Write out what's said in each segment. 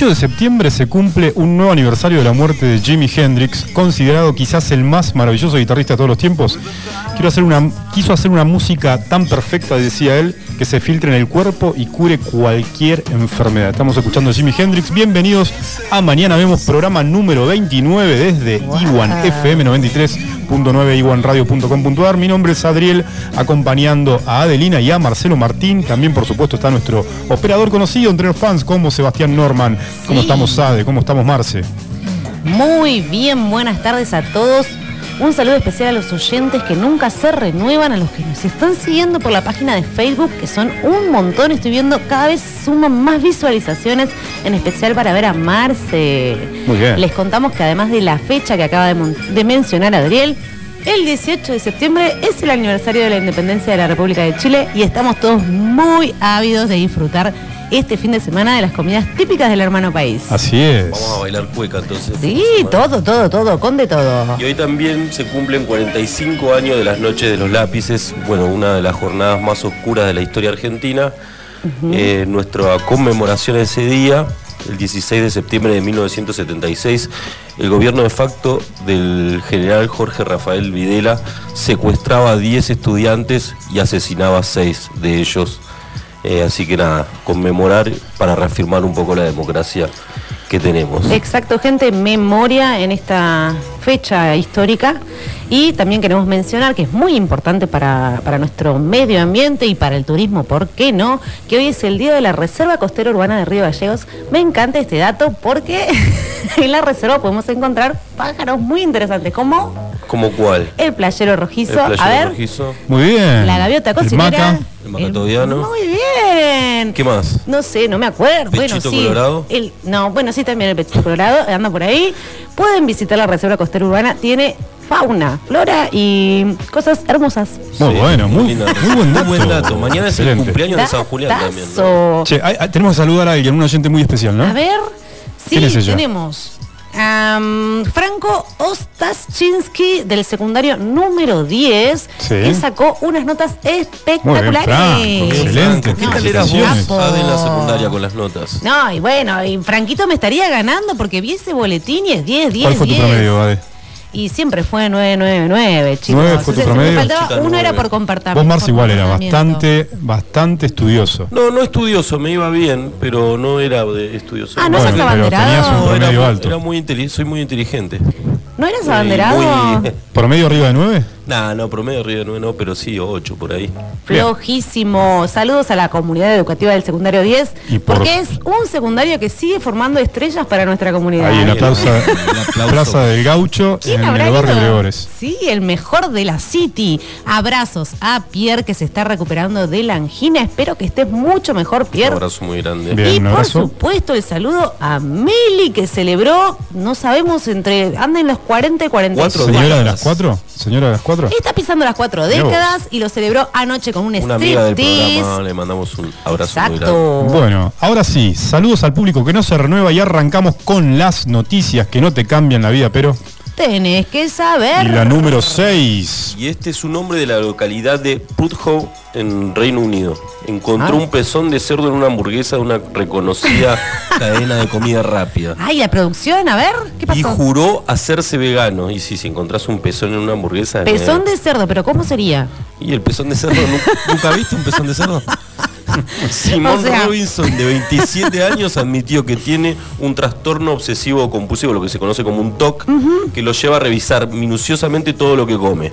8 de septiembre se cumple un nuevo aniversario de la muerte de Jimi Hendrix, considerado quizás el más maravilloso guitarrista de todos los tiempos. Quiso hacer una música tan perfecta, decía él, que se filtre en el cuerpo y cure cualquier enfermedad. Estamos escuchando a Jimi Hendrix. Bienvenidos a Mañana Vemos, programa número 29 desde. Iwan FM 93. 93.9 iwanradio.com.ar. Mi nombre es Adriel, acompañando a Adelina y a Marcelo Martín. También, por supuesto, está nuestro operador conocido entre los fans como Sebastián Norman. ¿Cómo estamos, Ade? ¿Cómo estamos, Marce? Muy bien, buenas tardes a todos. Un saludo especial a los oyentes que nunca se renuevan, a los que nos están siguiendo por la página de Facebook, que son un montón. Estoy viendo cada vez suman más visualizaciones, en especial para ver a Marce. Muy bien. Les contamos que además de la fecha que acaba de, de mencionar Adriel, el 18 de septiembre es el aniversario de la independencia de la República de Chile y estamos todos muy ávidos de disfrutar este fin de semana de las comidas típicas del hermano país. Así es. Vamos a bailar cueca entonces. Sí, todo, todo, todo, con de todo. Y hoy también se cumplen 45 años de las noches de los lápices, bueno, una de las jornadas más oscuras de la historia argentina. Eh, nuestra conmemoración de ese día, el 16 de septiembre de 1976, el gobierno de facto del general Jorge Rafael Videla secuestraba a 10 estudiantes y asesinaba a 6 de ellos. Eh, así que nada, conmemorar para reafirmar un poco la democracia que tenemos. Exacto, gente, memoria en esta fecha histórica. Y también queremos mencionar que es muy importante para, para nuestro medio ambiente y para el turismo, ¿por qué no? Que hoy es el día de la Reserva Costera Urbana de Río Gallegos. Me encanta este dato porque en la reserva podemos encontrar pájaros muy interesantes, como ¿Como cuál? el playero rojizo. El playero A ver, rojizo. Muy bien. la gaviota El cocinera. maca. El macatoviano. Muy bien. ¿Qué más? No sé, no me acuerdo. bueno, ¿Pechito sí. colorado? El, no, bueno, sí, también el pechito colorado, anda por ahí. Pueden visitar la Reserva Costera Urbana, tiene fauna, flora y cosas hermosas. Muy bueno, muy- linda. muy buen dato. buen dato. Mañana es el Excelente. cumpleaños de San Julián también. ¿no? Datazo. Che, hay- hay- tenemos que saludar a alguien, un oyente muy especial, ¿no? A ver, sí, ¿Quién es ella? tenemos. Am, Franco Ostaschinski del secundario número 10, Sí. que sacó unas notas espectaculares. Franco, excelente. ¿Qué No, tal eras vos de la secundaria con las notas? No, y bueno, y Franquito me estaría ganando porque vi ese boletín y es 10, 10, ¿Cuál fue tu 10. promedio, Ade? Y siempre fue 999, chicos. Nueve fue tu promedio. Me faltaba, Chica, uno era nueve. por compartir. Vos, Marce, igual era bastante, bastante estudioso. No, no estudioso, me iba bien, pero no era de estudioso. Ah, ¿no Bueno, sos abanderado? tenías un No, era, alto. era muy soy muy inteligente. ¿No eras Y abanderado? muy- ¿Promedio arriba de 9? Nah, no, promedio de nueve no, pero sí, ocho por ahí. Flojísimo. Saludos a la comunidad educativa del secundario 10, Y por- porque es un secundario que sigue formando estrellas para nuestra comunidad. Ahí en la plaza, plaza del Gaucho, ¿Quién en habrá el barrio ido? Gregores. Sí, el mejor de la City. Abrazos a Pierre que se está recuperando de la angina. Espero que estés mucho mejor, Un Pierre. abrazo muy grande. Bien. y un por abrazo. supuesto el saludo a Meli que celebró, no sabemos, entre anda en los 40 y 45. Cuatro ¿Señora de las 4? ¿Señora de las 4? Está pisando las cuatro décadas y lo celebró anoche con un Una amiga del striptease. programa, le mandamos un abrazo muy grande. Exacto. Bueno, ahora sí, saludos al público que no se renueva y arrancamos con las noticias que no te cambian la vida, pero... Tenés que saber. Y la número 6. Y este es un hombre de la localidad de Puthoe, en Reino Unido. Encontró Ah. un pezón de cerdo en una hamburguesa de una reconocida cadena de comida rápida. Ay, la producción, a ver, ¿qué Y pasó? juró hacerse vegano. Y si, si encontrás un pezón en una hamburguesa. Pezón eh, de cerdo, pero ¿cómo sería? Y el pezón de cerdo, ¿nu- ¿nunca viste un pezón de cerdo? Simón O sea- Robinson, de 27 años, admitió que tiene un trastorno obsesivo compulsivo, lo que se conoce como un TOC, que lo lleva a revisar minuciosamente todo lo que come.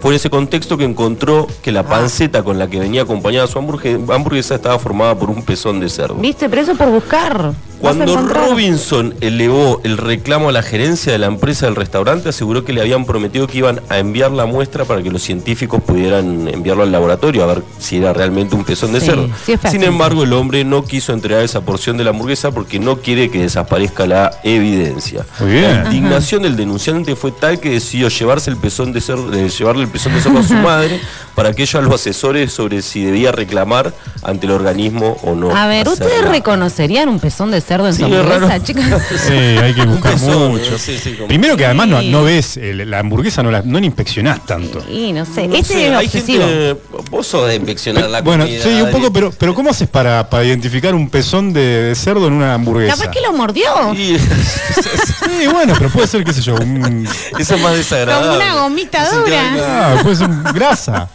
Fue en ese contexto que encontró que la panceta con la que venía acompañada su hamburgue- hamburguesa estaba formada por un pezón de cerdo. ¿Viste? Pero eso por buscar. Cuando. Robinson elevó el reclamo a la gerencia de la empresa del restaurante, aseguró que le habían prometido que iban a enviar la muestra para que los científicos pudieran enviarlo al laboratorio a ver si era realmente un pezón de Sí, cerdo. sí. Sin embargo, el hombre no quiso entregar esa porción de la hamburguesa porque no quiere que desaparezca la evidencia. Muy bien. La indignación del denunciante fue tal que decidió llevarse el pezón de cerdo, llevarle el pezón de cerdo a su madre para que ella lo asesore sobre si debía reclamar ante el organismo o no. A ver, ¿ustedes reconocerían un pezón de cerdo cerdo en Sí, hamburguesa, raro. chicos? Sí, hay que buscar mucho. sí, sí, como- Primero que además no, Sí. no ves el- la hamburguesa, no la, no la inspeccionás tanto. Y no sé, No este sé, es hay obsesivo. gente. Vos sos de inspeccionar la bueno, comida. sí, un poco, pero, pero ¿cómo haces para, para identificar un pezón de, de cerdo en una hamburguesa? Capaz que lo mordió. Y- Sí, bueno, pero puede ser, qué sé yo, un, Eso es más desagradable. Como una gomita dura. ah, puede ser un grasa.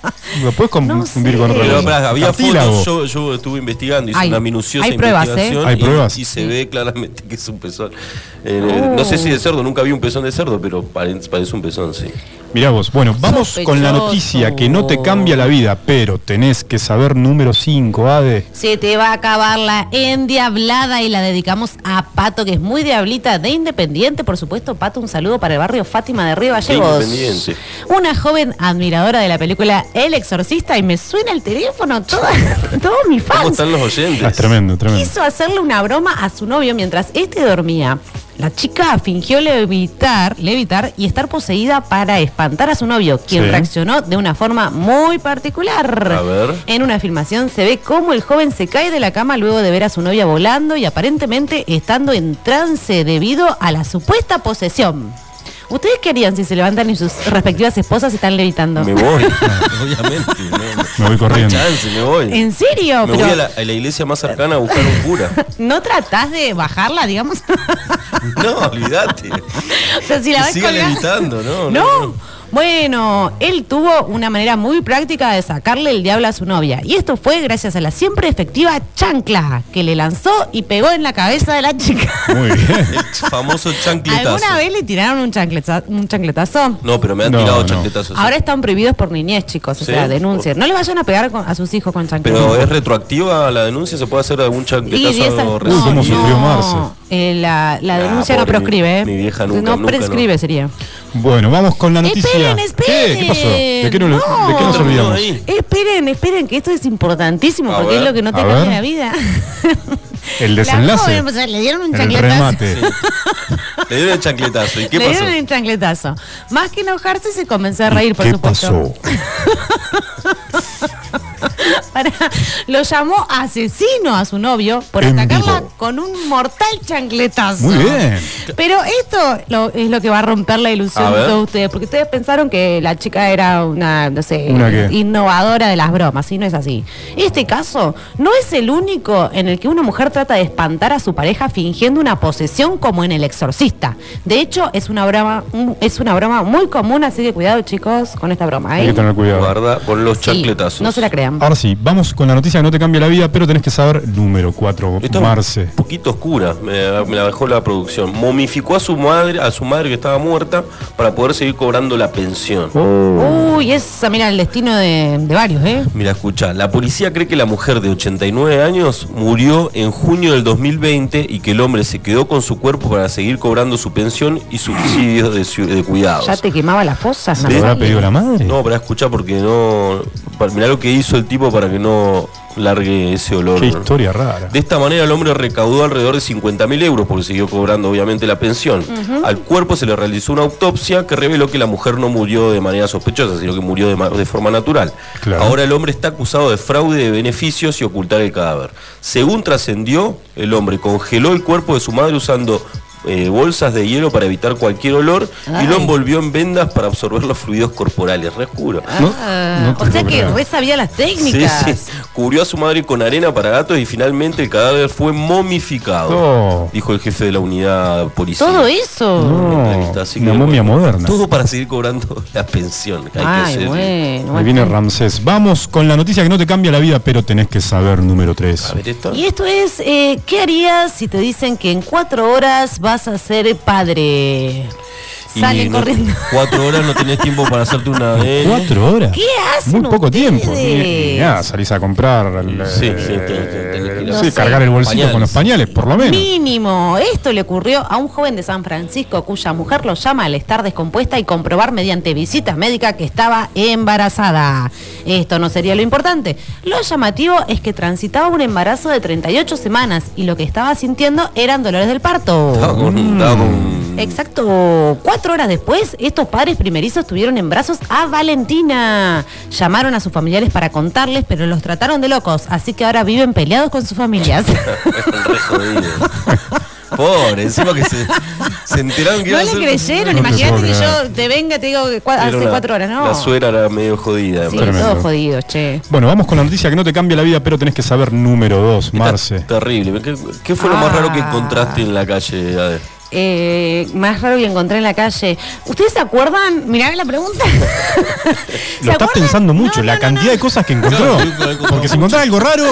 Lo puedes confundir sé. con otra Pero cosa. pará, había fotos, yo, yo estuve investigando, hice Hay- una minuciosa hay pruebas, ¿eh? investigación Hay y, pruebas. y se ve claramente que es un pezón. Eh, No sé si de cerdo, nunca vi un pezón de cerdo, pero pare- parece un pezón, sí. Mirá vos, bueno, vamos con la noticia que no te cambia la vida, pero tenés que saber número 5, Ade. Se te va a acabar la endiablada y la dedicamos a Pato, que es muy diablita de Independiente. Por supuesto, Pato, un saludo para el barrio Fátima de Río Gallegos. Independiente. Una joven admiradora de la película El Exorcista y me suena el teléfono todo, todos mis ¿Cómo fans. están los oyentes? Ah, es tremendo, tremendo. Quiso hacerle una broma a su novio mientras este dormía. La chica fingió levitar, levitar y estar poseída para espantar a su novio, quien Sí. reaccionó de una forma muy particular. A ver. En una filmación se ve cómo el joven se cae de la cama luego de ver a su novia volando y aparentemente estando en trance debido a la supuesta posesión. ¿Ustedes qué harían si se levantan y sus respectivas esposas están levitando? Me voy, obviamente. no- Me voy corriendo. No chance, me voy. ¿En serio? Me Pero voy a la, a la iglesia más cercana a buscar un cura. ¿No tratás de bajarla, digamos? No, olvídate. o sea, si la ves siga colgada- levitando, no, no, No. no. Bueno, él tuvo una manera muy práctica de sacarle el diablo a su novia. Y esto fue gracias a la siempre efectiva chancla que le lanzó y pegó en la cabeza de la chica. Muy bien. El famoso chancletazo. ¿Alguna vez le tiraron un, chancleta- un chancletazo? No, pero me han No, tirado no. chancletazos. Ahora están prohibidos por niñez, chicos. O ¿Sí? sea, denuncien. No le vayan a pegar con- a sus hijos con chancletazos. Pero es retroactiva la denuncia, se puede hacer algún chancletazo Uy, cómo no, sufrió no. Marce. Eh, la la Ah, denuncia no pobre, mi- proscribe. ¿eh? mi vieja nunca, no nunca, prescribe no. sería. Bueno, vamos con la noticia. Esperen, esperen. ¿Qué? ¿Qué pasó? ¿De qué, no, le- No. de qué nos olvidamos? Esperen, esperen, que esto es importantísimo A porque ver, es lo que no te cambia la vida. El La desenlace. joven, o sea, le dieron un el chancletazo. remate. Le dieron el chancletazo. ¿Y qué le pasó? dieron el chancletazo. Más que enojarse, se comenzó a reír, por ¿Qué supuesto. pasó? Para- lo llamó asesino a su novio por En atacarla vivo. con un mortal chancletazo. Muy bien. Pero esto lo- es lo que va a romper la ilusión de todos ustedes, porque ustedes pensaron que la chica era una, no sé, ¿Una innovadora de las bromas, y no es así. Este caso no es el único en el que una mujer trata de espantar a su pareja fingiendo una posesión como en El Exorcista. De hecho, es una broma, un- es una broma muy común, así que cuidado chicos con esta broma. Hay ¿eh? que tener cuidado. Guarda con los Sí, chancletazos. no se la crean. Sí, vamos con la noticia que no te cambia la vida, pero tenés que saber número 4, Está un Marce. poquito oscura, me, me la dejó la producción. Momificó a su madre, a su madre que estaba muerta, para poder seguir cobrando la pensión. Oh. Uy, esa, mira, el destino de, de varios, ¿eh? Mira, escucha, la policía cree que la mujer de 89 años murió en junio del 2020 y que el hombre se quedó con su cuerpo para seguir cobrando su pensión y subsidios de, su- de cuidados. Ya te quemaba las fosas, ¿Se lo habrá pedido la madre? No, para escuchar porque no. para- Mirá lo que hizo el tipo para que no largue ese olor. Qué historia rara. De esta manera el hombre recaudó alrededor de 50 mil euros porque siguió cobrando obviamente la pensión. Al cuerpo se le realizó una autopsia que reveló que la mujer no murió de manera sospechosa, sino que murió de, ma- de forma natural. Claro. Ahora el hombre está acusado de fraude de beneficios y ocultar el cadáver. Según trascendió, el hombre congeló el cuerpo de su madre usando eh, bolsas de hielo para evitar cualquier olor y lo envolvió en vendas para absorber los fluidos corporales. Re oscuro. Ah, no o sea que re sabía las técnicas. sí. Cubrió a su madre con arena para gatos y finalmente el cadáver fue momificado. Oh. Dijo el jefe de la unidad policial. Todo eso. Una No, entrevista, así una que, momia bueno, moderna. Todo para seguir cobrando la pensión. que hay que Ay, bueno. Ahí viene Ramsés. Vamos con la noticia que no te cambia la vida, pero tenés que saber número 3. A ver esto. Y esto es, eh, ¿qué harías si te dicen que en cuatro horas vas a ser padre? Salen no- corriendo. Cuatro horas no tenés tiempo para hacerte una ADN. ¿Cuatro horas? ¿Qué hacen Muy poco ustedes? tiempo. Nada, salís a comprar. el, Sí, eh, sí, sé. cargar el bolsillo Pañales. con los pañales, por lo menos. Mínimo. Esto le ocurrió a un joven de San Francisco cuya mujer lo llama al estar descompuesta y comprobar mediante visita médica que estaba embarazada. Esto no sería lo importante. Lo llamativo es que transitaba un embarazo de 38 semanas y lo que estaba sintiendo eran dolores del parto. Estaba con, estaba con Exacto, cuatro horas después, estos padres primerizos tuvieron en brazos a Valentina. Llamaron a sus familiares para contarles, pero los trataron de locos, así que ahora viven peleados con sus familias. Re jodido. Pobre, encima que se, se enteraron que iba no a le ser- creyeron, No te imagínate puedo que creer. yo te venga, te digo que cua- Era hace una- cuatro horas, ¿no? La suegra era medio jodida. Sí. Tremendo. todos jodidos, che. Bueno, vamos con la noticia que no te cambia la vida, pero tenés que saber número dos, Está Marce. Terrible. ¿Qué, qué fue lo más Ah. raro que encontraste en la calle, Ade? Eh, más raro que encontré en la calle. ¿Ustedes se acuerdan? Mirá la pregunta. ¿Se Lo estás pensando mucho, No, la no, cantidad no. de cosas que encontró. Porque si encontrás algo raro,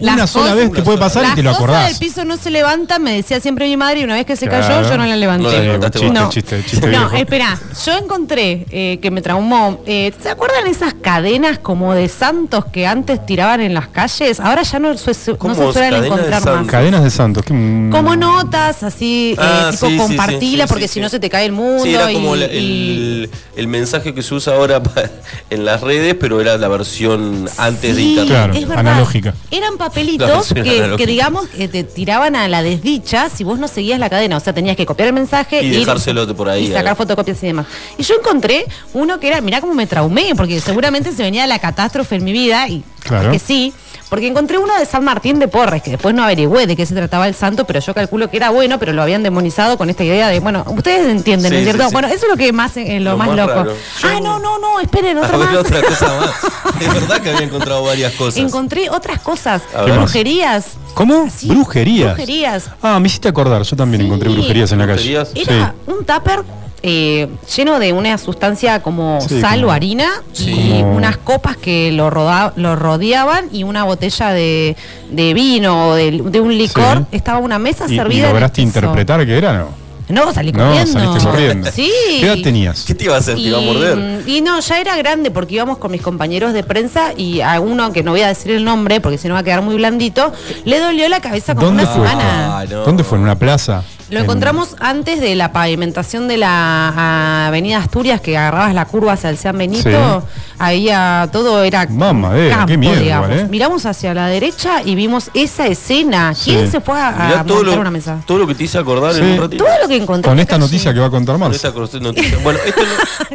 Las una sola vez te puede pasar y te lo cosas acordás. del piso no se levantan, me decía siempre mi madre, y una vez que se Claro. cayó, yo no la levanté. No chiste, chiste, chiste No, espera, yo encontré eh, que me traumó. eh, ¿Se acuerdan esas cadenas como de santos que antes tiraban en las calles? Ahora ya no, se- no ¿Cómo? se suelen encontrar más. Cadenas de santos. Como notas, así, eh, Ah, tipo sí, compartila, sí, sí, porque sí, si no se te cae el mundo. Sí, era y- como la- y- el, el mensaje que se usa ahora en las redes, pero era la versión antes de internet. Claro, es verdad. analógica. Eran papelitos que, digamos que te tiraban a la desdicha si vos no seguías la cadena. O sea, tenías que copiar el mensaje Y ir- dejárselo por ahí, Y sacar eh. fotocopias y demás. Y yo encontré uno que era, mirá cómo me traumé, porque seguramente se venía la catástrofe en mi vida, y Claro. que sí. Porque encontré uno de San Martín de Porres, que después no averigüé de qué se trataba el santo, pero yo calculo que era bueno, pero lo habían demonizado con esta idea de, bueno, ustedes entienden, ¿no Sí, es cierto? sí, sí. Bueno, eso es lo que más, eh, lo, Lo más, más loco. raro. Ah, no, no, no, esperen, A otra ver, más. otra cosa más. De verdad que había encontrado varias cosas. Encontré otras cosas, brujerías. ¿Cómo? Así, Brujerías. Brujerías. Ah, me hiciste acordar. Yo también Sí. encontré brujerías en la calle. Brujerías. Era un tupper eh, lleno de una sustancia como Sí, sal como- o harina Sí. y Como- unas copas que lo, roda- lo rodeaban y una botella de, de vino o de, de un licor. Sí. Estaba una mesa ¿Y, y servida. en el lograste piso. interpretar qué era, no? No, salí No, corriendo. saliste corriendo. Sí. ¿Qué edad tenías? ¿Qué te iba a hacer? ¿Te iba a morder? Y no, ya era grande porque íbamos con mis compañeros de prensa y a uno que no voy a decir el nombre porque si no va a quedar muy blandito, le dolió la cabeza como ¿Dónde una fue? semana. Ah, no. ¿Dónde fue? ¿En una plaza? Lo En- encontramos antes de la pavimentación de la ah, avenida Asturias, que agarrabas la curva hacia el San Benito. Sí. Había todo era Mamadera, campo, qué miedo digamos. igual, ¿eh? Miramos hacia la derecha y vimos esa escena. ¿Quién Sí. se fue a, a Mirá todo montar lo, una mesa? todo lo que te hice acordar Sí. en un ratito. Todo lo que encontré. Con esta calle. noticia que va a contar Con esta noticia. Bueno, esto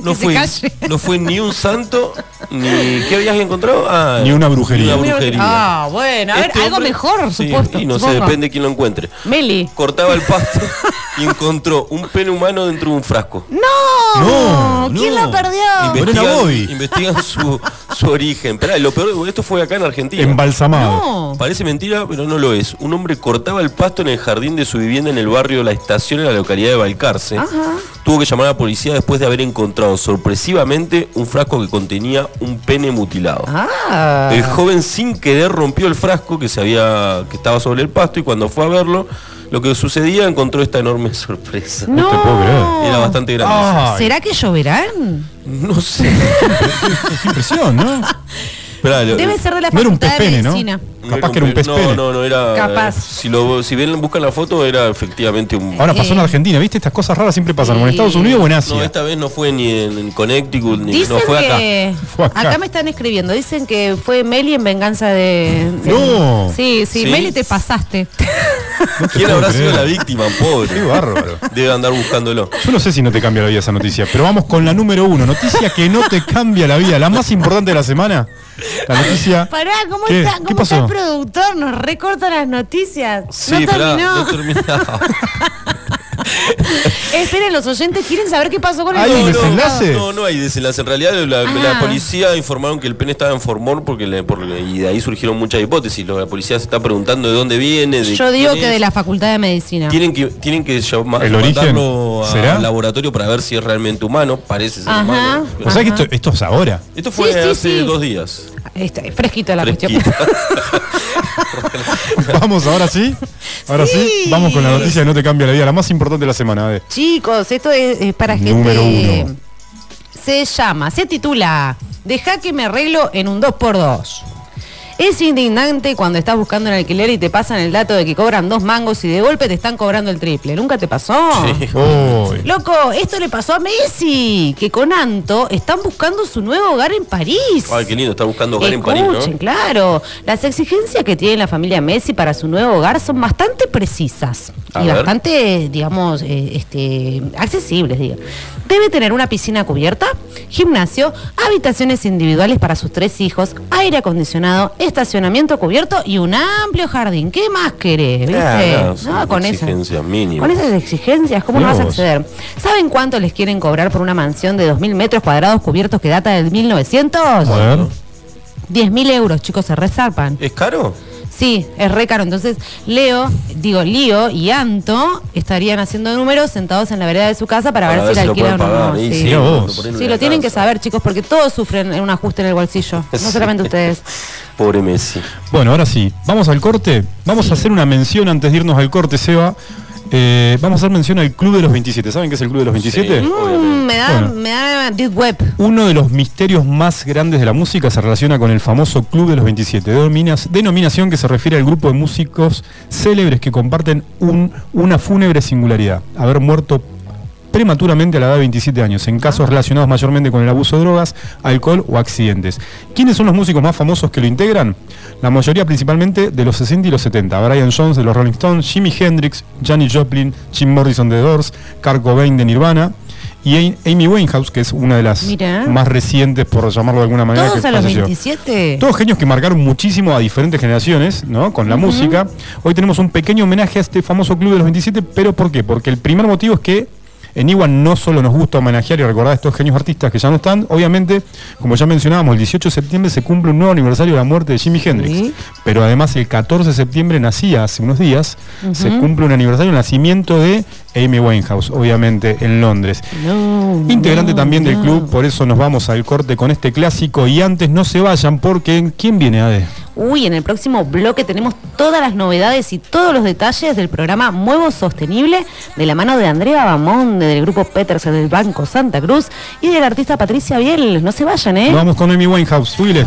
no, fue, no fue ni un santo, ni. ¿Qué habías encontrado? Ah, Ni una brujería. Ni una brujería. Ah, bueno, a ver, Este algo hombre- mejor, sí, supuesto. Y no sé, supongo. depende de quién lo encuentre. Meli. Cortaba el pasto y encontró un pene humano dentro de un frasco. ¡No! No, ¿Quién no. lo perdió? Investigan, Boy. investigan su, su origen. Esperá, lo peor, esto fue acá en Argentina. Embalsamado. No. Parece mentira, pero no lo es. Un hombre cortaba el pasto en el jardín de su vivienda en el barrio La Estación, en la localidad de Balcarce. Ajá. Tuvo que llamar a la policía después de haber encontrado sorpresivamente un frasco que contenía un pene mutilado. Ah. El joven sin querer rompió el frasco que, se había, que estaba sobre el pasto y cuando fue a verlo, lo que sucedía encontró esta enorme sorpresa. No. te puedo creer. Era bastante grande. Ay. ¿Será que lloverán? No sé. Qué impresión, ¿no? Esperá, lo- Debe ser de la No era un Facultad pez de pene, ¿no? Medicina. Capaz que era un pez no, pene. No, no, era. Capaz. Si, lo, si ven, buscan la foto, era efectivamente un. Ahora pasó en Eh. Argentina, ¿viste? Estas cosas raras siempre pasan. O en. Estados Unidos o en Asia. No, esta vez no fue ni en, en Connecticut, ni Dicen no fue acá. que. Fue acá. acá. me están escribiendo. Dicen que fue Meli en venganza de. de- No. Sí, sí, Sí. Meli te pasaste. No te ¿Quién habrá creer. sido la víctima, pobre? Qué bárbaro. Debe andar buscándolo. Yo no sé si no te cambia la vida esa noticia, pero vamos con la número uno. Noticia que no te cambia la vida. La más importante de la semana. La noticia. Pará, ¿cómo, ¿Qué? está, ¿Qué cómo pasó? está el productor? Nos recorta las noticias. Sí, no terminó. no terminaba. Esperen, los oyentes quieren saber qué pasó con el ¿Hay un desenlace? No, no hay desenlace. En realidad, la, la policía informaron que el pene estaba en Formol porque le- por- y de ahí surgieron muchas hipótesis. Lo- La policía se está preguntando de dónde viene. De Yo digo quién que es. de la Facultad de Medicina. Tienen que, tienen que llama- ¿El origen mandarlo a- será? al laboratorio para ver si es realmente humano. Parece ser Ajá. humano. O sea que esto, esto es ahora. Esto fue Sí, sí, hace sí. dos días. Está fresquito la Fresquito. cuestión. Vamos, ahora sí. Ahora sí. Sí. Vamos con la noticia que no te cambia la vida. La más importante de la semana. Chicos, esto es, es para gente. Número uno. Se llama, se titula Deja que me arreglo en un 2x2. Es indignante cuando estás buscando un alquiler y te pasan el dato de que cobran dos mangos y de golpe te están cobrando el triple. ¿Nunca te pasó? Sí. Uy. Loco, esto le pasó a Messi, que con Anto están buscando su nuevo hogar en París. Ay, qué lindo, está buscando hogar en París, Escuchen, ¿no? claro. Las exigencias que tiene la familia Messi para su nuevo hogar son bastante precisas A y ver. bastante, digamos, eh, este, accesibles, diga. Debe tener una piscina cubierta, gimnasio, habitaciones individuales para sus tres hijos, aire acondicionado, estacionamiento cubierto y un amplio jardín. ¿Qué más querés? ¿Viste? Ah, no, son No, con esas- exigencias mínimas. Con esas exigencias, ¿cómo no vas a acceder? ¿Saben cuánto les quieren cobrar por una mansión de 2.000 metros cuadrados cubiertos que data del 1900? A ver. 10.000 euros, chicos, se resarpan. ¿Es caro? Sí, es re caro. Entonces, Leo, digo, Lío y Anto estarían haciendo números sentados en la vereda de su casa para, ver si la lo alquilan o no. Sí, sí, no Sí, lo tienen que saber, chicos, porque todos sufren un ajuste en el bolsillo. No solamente ustedes. Pobre Messi. Bueno, ahora sí, vamos al corte. Vamos a hacer una mención antes de irnos al corte, Seba. Eh, vamos a hacer mención al Club de los 27. ¿Saben qué es el Club de los 27? Sí. Mm, me da, Bueno. me da deep web. Uno de los misterios más grandes de la música se relaciona con el famoso Club de los 27, denomina- denominación que se refiere al grupo de músicos célebres que comparten un- una fúnebre singularidad, haber muerto prematuramente a la edad de 27 años, en casos relacionados mayormente con el abuso de drogas, alcohol o accidentes. ¿Quiénes son los músicos más famosos que lo integran? La mayoría principalmente de los 60 y los 70. Brian Jones de los Rolling Stones, Jimi Hendrix, Janis Joplin, Jim Morrison de The Doors, Kurt Cobain de Nirvana y Amy- Winehouse, que es una de las más recientes, por llamarlo de alguna manera. Todos que a los falleció. 27. Todos genios que marcaron muchísimo a diferentes generaciones, ¿no? Con la música. Hoy tenemos un pequeño homenaje a este famoso Club de los 27, pero ¿por qué? Porque el primer motivo es que en Iwan no solo nos gusta homenajear y recordar a estos genios artistas que ya no están, obviamente, como ya mencionábamos, el 18 de septiembre se cumple un nuevo aniversario de la muerte de Jimi Hendrix. Sí. Pero además el 14 de septiembre nacía, hace unos días, se cumple un aniversario del nacimiento de Amy Winehouse, obviamente, en Londres. No, Integrante no, también del no. club, por eso nos vamos al corte con este clásico y antes no se vayan porque ¿quién viene Ade? Uy, en el próximo bloque tenemos todas las novedades y todos los detalles del programa Muevo Sostenible de la mano de Andrea Bamonde del grupo Peters del Banco Santa Cruz y de la artista Patricia Biel. No se vayan, ¿eh? Nos vamos con Amy Winehouse, subile.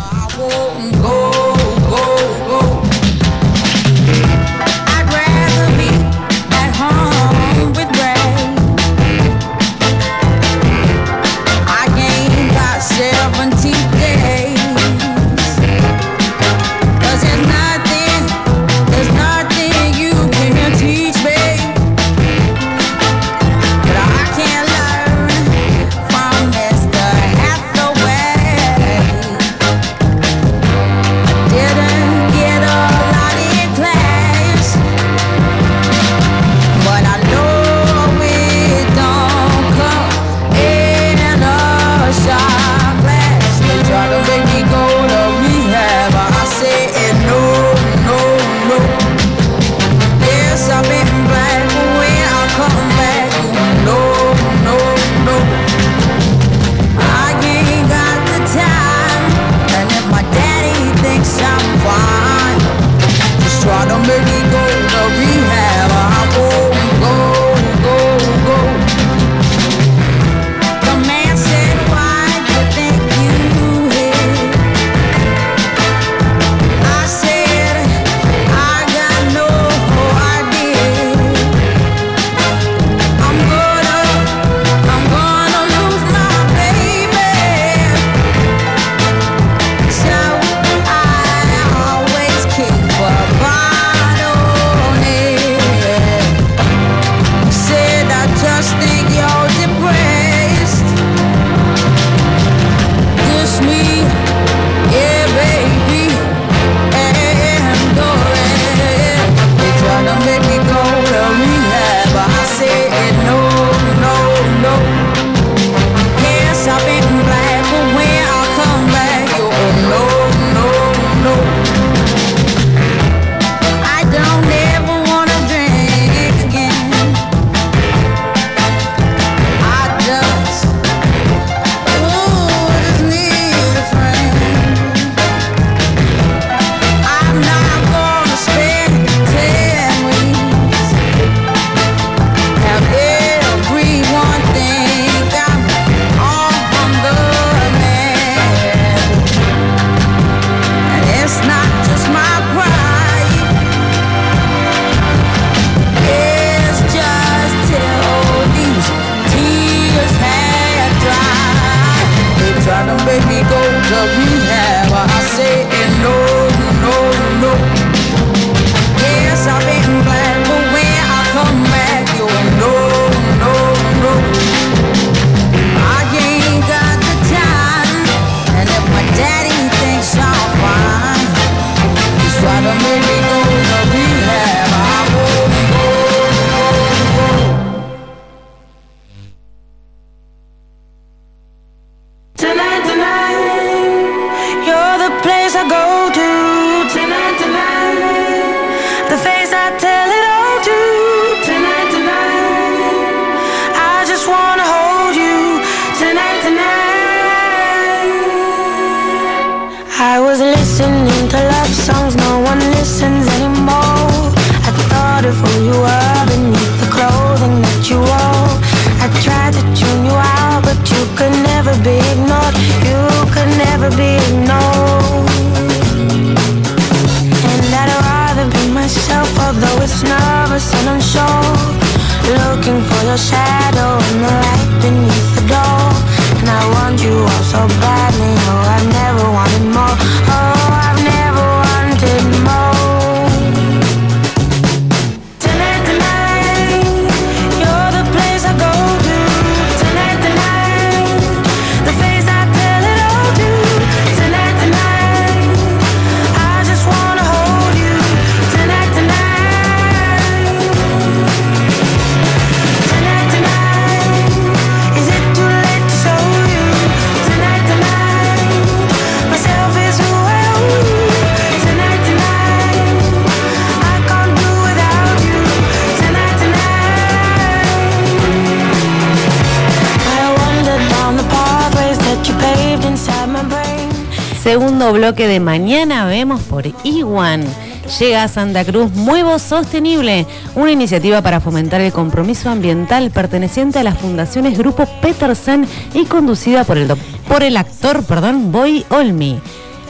Llega a Santa Cruz Muevo Sostenible, una iniciativa para fomentar el compromiso ambiental perteneciente a las fundaciones Grupo Petersen y conducida por el, actor perdón, Boy Olmi.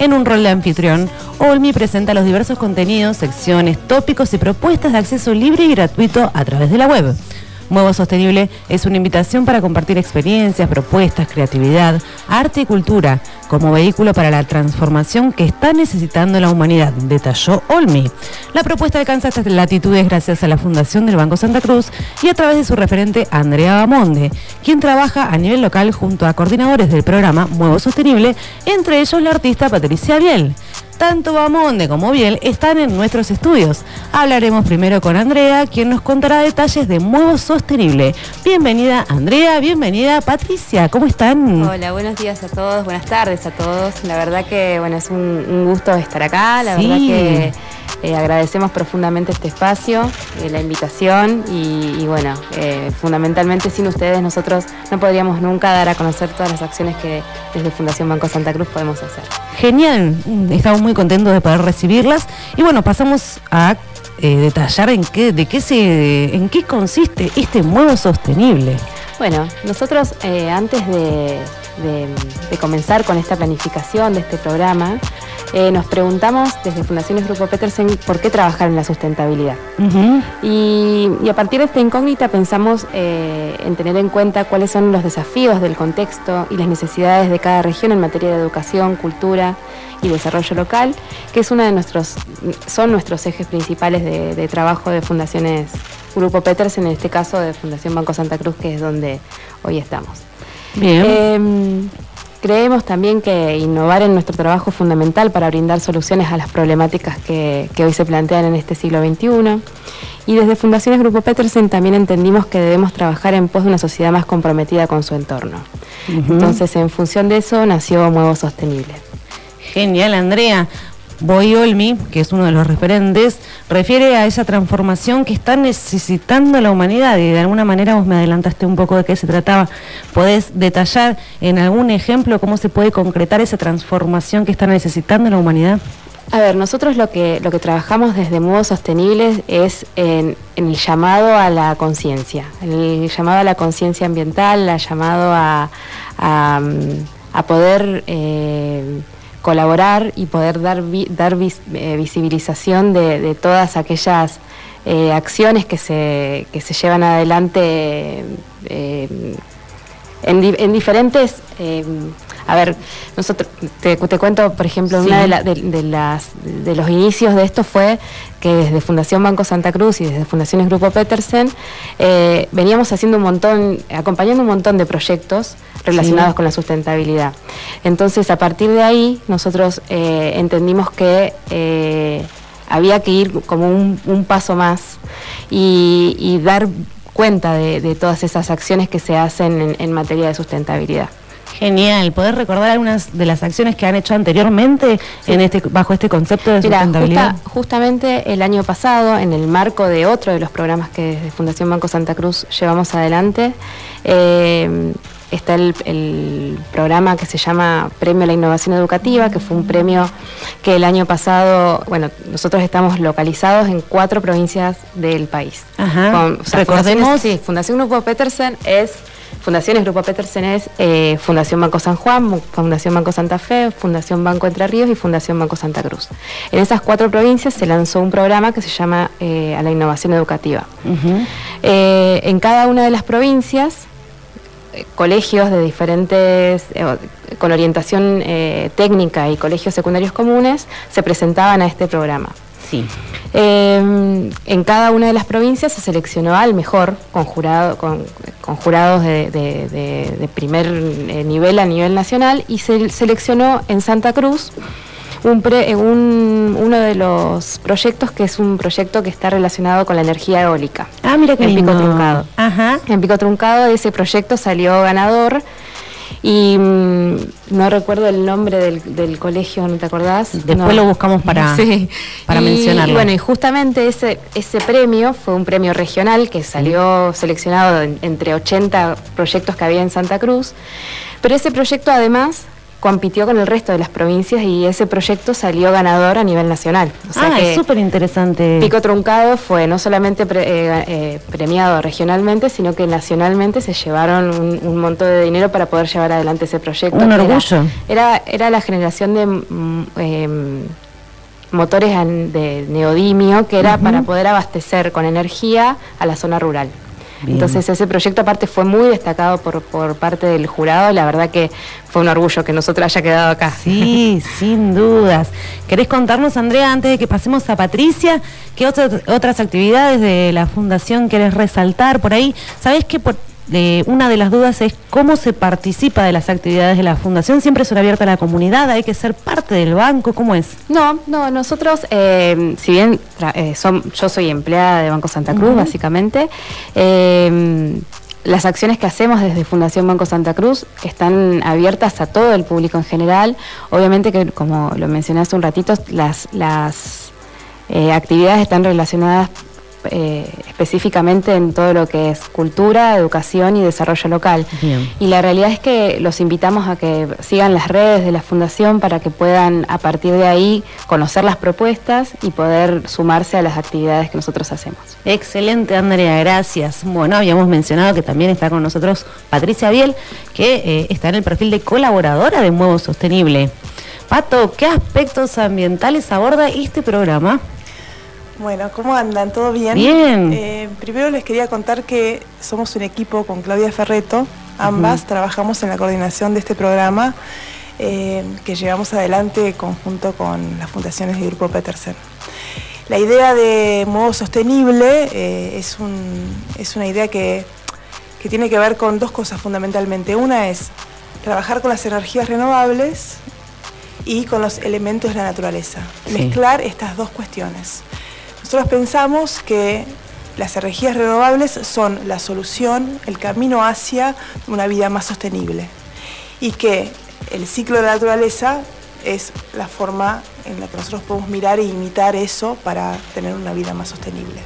En un rol de anfitrión, Olmi presenta los diversos contenidos, secciones, tópicos y propuestas de acceso libre y gratuito a través de la web. Muevo Sostenible es una invitación para compartir experiencias, propuestas, creatividad, arte y cultura como vehículo para la transformación que está necesitando la humanidad, detalló La propuesta alcanza estas latitudes gracias a la Fundación del Banco Santa Cruz y a través de su referente Andrea Bamonde, quien trabaja a nivel local junto a coordinadores del programa Muevo Sostenible, entre ellos la artista Patricia Biel. Tanto Bamonde como Biel están en nuestros estudios. Hablaremos primero con Andrea, quien nos contará detalles de Muevo Sostenible. Bienvenida Andrea, bienvenida Patricia, ¿cómo están? Hola, buenos días a todos, buenas tardes a todos. La verdad que bueno, es un, un gusto estar acá, la Sí. verdad que eh, agradecemos profundamente este espacio, eh, la invitación y, y, bueno, eh, fundamentalmente sin ustedes nosotros no podríamos nunca dar a conocer todas las acciones que desde Fundación Banco Santa Cruz podemos hacer. Genial, estamos muy contentos de poder recibirlas. Y bueno, pasamos a detallar en qué, de qué se, en qué consiste este Muevo Sostenible. Bueno, nosotros antes de, de- de comenzar con esta planificación de este programa, eh, nos preguntamos desde Fundaciones Grupo Petersen por qué trabajar en la sustentabilidad. Y, y a partir de esta incógnita pensamos eh, en tener en cuenta cuáles son los desafíos del contexto y las necesidades de cada región en materia de educación, cultura y desarrollo local, que es uno de nuestros, son nuestros ejes principales de, de trabajo de fundaciones Grupo Petersen, en este caso de Fundación Banco Santa Cruz, que es donde hoy estamos. Bien. Eh, creemos también que innovar en nuestro trabajo es fundamental para brindar soluciones a las problemáticas que, que hoy se plantean en este siglo XXI. Y desde Fundaciones Grupo Petersen también entendimos que debemos trabajar en pos de una sociedad más comprometida con su entorno. Entonces, en función de eso, nació Muevo Sostenible. Genial, Andrea. Boy Olmi, que es uno de los referentes, refiere a esa transformación que está necesitando la humanidad y de alguna manera vos me adelantaste un poco de qué se trataba. ¿Podés detallar en algún ejemplo cómo se puede concretar esa transformación que está necesitando la humanidad? A ver, nosotros lo que, lo que trabajamos desde Modo Sostenibles es en, el llamado a la conciencia, el llamado a la conciencia ambiental, el llamado a, a, mm, poder eh, colaborar y poder dar, vi- dar eh, visibilización de, de todas aquellas eh, acciones que se, que se llevan adelante eh, en, di- en diferentes... eh, a ver, nosotros te, te cuento, por ejemplo, Sí. una de, la- de- de las, de los inicios de esto fue que desde Fundación Banco Santa Cruz y desde Fundaciones Grupo Petersen eh, veníamos haciendo un montón, acompañando un montón de proyectos relacionados Sí. con la sustentabilidad. Entonces, a partir de ahí, nosotros eh, entendimos que eh, había que ir como un, un paso más y, y dar cuenta de, de todas esas acciones que se hacen en, en materia de sustentabilidad. Genial. ¿Podés recordar algunas de las acciones que han hecho anteriormente en este, bajo este concepto de Mira, sustentabilidad? justa- justamente el año pasado, en el marco de otro de los programas que desde Fundación Banco Santa Cruz llevamos adelante, eh, está el, el programa que se llama Premio a la Innovación Educativa, que fue un premio que el año pasado, bueno, nosotros estamos localizados en cuatro provincias del país. Ajá. Recordemos- Fundaciones- sí, Fundación Grupo Petersen es Fundaciones Grupo Petersen es eh, Fundación Banco San Juan, Fundación Banco Santa Fe, Fundación Banco Entre Ríos y Fundación Banco Santa Cruz. En esas cuatro provincias se lanzó un programa que se llama eh, A la Innovación Educativa. Eh, en cada una de las provincias, colegios de diferentes, eh, con orientación eh, técnica y colegios secundarios comunes, se presentaban a este programa. Sí. Eh, en cada una de las provincias se seleccionó al mejor con, jurado, con, con jurados de, de- de- de primer eh, nivel a nivel nacional y se seleccionó en Santa Cruz un pre- un- uno de los proyectos que es un proyecto que está relacionado con la energía eólica. Ah, mira qué En Pico. Truncado. Ajá. En Pico Truncado ese proyecto salió ganador y mm, no recuerdo el nombre del, del colegio, ¿no te acordás? Después No. lo buscamos para- Sí. para Y- mencionarlo. Y bueno, y justamente ese, ese premio fue un premio regional que salió seleccionado en- entre 80 proyectos que había en Santa Cruz, pero ese proyecto además compitió con el resto de las provincias y ese proyecto salió ganador a nivel nacional. O sea ah, que es súper interesante. Pico Truncado fue no solamente pre- eh, eh, premiado regionalmente, sino que nacionalmente se llevaron un, un montón de dinero para poder llevar adelante ese proyecto. Un era- orgullo. Era, era, la generación de mm, em, motores de neodimio, que era para poder abastecer con energía a la zona rural. Bien. Entonces ese proyecto aparte fue muy destacado por, por parte del jurado, la verdad que fue un orgullo que nosotros haya quedado acá. Sí, sin dudas. ¿Querés contarnos, Andrea, antes de que pasemos a Patricia, qué otras otras actividades de la Fundación querés resaltar por ahí? Sabés que por- eh, una de las dudas es cómo se participa de las actividades de la Fundación. Siempre son abiertas a la comunidad, hay que ser parte del banco, ¿cómo es? No, no, nosotros, eh, si bien eh, som- yo soy empleada de Banco Santa Cruz, básicamente, eh, las acciones que hacemos desde Fundación Banco Santa Cruz están abiertas a todo el público en general. Obviamente que, como lo mencioné hace un ratito, las, las eh, actividades están relacionadas eh, específicamente en todo lo que es cultura, educación y desarrollo local. Bien. Y la realidad es que los invitamos a que sigan las redes de la Fundación para que puedan a partir de ahí conocer las propuestas y poder sumarse a las actividades que nosotros hacemos. Excelente, Andrea, gracias. Bueno, habíamos mencionado que también está con nosotros Patricia Biel, que eh, está en el perfil de colaboradora de Muevo Sostenible. Pato, ¿qué aspectos ambientales aborda este programa? Bueno, ¿cómo andan? ¿Todo bien? Bien. Eh, primero les quería contar que somos un equipo con Claudia Ferreto. Ambas trabajamos en la coordinación de este programa eh, que llevamos adelante conjunto con las fundaciones del Grupo Petersen. La idea de modo sostenible eh, es, un- es una idea que, que tiene que ver con dos cosas fundamentalmente. Una es trabajar con las energías renovables y con los elementos de la naturaleza. Sí. Mezclar estas dos cuestiones. Nosotros pensamos que las energías renovables son la solución, el camino hacia una vida más sostenible y que el ciclo de la naturaleza es la forma en la que nosotros podemos mirar e imitar eso para tener una vida más sostenible.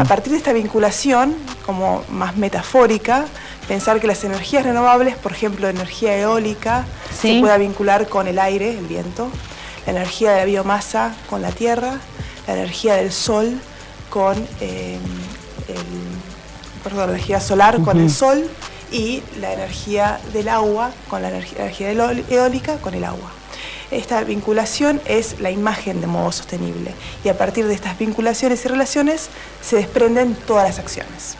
A partir de esta vinculación, como más metafórica, pensar que las energías renovables, por ejemplo, energía eólica, Sí. se pueda vincular con el aire, el viento, la energía de la biomasa con la tierra, la energía del sol con eh, el- perdón, la energía solar con el sol y la energía del agua con la energía, eólica con el agua. Esta vinculación es la imagen de modo sostenible y a partir de estas vinculaciones y relaciones se desprenden todas las acciones.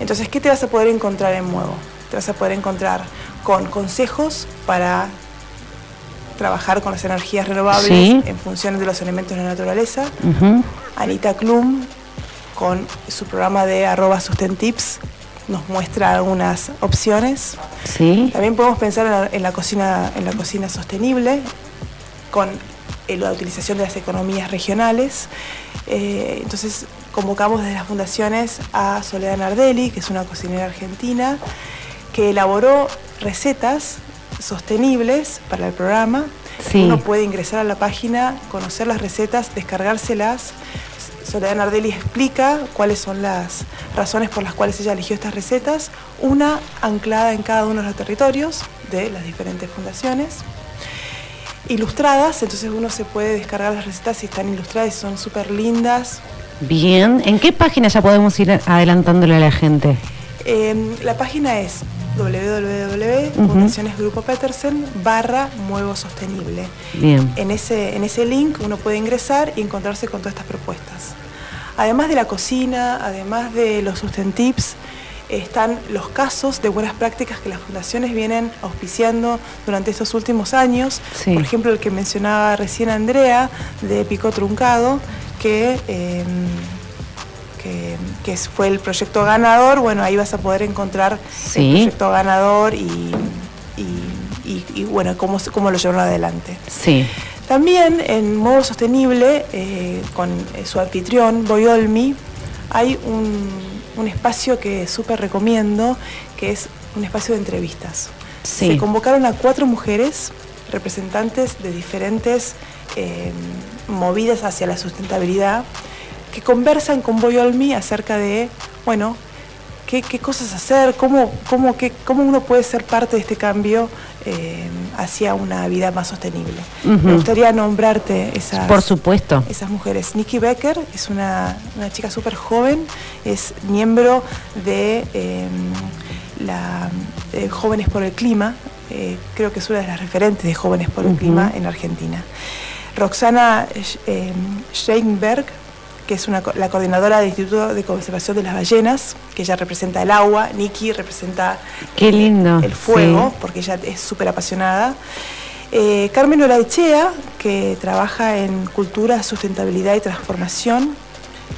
Entonces, ¿qué te vas a poder encontrar en Muevo? Te vas a poder encontrar con consejos para trabajar con las energías renovables Sí. en función de los elementos de la naturaleza. Anita Klum, con su programa de arroba sustentips, nos muestra algunas opciones. Sí. También podemos pensar en la, en la cocina, en la cocina sostenible, con eh, la utilización de las economías regionales. Eh, entonces convocamos desde las fundaciones a Soledad Nardelli, que es una cocinera argentina, que elaboró recetas sostenibles para el programa Sí. Uno puede ingresar a la página, conocer las recetas, descargárselas. Soledad Nardelli explica cuáles son las razones por las cuales ella eligió estas recetas, una anclada en cada uno de los territorios de las diferentes fundaciones. Ilustradas, entonces uno se puede descargar las recetas si están ilustradas y son súper lindas, Bien, ¿en qué página ya podemos ir adelantándole a la gente? Eh, la página es www.fundacionesgrupopetersen barra Muevo Sostenible. Bien. En ese, en ese link uno puede ingresar y encontrarse con todas estas propuestas. Además de la cocina, además de los sustentips, están los casos de buenas prácticas que las fundaciones vienen auspiciando durante estos últimos años. Sí. Por ejemplo, el que mencionaba recién Andrea, de Pico Truncado, que, eh, que, fue el proyecto ganador. Bueno, ahí vas a poder encontrar Sí. el proyecto ganador y, y- y- y, bueno, cómo, cómo lo llevaron adelante. Sí. También en modo sostenible, eh, con eh, su anfitrión, Boyolmi, hay un, un espacio que súper recomiendo, que es un espacio de entrevistas. Sí. Se convocaron a cuatro mujeres, representantes de diferentes eh, movidas hacia la sustentabilidad, que conversan con Boyolmi acerca de, bueno, qué, qué cosas hacer, cómo, cómo, qué- cómo uno puede ser parte de este cambio eh, hacia una vida más sostenible. Me gustaría nombrarte esas, Por supuesto. esas mujeres. Nikki Becker es una, una chica súper joven, es miembro de eh, la eh, Jóvenes por el Clima, eh, creo que es una de las referentes de Jóvenes por el. Clima en Argentina. Roxana Sch- Steinberg, que es una la coordinadora del Instituto de Conservación de las Ballenas, que ella representa el agua, Nikki representa Qué lindo, el fuego, sí. porque ella es súper apasionada. Eh, Carmen Olaechea, que trabaja en cultura, sustentabilidad y transformación,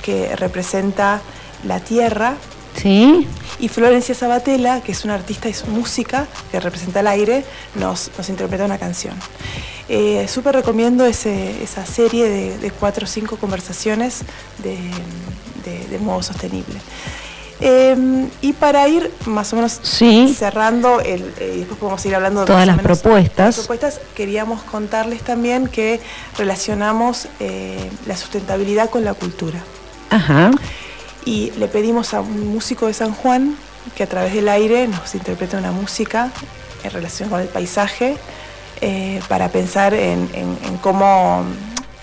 que representa la tierra. Sí. Y Florencia Sabatella, que es una artista y es música, que representa el aire, nos, nos interpreta una canción. Eh, Súper recomiendo ese- esa serie de, de cuatro o cinco conversaciones de, de- de modo sostenible. Eh, y para ir más o menos Sí. cerrando, el, eh, y después podemos ir hablando de Todas las propuestas. las propuestas, queríamos contarles también que relacionamos eh, la sustentabilidad con la cultura Ajá. y le pedimos a un músico de San Juan que a través del aire nos interprete una música en relación con el paisaje eh, para pensar en, en- en cómo,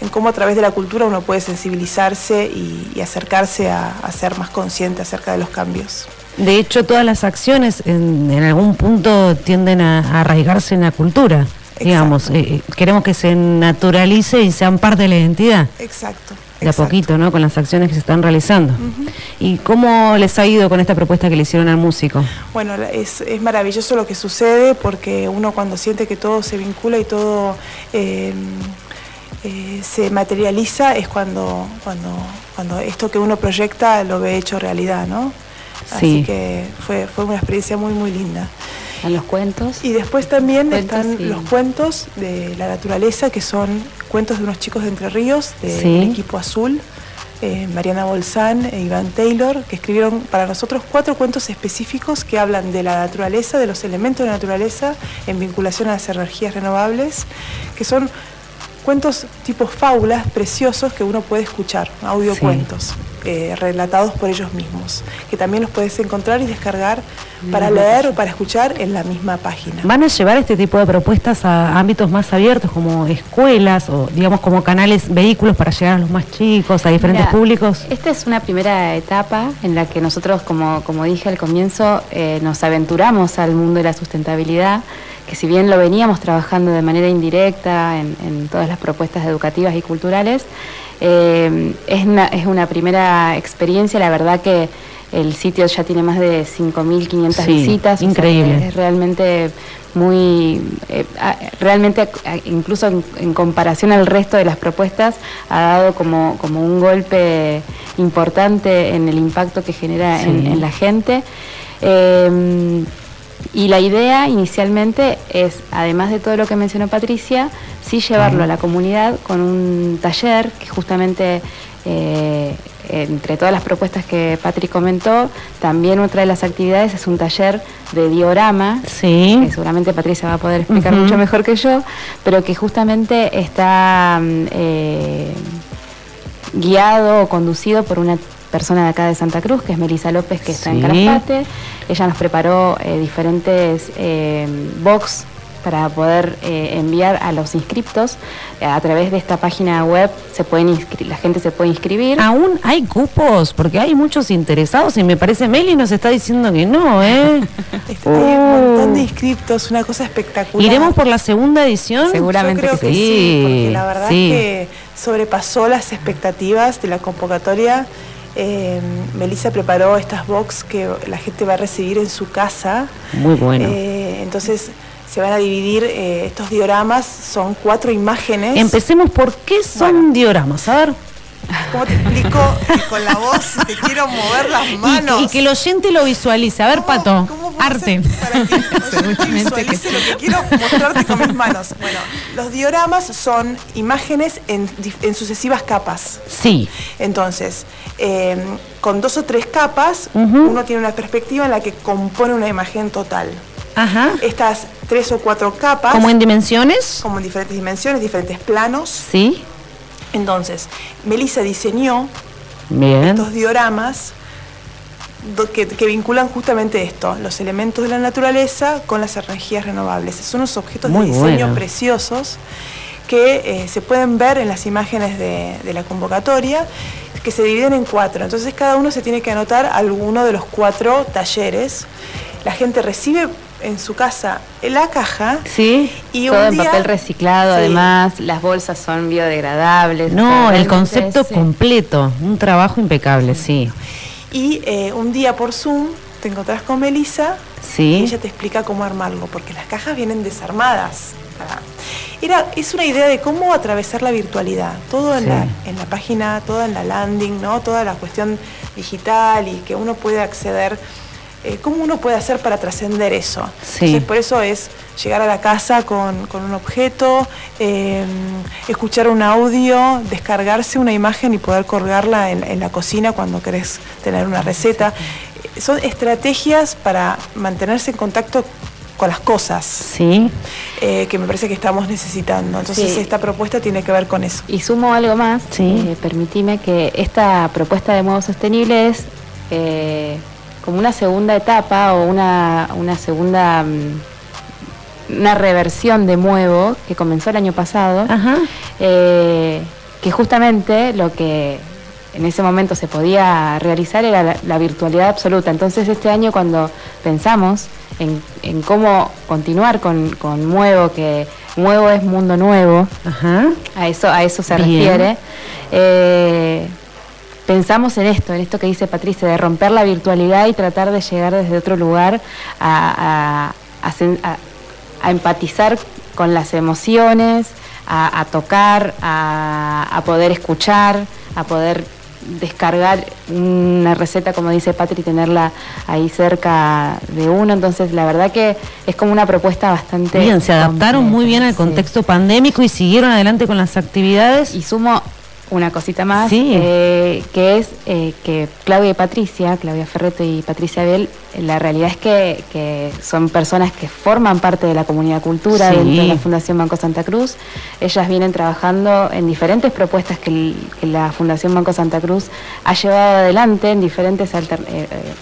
en cómo a través de la cultura uno puede sensibilizarse y, y acercarse a, a ser más consciente acerca de los cambios. De hecho, todas las acciones en, en algún punto tienden a, a arraigarse en la cultura. Digamos, eh, eh, queremos que se naturalice y sean parte de la identidad. Exacto. De a poquito, ¿no? Con las acciones que se están realizando. ¿Y cómo les ha ido con esta propuesta que le hicieron al músico? Bueno, la- es, es maravilloso lo que sucede porque uno cuando siente que todo se vincula y todo eh, eh, se materializa es cuando, cuando, cuando esto que uno proyecta lo ve hecho realidad, ¿no? Sí. Así que fue, fue una experiencia muy, muy linda. A los cuentos. Y después también Cuentos están los cuentos de la naturaleza, que son cuentos de unos chicos de Entre Ríos, del Sí. equipo azul, eh, Mariana Bolsán e Iván Taylor, que escribieron para nosotros cuatro cuentos específicos que hablan de la naturaleza, de los elementos de la naturaleza, en vinculación a las energías renovables, que son cuentos tipo fábulas preciosos que uno puede escuchar, audiocuentos, eh, relatados por ellos mismos, que también los puedes encontrar y descargar para leer o para escuchar en la misma página. ¿Van a llevar este tipo de propuestas a ámbitos más abiertos como escuelas o digamos como canales, vehículos para llegar a los más chicos, a diferentes Mira, públicos? Esta es una primera etapa en la que nosotros, como, como dije al comienzo, eh, nos aventuramos al mundo de la sustentabilidad, que si bien lo veníamos trabajando de manera indirecta en, en todas las propuestas educativas y culturales, eh, es, una, es una primera experiencia, la verdad que el sitio ya tiene más de 5.500 Sí, visitas. o sea increíble. es realmente muy, eh, realmente incluso en, en comparación al resto de las propuestas ha dado como, como un golpe importante en el impacto que genera en la gente. Eh, y la idea inicialmente es, además de todo lo que mencionó Patricia, sí llevarlo a la comunidad con un taller que justamente eh, entre todas las propuestas que Patrick comentó, también otra de las actividades es un taller de diorama, Sí. que seguramente Patricia va a poder explicar mucho mejor que yo, pero que justamente está mm, eh, guiado o conducido por una persona de acá de Santa Cruz, que es Melisa López, que está en Sí. Calafate. Ella nos preparó eh, diferentes eh, box para poder eh, enviar a los inscriptos. A través de esta página web se pueden la gente se puede inscribir. Aún hay cupos, porque hay muchos interesados y me parece Meli nos está diciendo que no, ¿eh? Hay un montón de inscriptos, una cosa espectacular. ¿Iremos por la segunda edición? Seguramente Yo creo que que, sí. sí, porque la verdad sí. es que sobrepasó las expectativas de la convocatoria. Eh, Melissa preparó estas box que la gente va a recibir en su casa. Muy bueno. Eh, entonces se van a dividir eh, estos dioramas, son cuatro imágenes. Empecemos por qué son Bueno. dioramas, a ver. ¿Cómo te explico que con la voz te quiero mover las Y manos? que, y que el oyente lo visualice. A ver, ¿Cómo- Pato, cómo arte. Para que visualice lo que quiero mostrarte con mis manos. Bueno, los dioramas son imágenes en, sucesivas capas. Sí. Entonces, eh, con dos o tres capas, uno tiene una perspectiva en la que compone una imagen total. Ajá. Estas tres o cuatro capas, ¿Como en dimensiones? como en diferentes dimensiones, diferentes planos. Sí. Entonces, Melissa diseñó Bien. estos dioramas que, que vinculan justamente esto, los elementos de la naturaleza con las energías renovables. Son unos objetos Muy de diseño bueno. preciosos que eh, se pueden ver en las imágenes de, de la convocatoria, que se dividen en cuatro. Entonces cada uno se tiene que anotar alguno de los cuatro talleres. La gente recibe en su casa la caja Sí. y Todo un en día- papel reciclado, Sí. además, las bolsas son biodegradables. No, el concepto completo. Un trabajo impecable, sí. Y eh, un día por Zoom te encontrás con Melissa y Sí. ella te explica cómo armarlo, porque las cajas vienen desarmadas. Era, es una idea de cómo atravesar la virtualidad, todo en, Sí. la, en la página, todo en la landing, ¿no? toda la cuestión digital y que uno puede acceder, eh, cómo uno puede hacer para trascender eso. Sí. Entonces, por eso es llegar a la casa con, con un objeto, eh, escuchar un audio, descargarse una imagen y poder colgarla en, en la cocina cuando querés tener una receta. Son estrategias para mantenerse en contacto con las cosas Sí. eh, que me parece que estamos necesitando. Entonces Sí. esta propuesta tiene que ver con eso. Y sumo algo más, Sí. eh, permitime que esta propuesta de modo sostenible es eh, como una segunda etapa o una, una segunda, mm, una reversión de Muevo que comenzó el año pasado, Ajá. eh, que justamente lo que en ese momento se podía realizar era la, la virtualidad absoluta. Entonces este año cuando pensamos en, en cómo continuar con, con Muevo, que Muevo es mundo nuevo, Ajá. a eso, a eso se Bien. refiere. Eh, pensamos en esto, en esto que dice Patricia, de romper la virtualidad y tratar de llegar desde otro lugar a, a- empatizar con las emociones, a, tocar, a, a poder escuchar, a poder descargar una receta, como dice Patri, y tenerla ahí cerca de uno. Entonces, la verdad que es como una propuesta bastante... Bien, se adaptaron completa, muy bien al sí. contexto pandémico y siguieron adelante con las actividades. Y sumo una cosita más, Sí. eh, que es eh, que Claudia y Patricia, Claudia Ferreto y Patricia Abel, eh, la realidad es que, que son personas que forman parte de la comunidad cultura Sí. dentro de la Fundación Banco Santa Cruz. Ellas vienen trabajando en diferentes propuestas que, el- que la Fundación Banco Santa Cruz ha llevado adelante en diferentes, alter- eh, eh,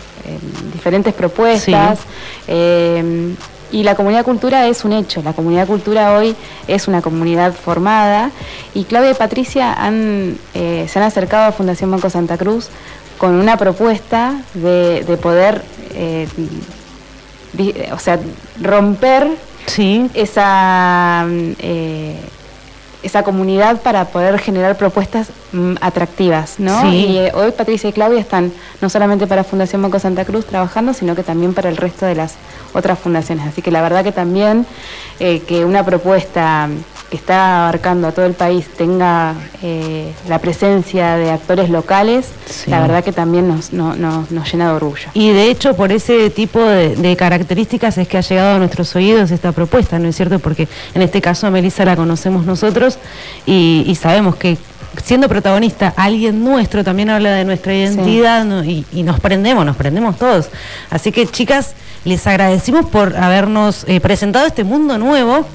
en diferentes propuestas. Eh, y la comunidad cultura es un hecho, la comunidad cultura hoy es una comunidad formada y Claudia y Patricia han, eh, se han acercado a Fundación Banco Santa Cruz con una propuesta de, de poder, eh, di- o sea, romper Sí. esa, eh, esa comunidad para poder generar propuestas atractivas, ¿no? Sí. Y eh, hoy Patricia y Claudia están no solamente para Fundación Banco Santa Cruz trabajando, sino que también para el resto de las otras fundaciones. Así que la verdad que también eh, que una propuesta que está abarcando a todo el país tenga eh, la presencia de actores locales, Sí. la verdad que también nos, no- no- nos llena de orgullo. Y de hecho, por ese tipo de, de características es que ha llegado a nuestros oídos esta propuesta, ¿no es cierto? Porque en este caso a Melissa la conocemos nosotros y, y sabemos que siendo protagonista alguien nuestro, también habla de nuestra identidad ¿no? y, y nos prendemos, nos prendemos todos. Así que chicas, les agradecimos por habernos eh, presentado este mundo nuevo,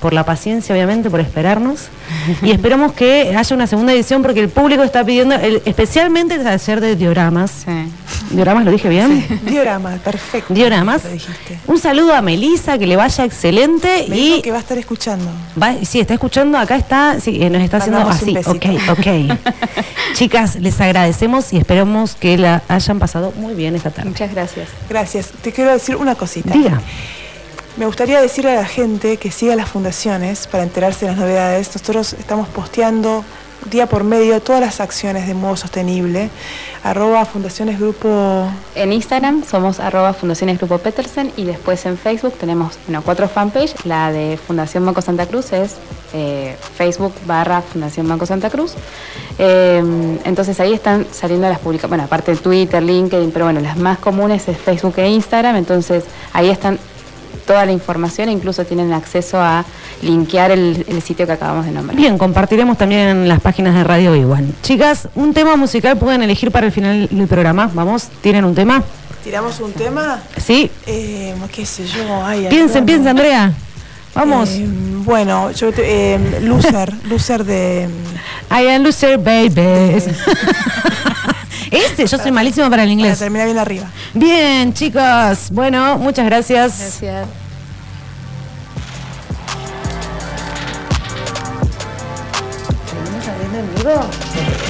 por la paciencia obviamente, por esperarnos y esperamos que haya una segunda edición porque el público está pidiendo, el- especialmente el taller de dioramas. ¿Dioramas lo dije bien? Diorama, perfecto. Dioramas. Lo dijiste. Un saludo a Melisa, que le vaya excelente Me y dijo que va a estar escuchando. Va, sí, está escuchando, acá está, sí, eh, nos está haciendo Mandamos así. Ok, ok. Chicas, les agradecemos y esperamos que la hayan pasado muy bien esta tarde. Muchas gracias. Gracias. Te quiero decir una cosita. Diga. Me gustaría decirle a la gente que siga las fundaciones para enterarse de las novedades. Nosotros estamos posteando día por medio todas las acciones de modo sostenible. Arroba Fundaciones Grupo En Instagram somos arroba Fundaciones Grupo Petersen y después en Facebook tenemos bueno, cuatro fanpage. La de Fundación Banco Santa Cruz es eh, Facebook barra Fundación Banco Santa Cruz. Eh, entonces ahí están saliendo las publicaciones, bueno, aparte de Twitter, LinkedIn, pero bueno, las más comunes es Facebook e Instagram. Entonces ahí están toda la información e incluso tienen acceso a linkear el, el sitio que acabamos de nombrar. Bien, compartiremos también en las páginas de Radio Igual. Chicas, un tema musical pueden elegir para el final del programa. Vamos, ¿tienen un tema? ¿Tiramos un tema? Sí. Eh, ¿Qué sé yo? Ay, Piensen, Andrea, piensen. Andrea. Vamos. Eh, bueno, yo te- eh, Loser, Loser de... I am loser, baby. Ese, yo soy malísima para el Para inglés. terminar bien arriba. Bien, chicos. Bueno, muchas gracias. Gracias. I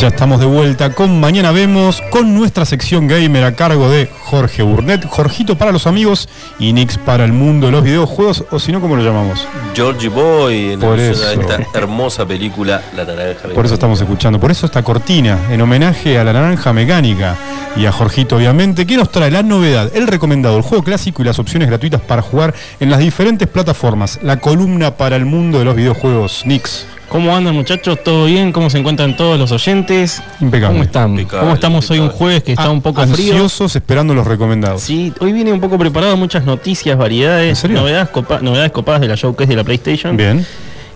ya estamos de vuelta con Mañana Vemos, con nuestra sección gamer a cargo de Jorge Burnett, Jorgito para los amigos y Nix para el mundo de los videojuegos, o si no, ¿cómo lo llamamos? Georgie Boy en Por eso. esta hermosa película La Naranja Por eso estamos escuchando, por eso esta cortina, en homenaje a la naranja mecánica y a Jorgito, obviamente, que nos trae la novedad, el recomendado, el juego clásico y las opciones gratuitas para jugar en las diferentes plataformas, la columna para el mundo de los videojuegos. Nix, ¿Cómo andan muchachos? ¿Todo bien? ¿Cómo se encuentran todos los oyentes? impecable. ¿Cómo están? Impecable, ¿Cómo estamos hoy un jueves que está Ah, un poco frío? Ansiosos esperando los recomendados. Sí, hoy viene un poco preparado, muchas noticias, ¿En variedades, serio? novedades, copa- novedades copadas de la showcase de la PlayStation. Bien.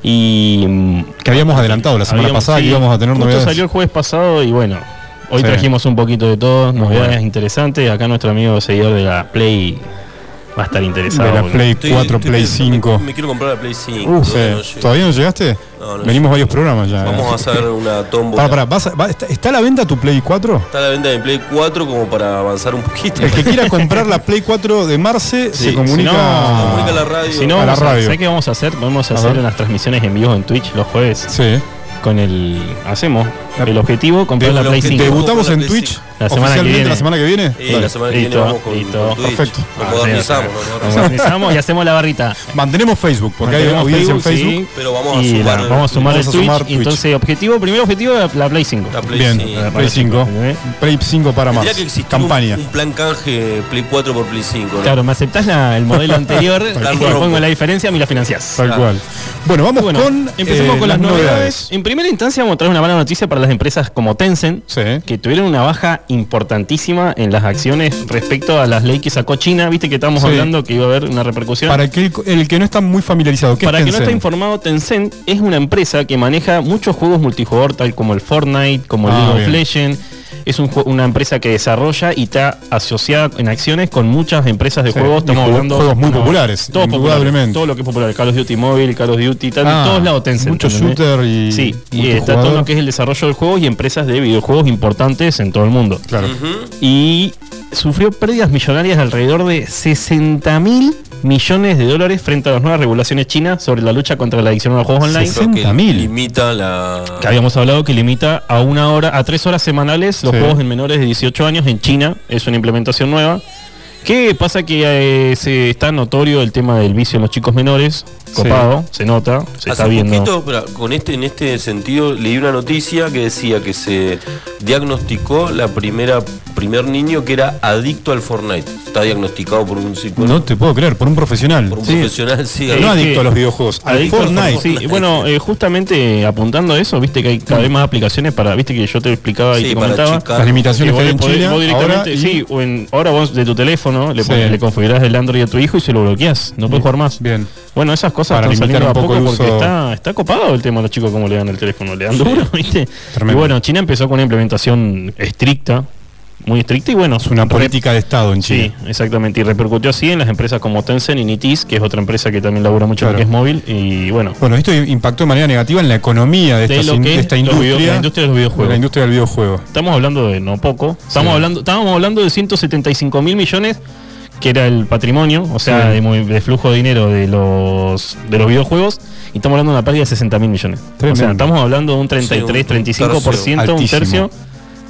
Y Que habíamos adelantado la semana habíamos- pasada que sí, íbamos a tener novedades. salió el jueves pasado y bueno, hoy Sí. trajimos un poquito de todo, novedades bueno. interesantes. Acá nuestro amigo seguidor de la Play va a estar interesado. De la. Play Estoy- 4, estoy Play pensando, 5. Me, me quiero comprar la Play 5. Uf, todavía eh, no llego. ¿Todavía no llegaste? No, no Venimos varios programas ya. Vamos a hacer una tombola. Pará, pará, vas a- va- está, está a la venta tu Play 4? Está a la venta de Play 4 como para avanzar un poquito. El que quiera comprar la Play 4 de Marce Sí, se comunica. si no, comunica a la radio. Si no, A la radio. ¿sabes qué vamos a hacer? Vamos a, A hacer ver. unas transmisiones en vivo en Twitch los jueves Sí. con el hacemos el objetivo comprar la Play 5. objetivo. ¿Debutamos en Twitch? 5. La semana que viene. la semana que viene? La semana que Listo, viene vamos con, listo. con Twitch. Perfecto. Nos Ah, modernizamos, nos modernizamos. y hacemos la barrita. Mantenemos Facebook, porque hay audiencia en Facebook. sí, Pero vamos a y sumar la- el- vamos a sumar el a Twitch. sumar Twitch. Entonces, objetivo, primer objetivo, la, la Play 5. La Play Bien, 5. para Play 5. ¿eh? Play 5 para más. Campaña. Un, plan canje Play 4 por Play 5. ¿no? Claro, me aceptás el modelo anterior, cual. pongo la diferencia y la financiás. Tal cual. Bueno, vamos con. empecemos eh, con las novedades. En primera instancia vamos a traer una mala noticia para las empresas como Tencent, Sí. que tuvieron una baja importantísima en las acciones respecto a las leyes que sacó China. Viste que estábamos Sí. hablando que iba a haber una repercusión. Para que, el que no está muy familiarizado, ¿qué Para es que no está informado, Tencent es una empresa que maneja muchos juegos multijugador, tal como el Fortnite, como el Ah, League of. Legends. Es un una empresa que desarrolla y está asociada en acciones con muchas empresas de Sí, juegos. Estamos juegos- hablando juegos muy no, populares, todo popular, todo lo que es popular, Call of Duty Mobile, Call of Duty, tal, Ah, en todos lados Tencent. mucho shooter y sí, y está todo lo que es el desarrollo de juegos y empresas de videojuegos importantes en todo el mundo. Claro. Y sufrió pérdidas millonarias de alrededor de 60 mil millones de dólares frente a las nuevas regulaciones chinas sobre la lucha contra la adicción a los juegos online. Creo que 60.000. Limita la. Que habíamos hablado que limita a una hora, a tres horas semanales los Sí. juegos en menores de 18 años en China. Es una implementación nueva. ¿Qué pasa? Que eh, se está notorio el tema del vicio en los chicos menores. Copado, se nota, se Hace está viendo. poquito, con este, en este sentido, leí una noticia que decía que se diagnosticó la primera primer niño que era adicto al Fortnite. Está diagnosticado por un psicólogo, No te puedo creer, por un profesional. por un Sí. profesional, sí. No adicto a los videojuegos, al Adicto al Fortnite. Fortnite. Sí, bueno, eh, justamente apuntando a eso, viste que hay cada vez más aplicaciones para, viste que yo te explicaba y Sí, te comentaba. checar. Las limitaciones Que hay vos, en le podés- China. vos directamente, ahora y- sí, o en- ahora vos de tu teléfono le, Sí. pones- le configurás el Android a tu hijo y se lo bloqueás, no puedes jugar más. Bien. Bueno, esas cosas Para están saliendo a poco porque está, está copado el tema de los chicos como le dan el teléfono, le dan duro, ¿viste? Tremendo. Y bueno, China empezó con una implementación estricta, muy estricta y bueno, Es una política de Estado en Sí, China. exactamente. Y repercutió así en las empresas como Tencent y Nitis, que es otra empresa que también labura mucho en lo que es móvil. Y bueno, Bueno, esto impactó de manera negativa en la economía de, de in- de es esta video- industria. la industria de los de videojuegos. la industria del videojuego. Estamos hablando de no poco. Estamos Sí. hablando, estábamos hablando de 175 mil millones, que era el patrimonio, o sea, Sí. de, de flujo de dinero de los de los videojuegos, y estamos hablando de una pérdida de 60 mil millones. O sea, estamos hablando de un 33, un 35%, un tercio. tercio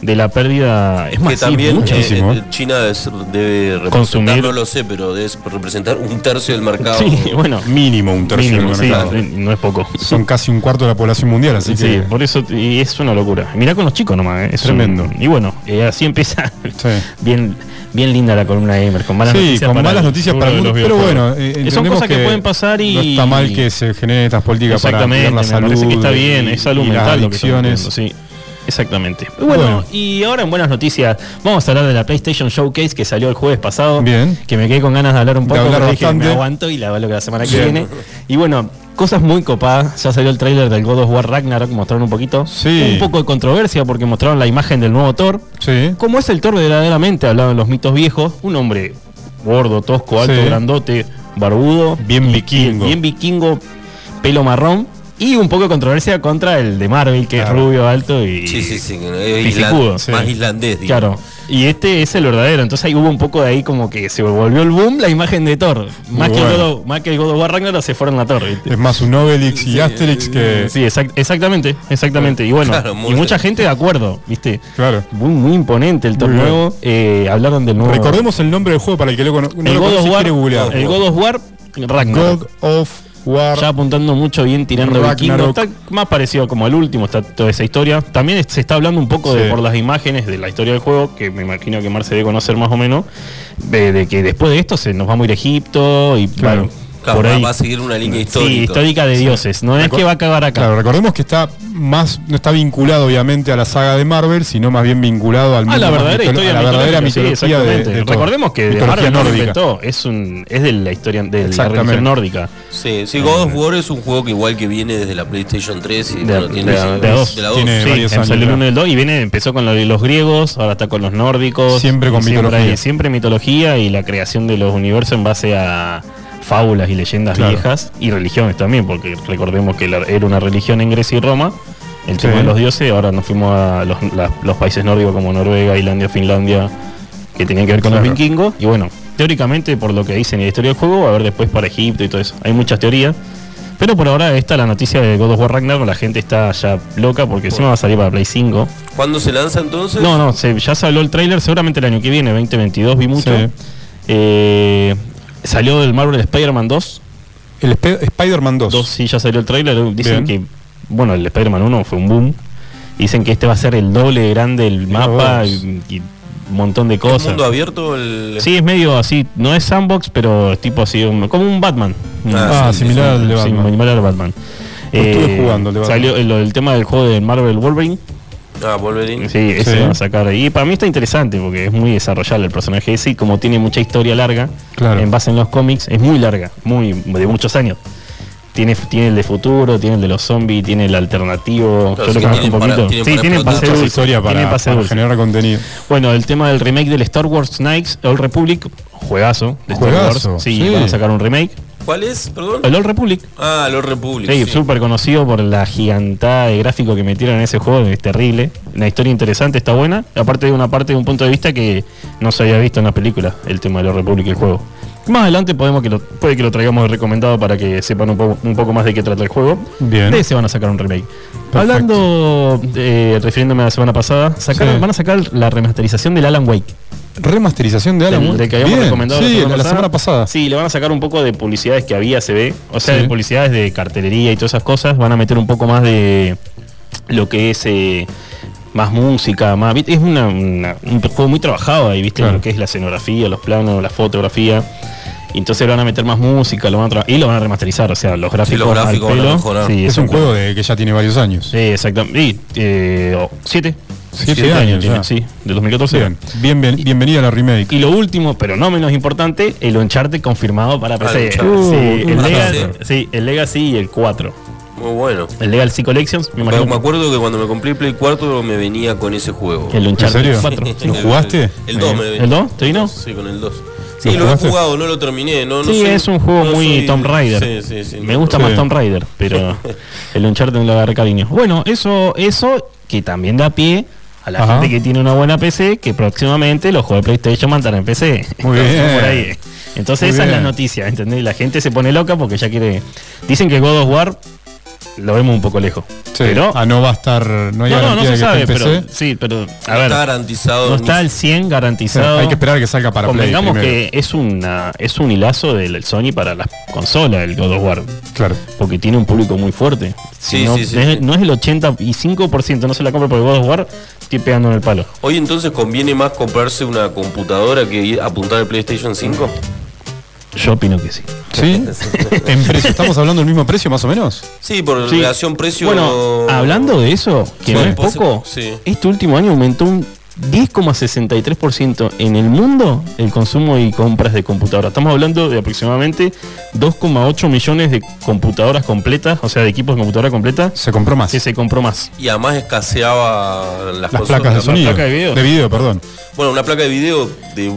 de la pérdida. Es que más, sí, también eh, muchísimo, eh. China es- debe representar, Consumir. no lo sé, pero debe representar un tercio del mercado. Sí, bueno, Mínimo un tercio mínimo, del sí, mercado. no es poco. Son casi un cuarto de la población mundial, así Sí, que. por eso y es una locura. Mirá con los chicos nomás, ¿eh? es Tremendo. un- y bueno, eh, así empieza Sí. bien, bien linda la columna gamer, con malas Sí, noticias con para malas noticias para el de mundo. Pero bueno, eh, son cosas que, pueden pasar y No está mal que se generen estas políticas para Exactamente, la me salud. parece que está bien, es salud y las mental lo que estamos adicciones. viendo, sí. Exactamente. Bueno, Bueno. y ahora en buenas noticias, vamos a hablar de la PlayStation Showcase que salió el jueves pasado. Bien. Que me quedé con ganas de hablar un poco, pero dije, me aguanto y la hablo que la semana que Bien. viene. Y bueno, cosas muy copadas. Ya salió el tráiler del God of War Ragnarok, mostraron un poquito. Sí. Un poco de controversia porque mostraron la imagen del nuevo Thor. Sí. ¿Cómo es el Thor verdaderamente? Hablaban los mitos viejos. Un hombre gordo, tosco, alto, Sí. grandote, barbudo. Bien vikingo. Bien vikingo, pelo marrón. Y un poco de controversia contra el de Marvel, que Claro. es rubio, alto y. Sí, sí, sí. island- más islandés, digamos. Claro. Y este es el verdadero. Entonces ahí hubo un poco de ahí como que se volvió el boom la imagen de Thor. Más, que, el bueno. God of, más que el God of War Ragnarok se fueron a Thor. ¿viste? Es más un Obelix y Asterix que. Sí, exact- exactamente, exactamente. Y bueno, Claro, y mucha gente de acuerdo, ¿viste? Claro. Muy, muy imponente el Thor Muy nuevo. Eh, hablaron del nuevo. Recordemos el nombre del juego para el que lo cono- no el lo God conoce y War. El God of War Ragnarok. God of War. Ya apuntando mucho bien, tirando vikingo. Está más parecido como al último, está toda esa historia. También se está hablando un poco de por las imágenes de la historia del juego, que me imagino que Marce debe conocer más o menos, de, de que después de esto se nos vamos a ir a Egipto y Claro. bueno, Claro, por va- ahí. va a seguir una línea Sí, histórica. histórica de dioses. No es que va a acabar acá. Claro, recordemos que está más, no está vinculado obviamente a la saga de Marvel, sino más bien vinculado al la verdadera mitolo- historia a la verdadera sí, mitología de, de. Recordemos que de Marvel no lo nórdica. inventó, es un es de la historia de la religión nórdica. Sí, sí, God of War es un juego que igual que viene desde la PlayStation 3 y De, bueno, tiene de- de a dos. de la dos. Tiene Sí, varios empezó años el ya. 1 y el 2 y viene, empezó con los griegos, ahora está con los nórdicos. Siempre con y mitología. hay- siempre mitología y la creación de los universos en base a fábulas y leyendas Claro. viejas y religiones también, porque recordemos que la- era una religión en Grecia y Roma, el tema Sí. de los dioses, ahora nos fuimos a los, la- los países nórdicos como Noruega, Islandia, Finlandia, que tenían que ver con Claro. los vikingos. Y bueno, teóricamente, por lo que dicen en la historia del juego, va a haber después para Egipto y todo eso. Hay muchas teorías. Pero por ahora está la noticia de God of War Ragnarok, la gente está ya loca porque encima va a salir para Play 5. ¿Cuándo se lanza entonces? No, no, se- ya se habló el tráiler, seguramente el año que viene, 2022, vi mucho. Sí. Eh, salió el Marvel Spider-Man 2. El Sp- Spider-Man 2. 2 sí, ya salió el tráiler. Dicen Bien. que, bueno, el Spider-Man 1 fue un boom. Dicen que este va a ser el doble de grande el Mirá mapa y, y un montón de ¿Es cosas. mundo abierto? El... Sí, es medio así, no es sandbox, pero es tipo así, un- como un Batman. Ah, sí, similar sí, al de Sí, Batman. similar al Batman. Lo estuve jugando, el de Batman. Salió el, el tema del juego de Marvel Wolverine. Ah, Wolverine. Sí, ese Sí. van a sacar. Y para mí está interesante porque es muy desarrollable el personaje ese y como tiene mucha historia larga, Claro. en base en los cómics, es muy larga, muy de muchos años. Tiene, tiene el de futuro, tiene el de los zombies, tiene el alternativo. Claro, Yo sí lo conozco un para- poquito. sí, tiene pase dulce. historia para, tiene pase para generar contenido. Bueno, el tema del remake del Star Wars Knights Old Republic, juegazo de Star Juegazo, Wars. Sí, sí. van a sacar un remake. ¿Cuál es? Perdón. El Old Republic. Ah, Lord Republic. Sí, sí. súper conocido por la gigantada de gráfico que metieron en ese juego, es terrible. Una historia interesante, está buena. Aparte de una parte de un punto de vista que no se había visto en la película, el tema de la República y el juego. Más adelante podemos que lo, puede que lo traigamos de recomendado para que sepan un, poco un poco más de qué trata el juego. Bien. De ese van a sacar un remake. Hablando, eh, refiriéndome a la semana pasada, sacaron- Sí. van a sacar la remasterización del Alan Wake. Remasterización de Alan Wake. que habíamos Bien, recomendado sí, la, la semana pasada. Sí, le van a sacar un poco de publicidades que había, se ve. O sea, Sí. de publicidades de cartelería y todas esas cosas. Van a meter un poco más de lo que es eh, más música, más. ¿viste? Es una- una- un juego muy trabajado ahí, ¿viste? Claro. Lo que es la escenografía, los planos, la fotografía. Y entonces le van a meter más música, lo van a tra- y lo van a remasterizar, o sea, los gráficos, al gráficos van a pelo. mejorar. Sí, Es un juego de, que ya tiene varios años. Sí, exactamente. Y, eh, oh, siete. Siete años tiene, ya. sí, de 2014. Bien, Bienven- bienvenida a la remake. Y lo último, pero no menos importante, el Uncharted confirmado para PC. Uncharted. Uh, sí, el. Legacy, sí, el Legacy y el 4. Muy bueno. El Legacy Collections, me imagino. me acuerdo que cuando me compré el Play 4 me venía con ese juego. El Uncharted serio? 4. ¿Lo jugaste? El 2 me venía. ¿El 2? ¿Te vino? Sí, con el 2. Sí, ¿Lo lo, he jugado, no lo terminé. No, no Sí, soy- es un juego no muy soy- Tomb Raider. Sí, sí, sí. Me no- gusta más Tomb Raider, pero el Uncharted me lo agarré cariño. Bueno, eso, eso que también da pie a la Ajá. gente que tiene una buena PC, que próximamente los juegos de PlayStation van a estar en PC. Muy Entonces, bien. por ahí. Entonces Muy esa es la bien. noticia, ¿entendés? La gente se pone loca porque ya quiere... Dicen que God of War lo vemos un poco lejos. Sí. Pero... Ah, no va a estar. No hay no, no, se de que sabe, esté en pero PC. sí, pero a no ver, está garantizado. no está al 100 garantizado. Hay que esperar a que salga para Play. Convengamos primero. que es una es un hilazo del Sony para la consola, el God of War, Claro. porque tiene un público muy fuerte. Si Sí, no, sí, sí, es, sí. no es el 85%, no se la compra por el God of War, estoy pegando en el palo. Hoy entonces conviene más comprarse una computadora que ir- apuntar al PlayStation 5. Yo opino que sí. ¿Sí? en precio. ¿Estamos hablando del mismo precio más o menos? Sí, por Sí. relación precio. Bueno, hablando de eso, que no es poco, sí. este último año aumentó un 10,63% en el mundo el consumo y compras de computadoras. Estamos hablando de aproximadamente 2,8 millones de computadoras completas, o sea, de equipos de computadora completa, Se compró más. que se compró más. Y además escaseaba las, Las cosas- placas de la- sonido. placa de video. De video, perdón. Bueno, una placa de video de,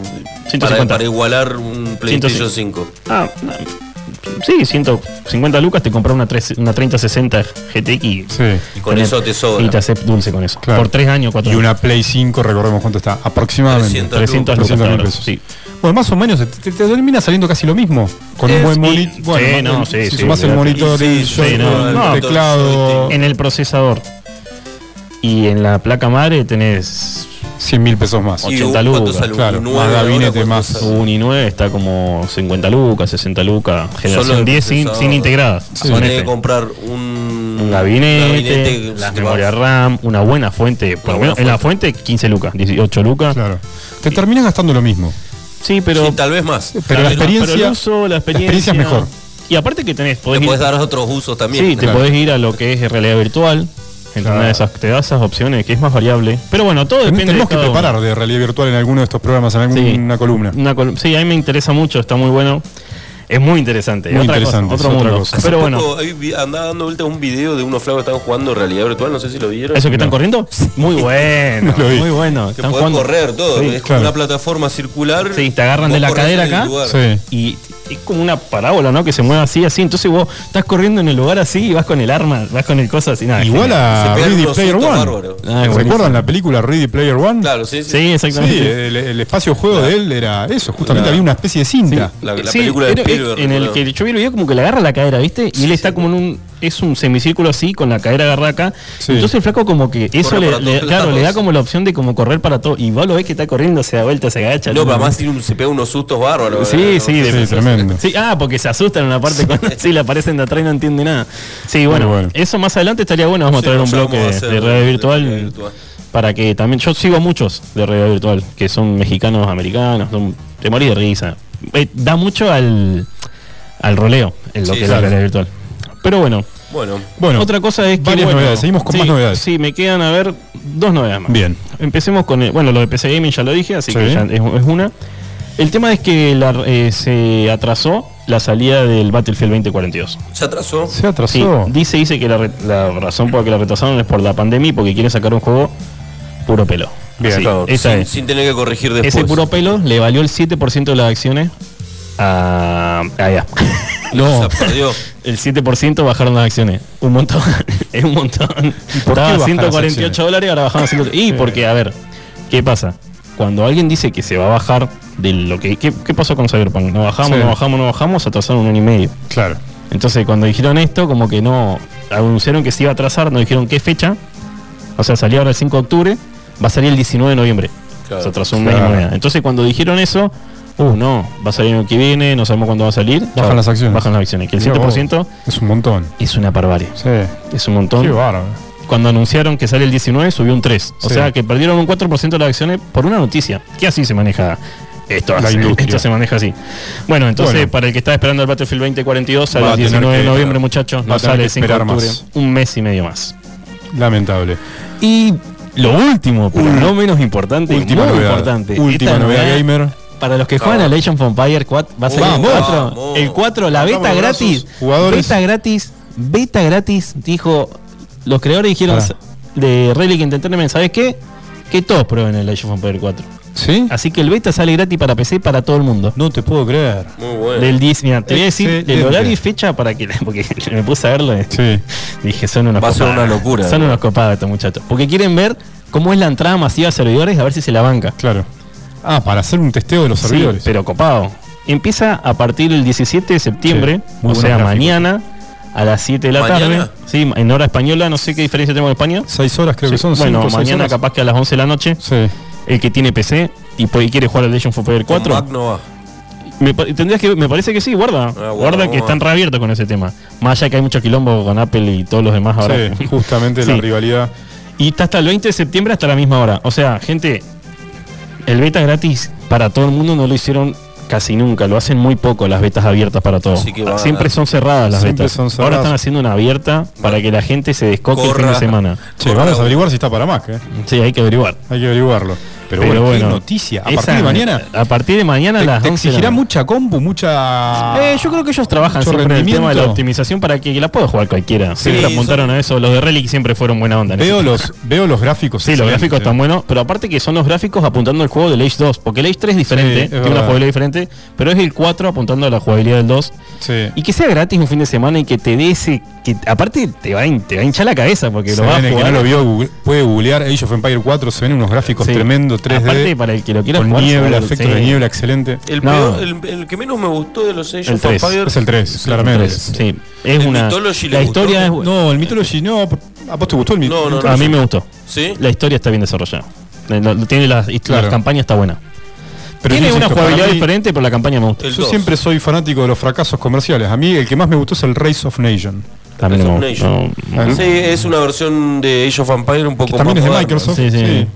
150. para, para igualar un PlayStation 5. Ah, no, Sí, 150 lucas te compras una, tres- una 3060 GTX y, Sí. Y con eso te sobra. y te hace dulce con eso. Claro. Por 3 años, 4 Y una Play 5, recordemos cuánto está, aproximadamente. 300 300 lucas. 300 mil claro, pesos. sí. Bueno, más o menos te, te termina saliendo casi lo mismo. Con un Es- buen y- monitor. Bueno, sí, no, sí, si sí, sumás el monitor, Y el, sí, joystick, sí, no, el no, teclado, En el procesador y en la placa madre tenés 100 mil pesos más. Y 80 ¿cuánto lucas, claro, i9 más gabinete, ¿Cuánto más- un i9 está como 50 lucas, 60 lucas, generación el 10 sin, sin integradas. Sí, son tenés F. que comprar un, un gabinete, gabinete que la se te memoria va- RAM, una buena fuente, por lo menos en la fuente 15 lucas, 18 lucas. Claro. Te terminas gastando lo mismo. Sí, pero Sí, tal vez más. Pero la vez experiencia- pero el uso, la experiencia, experiencia es mejor. Y aparte que tenés, Te podés ir- puedes dar otros usos también. sí, te Claro. podés ir a lo que es realidad virtual. En Claro. una de esas te da esas opciones que es más variable. Pero bueno, todo depende Tenemos de que uno. preparar de realidad virtual en alguno de estos programas, en Sí. alguna columna. Una col- sí, a mí me interesa mucho, está muy bueno. Es muy interesante. Muy otra interesante, cosa, otro otra mundo. cosa. Pero bueno, andaba dando vuelta un video de unos flacos que estaban jugando realidad virtual, no sé si lo vieron. ¿eso que están corriendo? Muy bueno, No lo vi. muy bueno. Que Están jugando. correr todo, Sí, es como claro. una plataforma circular. Sí, te agarran de la cadera acá. Sí. Y es como una parábola, ¿no? Que se mueve así, así. Entonces vos estás corriendo en el lugar así y vas con el arma, vas con el cosa así. Nada, Igual a Ready Player One. Ah, buenísimo. ¿Recuerdan la película Ready Player One? Claro, sí, sí. Sí, Sí, exactamente. el, el espacio juego de él era eso, justamente Claro. había una especie de cinta. La, la Sí, película de Spielberg. En el que yo vi el video como que le agarra la cadera, ¿viste? Y él está como en un. Es un semicírculo así, con la cadera agarrada acá. Sí. Entonces el flaco como que eso Corre le, claro, le da como la opción de como correr para todo. Y vos lo ves que está corriendo, se da vuelta, se agacha. No, pero además se pega unos sustos bárbaros. Sí, ¿verdad? sí, de- tremendo. Sí, ah, porque se asustan en la parte cuando sí le aparecen de atrás y no entiende nada. Sí, bueno, bueno. eso más adelante estaría bueno. Vamos Sí, a traer un bloque de, hacer de realidad de virtual, para que también. Yo sigo muchos de realidad virtual que son mexicanos, americanos, son, te morís de risa. Eh, da mucho al, al roleo en lo Sí, que es la realidad virtual. Pero bueno, Bueno, Bueno, otra cosa es que. varias bueno, novedades. Seguimos con sí, más novedades. Sí, me quedan a ver dos novedades más. Bien. Empecemos con. el- bueno, lo de PC Gaming ya lo dije, así Sí. que ya es, es una. El tema es que la- eh, se atrasó la salida del Battlefield 2042. se atrasó. Se Sí, atrasó. dice, dice que la, razón por la que la retrasaron es por la pandemia y porque quieren sacar un juego puro pelo. Bien, Así, Claro, esa sin, es. sin tener que corregir después. Ese puro pelo le valió el 7% de las acciones a. allá. No. Perdió. El 7% bajaron las acciones. Un montón. es un montón. Estaba a bajan las 148 acciones? dólares, ahora bajaron a 100. Y porque, a ver, ¿qué pasa? Cuando alguien dice que se va a bajar de lo que. ¿Qué, qué pasó con Cyberpunk? No bajamos, Sí. no bajamos, no bajamos, atrasaron un año y medio. Claro. Entonces, cuando dijeron esto, como que no. Anunciaron que se iba a atrasar, no dijeron qué fecha. O sea, salía ahora el 5 de octubre, va a salir el 19 de noviembre. Claro. Se atrasó un Claro. mes y medio. Entonces, cuando dijeron eso, uh, no, va a salir el año que viene, no sabemos cuándo va a salir. Bajan las acciones. Bajan las acciones. Que el vos, 7% Es un montón. es una barbarie. Sí. Es un montón. Qué bárbaro. Cuando anunciaron que sale el 19, subió un 3. O Sí. sea, que perdieron un 4% de las acciones por una noticia. Que así se maneja esto. La así-. Esto se maneja así. Bueno, entonces, Bueno. para el que está esperando el Battlefield 2042, sale el tener 19 de noviembre, muchachos. No sale el 5 de esperar octubre. más. Un mes y medio más. Lamentable. Y lo último, pero no menos importante, Última muy novedad. importante. Última esta novedad gamer. Para los que juegan a Legend of Empire 4, va a salir Vamos. el 4. Vamos. El 4, la beta gratis. jugadores. Beta gratis. Beta gratis. Dijo, los creadores dijeron de Relic Entertainment, ¿sabes qué? Que todos prueben el Legend of Empire 4. ¿Sí? Así que el beta sale gratis para PC y para todo el mundo. No te puedo creer. Muy bueno. Del 10, mira, te voy a decir el horario y fecha para que, porque me puse a verlo. Sí. Dije, son unos Va a ser una locura, Son ¿no? unos copados estos muchachos. Porque quieren ver cómo es la entrada masiva a servidores, a ver si se la banca. Claro. Ah, para hacer un testeo de los Sí, servidores. pero copado. Empieza a partir del 17 de septiembre, Sí, o sea, mañana a las 7 de la ¿Mañana? tarde. Sí, en hora española, no sé qué diferencia tenemos en España. Seis horas creo que son. bueno, cinco, mañana horas. capaz que a las 11 de la noche, Sí. el que tiene PC y puede- y quiere jugar al Legend of Con 4, Mac no va. me, tendrías que, me parece que sí, guarda. guarda, guarda que están reabiertos con ese tema. Más allá que hay mucho quilombo con Apple y todos los demás ahora. Sí, justamente Sí. la rivalidad. Y está hasta el 20 de septiembre hasta la misma hora. O sea, gente, el beta gratis para todo el mundo no lo hicieron casi nunca. Lo hacen muy poco las betas abiertas para todos. Siempre son cerradas las Siempre betas. son cerradas. Ahora están haciendo una abierta para que la gente se descoque el fin de semana. Che, Corra. vamos a averiguar si está para Mac, ¿eh? Sí, hay que averiguar. Hay que averiguarlo. Pero, bueno, qué noticia. A partir de mañana. A partir de mañana Te, las te 11 de la exigirá mucha compu, mucha. Eh, yo creo que ellos trabajan siempre en el tema de la optimización para que, la pueda jugar cualquiera. siempre Sí, apuntaron a eso. Los de Relic siempre fueron buena onda. Veo los, veo los gráficos. Sí, los gráficos están buenos, pero aparte que son los gráficos apuntando al juego del Age 2, porque el Age 3 es diferente, Sí, es una jugabilidad diferente, pero es el 4 apuntando a la jugabilidad del 2. Sí. Y que sea gratis un fin de semana y que te dé ese. que aparte te va, te va a hinchar la cabeza porque Se lo vas a que jugar. no lo vio google- puede googlear Age of Empire 4, se ven unos gráficos Sí. Tremendos 3D. Aparte, para el que lo quiera con jugar, niebla, efectos sí. de niebla excelente. El, No. peor- el, el que menos me gustó de los Age El of 3. Empires Es el 3, claramente. tres. Sí, es ¿El una. Mythology la gustó? historia es. No, el Mythology no. ¿A vos te gustó el Mi- No, no, Mythology? no. a mí me gustó. ¿Sí? La historia está bien desarrollada. Eh, Tiene las, y Claro. la campaña está buena. Pero Tiene una jugabilidad mí- diferente, pero la campaña me gusta. Yo siempre soy fanático de los fracasos comerciales. A mí el que más me gustó es el Race of Nation. También Age me of gusta. Nation. No, no. Sí, es una versión de Age of Empire un poco Que también más es de. Microsoft. Sí, sí.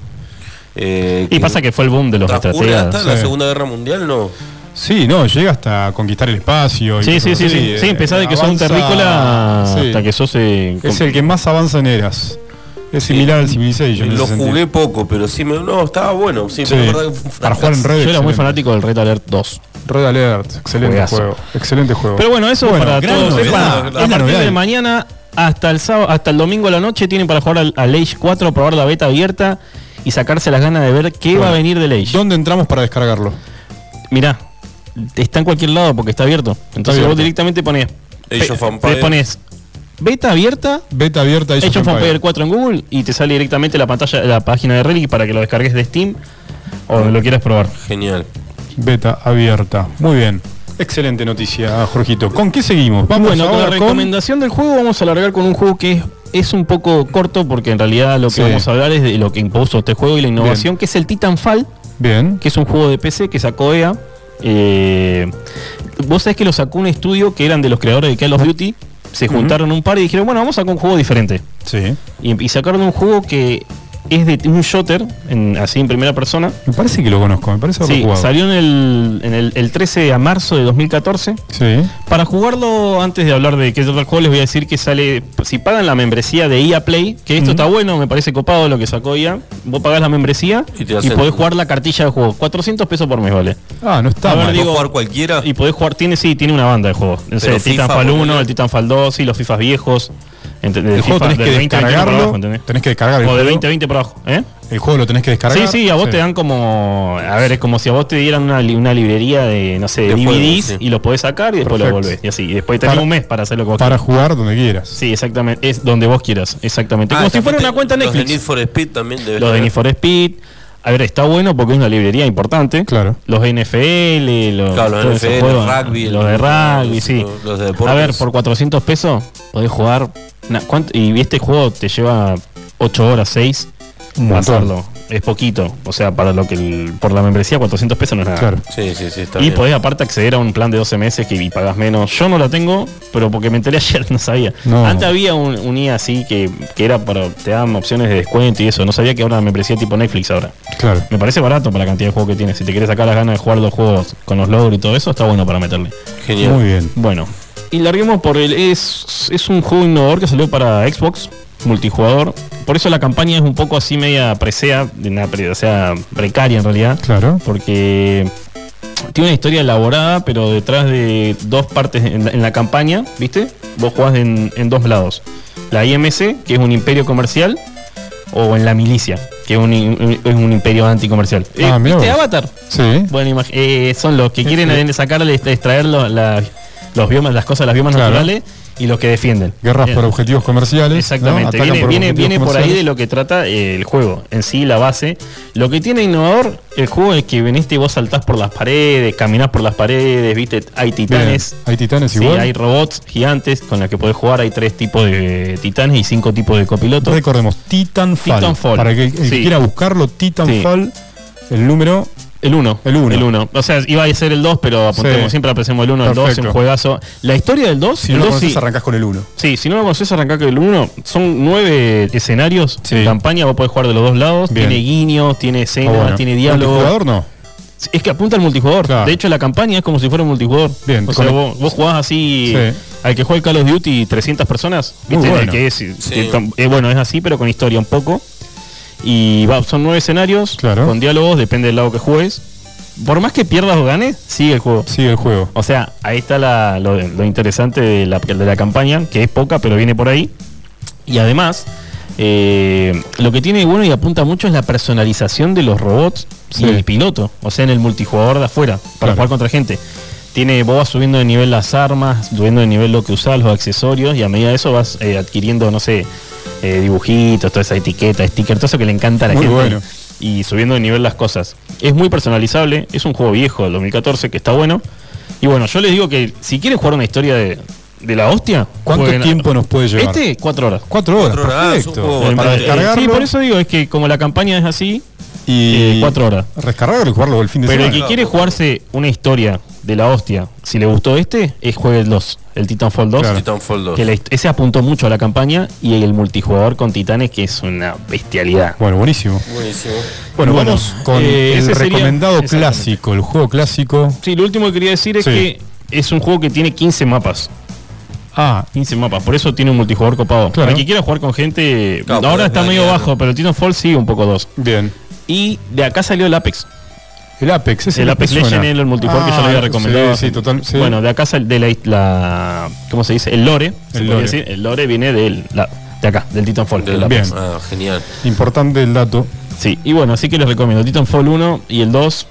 Eh, Y pasa que fue el boom de los estrategas. hasta la Sí. Segunda Guerra Mundial, ¿no? Sí, no, llega hasta conquistar el espacio. y Sí, sí, sí, sí. Sí, Eh, empezás de que sos un avanza- terrícola sí. hasta que sos. eh, Es el que más avanza en eras. Es similar al Civilization. Lo jugué sentido. poco, pero sí me. No, estaba bueno. Sí, Sí. Para jugar en red. Yo era muy fanático del Red Alert 2. Red Alert, excelente Juegazo. juego. Excelente juego. Pero bueno, eso Bueno, para todos novedad, es A partir novedad. de mañana hasta el sábado, hasta el domingo a la noche tienen para jugar al, al Age 4, probar la beta abierta y sacarse las ganas de ver qué va a venir del Age. ¿Dónde entramos para descargarlo? Mirá, está en cualquier lado porque está abierto. Entonces abierto. vos directamente Empires. te pones beta abierta, Beta abierta Age, Age of. Empire 4 en Google y te sale directamente la pantalla, la página de Relic para que lo descargues de Steam o lo quieras probar. Genial. Beta abierta. Muy bien. Excelente noticia, Jorgito. ¿Con qué seguimos? Vamos bueno, con la ahora con... recomendación del juego vamos a alargar con un juego que es, es un poco corto porque en realidad lo que Sí. vamos a hablar es de lo que impuso este juego y la innovación, que es el Titanfall, Bien. que es un juego de PC que sacó EA. Eh, vos sabés que lo sacó un estudio que eran de los creadores de Call of Duty. Se juntaron un par y dijeron, bueno, vamos a sacar un juego diferente. Sí. Y, y sacaron un juego que es de un shooter, en- así en primera persona. Me parece que lo conozco, me parece Sí, jugado. salió en el, en el, el 13 de marzo de 2014. Sí. Para jugarlo, antes de hablar de qué es otro juego, les voy a decir que sale, si pagan la membresía de EA Play, que esto está bueno, me parece copado lo que sacó EA, vos pagás la membresía Y y, podés jugar la cartilla de juego. 400 pesos por mes, vale. Ah, no está A ver, mal. digo- ¿Puedo jugar cualquiera? Y podés jugar, tiene sí, tiene una banda de juegos. No sé, el Titanfall 1, ponele. el Titanfall 2, y los FIFAs viejos. Ent- del el juego FIFA tenés del que 20, 20 para descargarlo. abajo, ¿entendés? tenés que descargar el O de juego. 2020 para abajo, ¿eh? El juego lo tenés que descargar. Sí, sí, a vos te dan como. A ver, es como si a vos te dieran una, li- una librería de, no sé, de DVDs juegos, sí. y los podés sacar y después lo volvés. Y así. Y después tenés Para- un mes para hacer lo que vos Para quieras. jugar donde quieras. Sí, exactamente. Es donde vos quieras. Exactamente. Ah, como si fuera una cuenta Los de Need Netflix. for Speed también debe Los de. Need for Speed. A ver, está bueno porque es una librería importante. Claro. Los NFL, los, Claro, los NFL, juegos, rugby, los de los- rugby, sí. los de deportes. A ver, por 400 pesos podés jugar. na- ¿cuánto? Y este juego te lleva 8 horas, 6 Un montón. pasarlo. Es poquito. O sea, para lo que el- por la membresía 400 pesos no es nada. Claro. Sí, sí, sí, está Y bien. podés aparte acceder a un plan de 12 meses que y pagás menos. Yo no la tengo, pero porque me enteré ayer, no sabía. No. Antes había un, un IA así que, que era para. te daban opciones de descuento y eso. No sabía que ahora una membresía tipo Netflix ahora. Claro. Me parece barato para la cantidad de juegos que tiene. Si te quieres sacar las ganas de jugar los juegos con los logros y todo eso, está bueno para meterle. Genial. Muy bien. Bueno, y larguemos por el. Es, es un juego innovador que salió para Xbox, multijugador. Por eso la campaña es un poco así media presea, de una pre- o sea, precaria en realidad. Claro. Porque tiene una historia elaborada, pero detrás de dos partes en la, en la campaña, ¿viste? Vos jugás en, en dos lados. La IMC, que es un imperio comercial, o en la milicia, que es un, un- es un imperio anticomercial. Eh, Ah, mirá ¿Viste. Avatar? Sí. Bueno, eh, son los que quieren sacarle, extraer lo- la- los biomas, las cosas las biomas Claro. naturales y los que defienden. Guerras por objetivos comerciales. Exactamente, viene, por viene, por ahí de lo que trata eh, el juego, en sí, la base. Lo que tiene innovador el juego es que veniste y vos saltás por las paredes, caminás por las paredes, viste, hay Bien. titanes. Hay titanes Sí, igual. hay robots gigantes con los que podés jugar, hay tres tipos de titanes y cinco tipos de copilotos. Recordemos, Titanfall. Titanfall. Para que el, el que Sí. quiera buscarlo, Titanfall, el número. El 1. El uno. El 1. O sea, iba a ser el 2, pero apuntemos, Sí. siempre apreciamos el 1, el 2, Perfecto. un juegazo. La historia del 2, Si el no lo 2 conoces, sí, arrancás con el 1. Sí, si no lo conoces, arrancá con el 1. Son nueve escenarios Sí. en campaña, vos podés jugar de los dos lados. Bien. Tiene guiños, tiene escena, Ah, bueno. tiene diálogo. ¿Multijugador no? Es que apunta al multijugador. Claro. De hecho, la campaña es como si fuera un multijugador. Bien, O sea, el- vos, vos jugás así Sí. al que juega el Call of Duty 300 personas. ¿viste? bueno. Que es, que eh, bueno, es así, pero con historia un poco. Y va, son nueve escenarios Claro. con diálogos, depende del lado que juegues. Por más que pierdas o ganes, sigue el juego. Sigue el juego. O sea, ahí está la- lo, lo interesante de la, de la campaña, que es poca, pero viene por ahí. Y además, eh, lo que tiene bueno y apunta mucho es la personalización de los robots Sí. y el piloto. O sea, en el multijugador de afuera, para Claro. jugar contra gente. Tiene, vos vas subiendo de nivel las armas, subiendo de nivel lo que usás, los accesorios, y a medida de eso vas eh, adquiriendo, no sé, eh, dibujitos, toda esa etiqueta, sticker, todo eso que le encanta a la Muy gente. bueno. Y subiendo de nivel las cosas. Es muy personalizable, es un juego viejo del 2014 que está bueno. Y bueno, yo les digo que si quieren jugar una historia de, de la hostia, ¿Cuánto jueguen tiempo nos puede llevar? Este, cuatro horas. Cuatro horas, Cuatro perfecto. juego Para Eh, descargarlo Sí, por eso digo, es que como la campaña es así, y eh, cuatro horas. Descargarlo y jugarlo el fin de Pero el semana. que quiere jugarse una historia de la hostia, si le gustó este, es juegue el 2, el Titanfall 2. Claro. Titanfall 2. Que hist- ese apuntó mucho a la campaña y el multijugador con titanes, que es una bestialidad. Bueno, buenísimo. Buenísimo. Bueno, Bueno, vamos con eh, el sería- recomendado clásico, el juego clásico. Sí, lo último que quería decir es Sí. que es un juego que tiene 15 mapas. Ah, 15 mapas, por eso tiene un multijugador copado. Claro. Para que quiera jugar con gente, Claro, ahora está medio bajo, pero Titanfall sigue un poco dos. bien. Y de acá salió el Apex. El Apex, ese el me Apex. Legends es el multijugador que yo le había Ah, recomendado. Sí, sí, total. sí. Bueno, de acá sal- de la, la- ¿cómo se dice? El lore, se El lore. decir. El lore viene del, la- de acá, del Titanfall. Del- Bien. Ah, genial. importante el dato. Sí, y bueno, así que les recomiendo Titanfall 1 y el 2.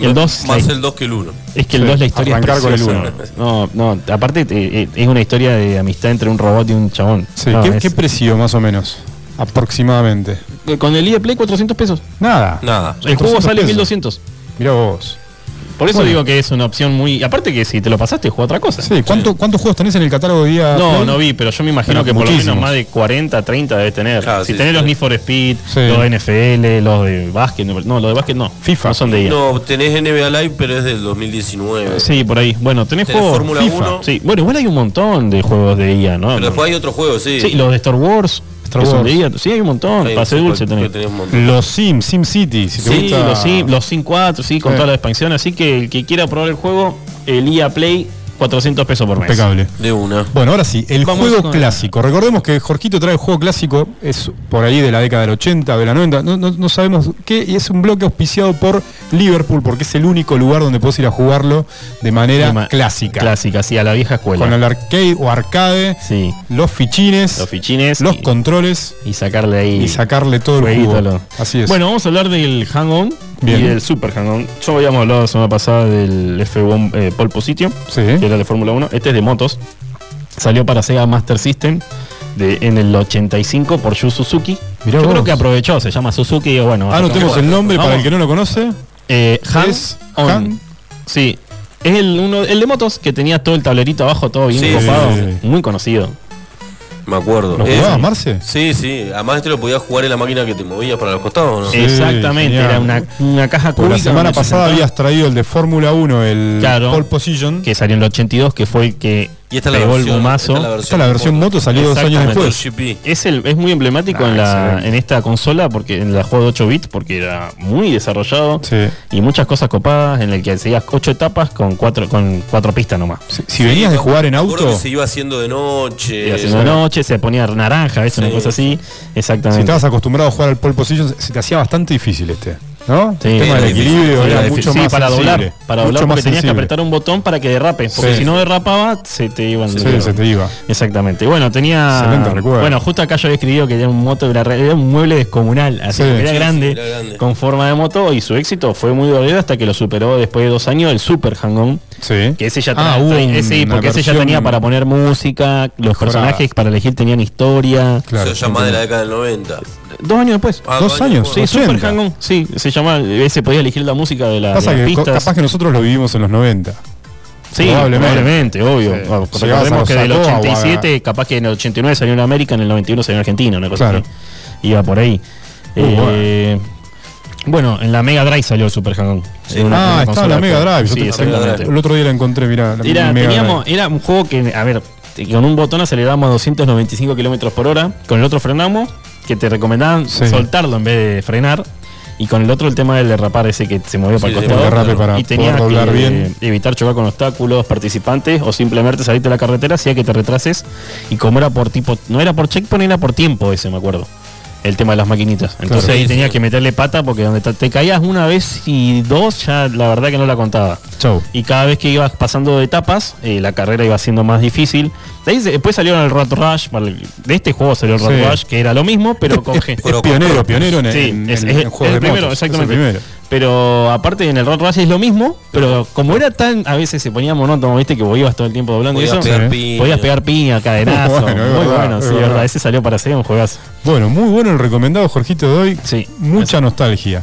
Y el 2 Más la- el 2 que el 1. es que el Sí, 2 la historia arrancar es con el preciosa. No, no, aparte eh, eh, es una historia de amistad entre un robot y un chabón. Sí, No, ¿qué, es- qué precio más o menos? Aproximadamente. Con el EA Play 400 pesos. Nada. Nada. El juego 400 sale pesos. 1200. Mira vos. Por eso Bueno. digo que es una opción muy. Aparte que si te lo pasaste, juega otra cosa. Sí, ¿cuánto- ¿cuántos juegos tenés en el catálogo de día? No, Play? no vi, pero yo me imagino Pero que por lo menos más de 40, 30 debe tener. Claro, si sí, tenés sí. los Need for Speed, Sí. los de NFL, los de básquet, no, no, los de básquet no. FIFA. No son de EA. No, tenés NBA Live, pero es del 2019. Sí, por ahí. Bueno, tenés, Tenés juegos. Fórmula FIFA. 1. Sí, bueno, igual hay un montón de juegos de EA, ¿no? Pero después hay otros juegos, sí. Sí, los de Star Wars. Star Wars. Sí, hay un montón. Hay- Pase dulce porque tenés. tenés un montón. Los Sim, Sim City, si te Sí, gusta. los Sim, los Sim 4, sí, con Sí. toda la expansión. Así que el que quiera probar el juego, el EA Play, 400 pesos por mes. Impecable. De una. Bueno, ahora sí, el Vamos juego con- clásico. Recordemos que Jorgito trae el juego clásico, es por ahí de la década del 80, de la 90, no, no- no sabemos qué, y es un bloque auspiciado por Liverpool, porque es el único lugar donde puedes ir a jugarlo de manera clásica. Clásica, sí, a la vieja escuela. Con el arcade o arcade, Sí, los fichines, los fichines. los y, controles y sacarle ahí. y sacarle todo el jueguito, jugo. lo- Así es. Bueno, vamos a hablar del Hang-On Bien. y del Super Hang-On. Yo habíamos hablado la semana pasada del F1 eh, Pole Position, sí. que era de Fórmula 1. Este es de motos. Salió para Sega Master System de, en el 85 por Yu Suzuki. Mirá Yo vos. creo que aprovechó, se llama Suzuki y bueno. Anotemos vamos. el nombre para el que no lo conoce. Eh, Han Es On. Han. Sí. Es el, uno, el de motos que tenía todo el tablerito abajo, todo bien Sí, copado. sí. Muy conocido. Me acuerdo. ¿Lo Eh, jugabas, Marce? Sí, sí. Además, este lo podías jugar en la máquina que te movías para los costados, ¿no? Sí, Exactamente, genial. era una, una caja cúbica. la semana pasada habías traído el de Fórmula 1, el Claro. Pole Position. que salió en el 82, que fue el que Y esta es la versión. el bumazo. esta Esta es la versión moto, salió dos años después. Es, el, es muy emblemático Ah, en, la, en esta consola, porque en la juego de 8 bits, porque era muy desarrollado Sí. y muchas cosas copadas, en el que seguías 8 etapas con cuatro, con cuatro pistas nomás. Si, si venías de jugar en auto, que se iba haciendo de noche. Iba haciendo de noche, se ponía naranja, ¿ves? Una Sí. cosa así. si Exactamente. estabas acostumbrado a jugar al pole position, se te hacía bastante difícil este. ¿No? Sí. el tema del Era equilibrio Era mucho Sí, más para sensible. doblar, para mucho doblar más porque tenías que apretar un botón para que derrape, porque Sí. si no derrapaba se te iban Sí, se te iba. Exactamente. Bueno, tenía. Excelente recuerdo. Bueno, justo acá yo había escrito que era un moto, era, era un mueble descomunal, así Sí. que era grande, sí, era grande. con forma de moto, y su éxito fue muy doloroso hasta que lo superó después de dos años el Super Hang-On. Sí. Que ese ya Ah, ese, una porque ese ya tenía para poner música, los mejorada. personajes para elegir tenían historia. Claro. se llama de la década del 90. Dos años después. Ah, Dos años, Sí, sí. Super 80. Hang-On, sí, se llama, ese podía elegir la música de, la, Pasa de las que pistas. capaz que nosotros lo vivimos en los 90. Sí, Probablemente. probablemente, obvio. Sí. Bueno, Llegabas Recordemos que del Osacoa o a- 87, capaz que en el 89 salió en América, en el 91 salió en Argentina, una cosa Claro. así. Iba por ahí. Uh, Eh, bueno, en la Mega Drive salió el Super Hang-On. Sí. Ah, está en la Mega. Drive. Sí, te- exactamente. El otro día la encontré, mirá. la Era, Mega teníamos, Drive. era un juego que, a ver, con un botón acelerábamos a 295 kilómetros por hora, con el otro frenamos, que te recomendaban Sí. soltarlo en vez de frenar. Y con el otro el tema del derrapar ese que se movía para el costado. derrape para y tenías poder que bien. evitar chocar con obstáculos, participantes o simplemente salirte de la carretera, hacía que te retrases. Y como era por tipo, no era por checkpoint, era por tiempo ese, me acuerdo. El tema de las maquinitas. Entonces Claro. ahí Sí, tenías sí. que meterle pata porque donde te, caías una vez y dos, ya la verdad que no la contaba. Chau. Y cada vez que ibas pasando de etapas, eh, la carrera iba siendo más difícil. De ahí después salieron el Rat Rush, el- de este juego salió el Rat Sí. Rush, que era lo mismo, pero con gente. Es pionero, pionero en, Sí, en- es, en- es- en juegos es el de primero, motos. exactamente. Es el primero. Pero aparte en el Road Rush es lo mismo, pero como era tan, a veces se ponía monótono, viste que vos ibas todo el tiempo doblando y eso, pegar Sí. piña. podías pegar piña, cadenazo, Bueno, es muy verdad, bueno, es sí, verdad. verdad, ese salió para ser un juegazo. Bueno, muy bueno el recomendado, Jorgito, de hoy. Sí. Mucha nostalgia.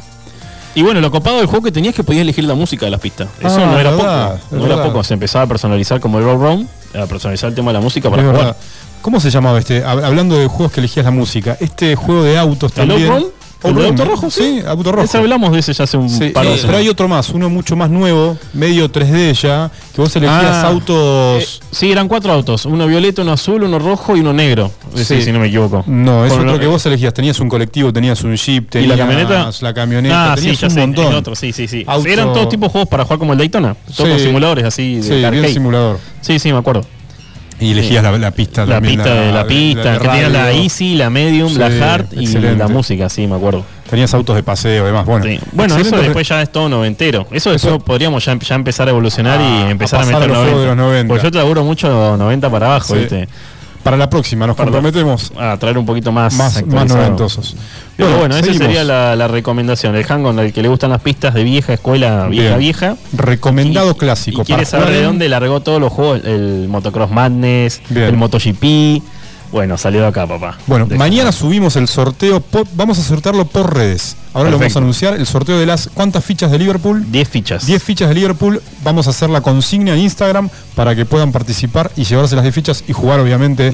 Y bueno, lo copado del juego que tenías que podías elegir la música de las pistas. Eso Ah, no era verdad, poco, es no era poco, se empezaba a personalizar como el Road Round, a personalizar el tema de la música para Es jugar. verdad. ¿Cómo se llamaba este? Hab- Hablando de juegos que elegías la música. Este juego de autos ¿El también. ¿El de Outrun, auto rojo? Sí, auto rojo. Ese hablamos de ese ya hace un Sí, par de eh, pero hay otro más, uno mucho más nuevo, medio 3D ya, que vos elegías Ah, autos. eh, sí, eran cuatro autos, uno violeta, uno azul, uno rojo y uno negro. Sí. si no me equivoco. no, es Con otro lo- que vos elegías. Tenías un colectivo, tenías un jeep, ¿Y tenías la camioneta? la camioneta, Ah, sí, tenías ya un sé, montón. otro, sí, sí, sí. Auto- Eran todos tipos de juegos para jugar como el Daytona. Todos Sí. simuladores así de Sí, bien simulador. Sí, sí, me acuerdo. Y elegías la, la pista La también, pista de la pista, que tenía la. Easy, la Medium, Sí, la Hard y excelente. la música, sí, me acuerdo. Tenías autos de paseo y demás. Bueno, Sí. Bueno, eso después ya es todo noventero. Eso Eso- podríamos ya, ya empezar a evolucionar Ah, y empezar a a, meter los juegos de los 90. Porque yo te laburo mucho 90 para abajo, Sí. ¿viste? Para la próxima, nos Para- comprometemos A traer un poquito más más, más noventosos. Pero bueno, esa seguimos. sería la, la recomendación. El hang al que le gustan las pistas de vieja escuela, vieja, Bien. vieja. Recomendado Y- clásico. Y quiere saber de dónde largó todos los juegos, el Motocross Madness, Bien. el MotoGP. Bueno, salió de acá, papá. Bueno, mañana subimos el sorteo, por- vamos a sortearlo por redes. Ahora lo vamos a anunciar, el sorteo de las ¿cuántas fichas de Liverpool? 10 fichas. 10 fichas de Liverpool, vamos a hacer la consigna en Instagram para que puedan participar y llevarse las 10 fichas y jugar obviamente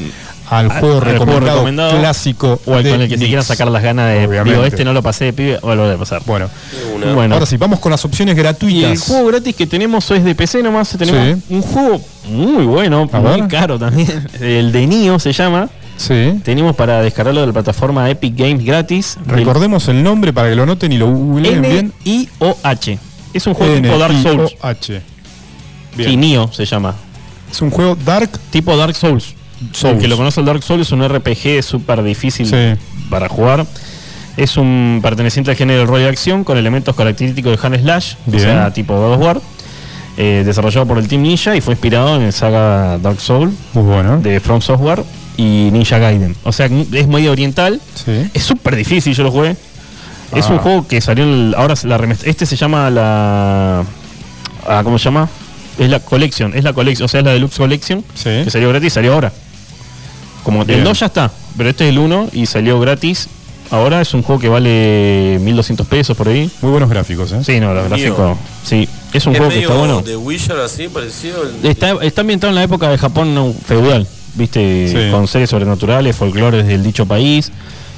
al juego, al juego recomendado, clásico O al con el que se Nix. quieran sacar las ganas de. Obviamente. Digo, este no lo pasé de pibe, o lo voy a pasar. Bueno, Una. Bueno. ahora sí, vamos con las opciones Y el gratuitas. juego gratis que tenemos es de PC nomás. Tenemos Sí. un juego muy bueno, A muy ver. caro también. El de Nio se llama. Sí. Tenemos para descargarlo de la plataforma Epic Games gratis. Recordemos el nombre para que lo noten y lo googleen bien. N-I-O-H. Es un juego tipo Dark Souls. N-I-O-H. Y Bien. Nio se llama. Es un juego dark. Tipo Dark Souls. Souls. El que lo conoce el Dark Souls es un RPG súper difícil Sí. para jugar. Es un perteneciente al género rol de acción con elementos característicos de Han Slash, Bien. o sea, tipo God of War. eh, desarrollado por el Team Ninja y fue inspirado en el saga Dark Soul Muy bueno. de From Software y Ninja Gaiden. O sea, es medio oriental. Sí. Es súper difícil, yo lo jugué. Es Ah. un juego que salió el- ahora la este se llama la ah, ¿cómo se llama? Es la Collection, es la Collection, o sea, es la Deluxe Collection Sí. que salió gratis, salió ahora. Como Bien. el 2 ya está, pero este es el 1 y salió gratis. Ahora es un juego que vale 1200 pesos por ahí. Muy buenos gráficos, ¿eh? Sí, no, los gráficos. Sí, es un Es juego que está bueno. de Witcher así, parecido. el- Está, está ambientado en la época de Japón no, feudal, viste, Sí. con seres sobrenaturales, folclores del dicho país.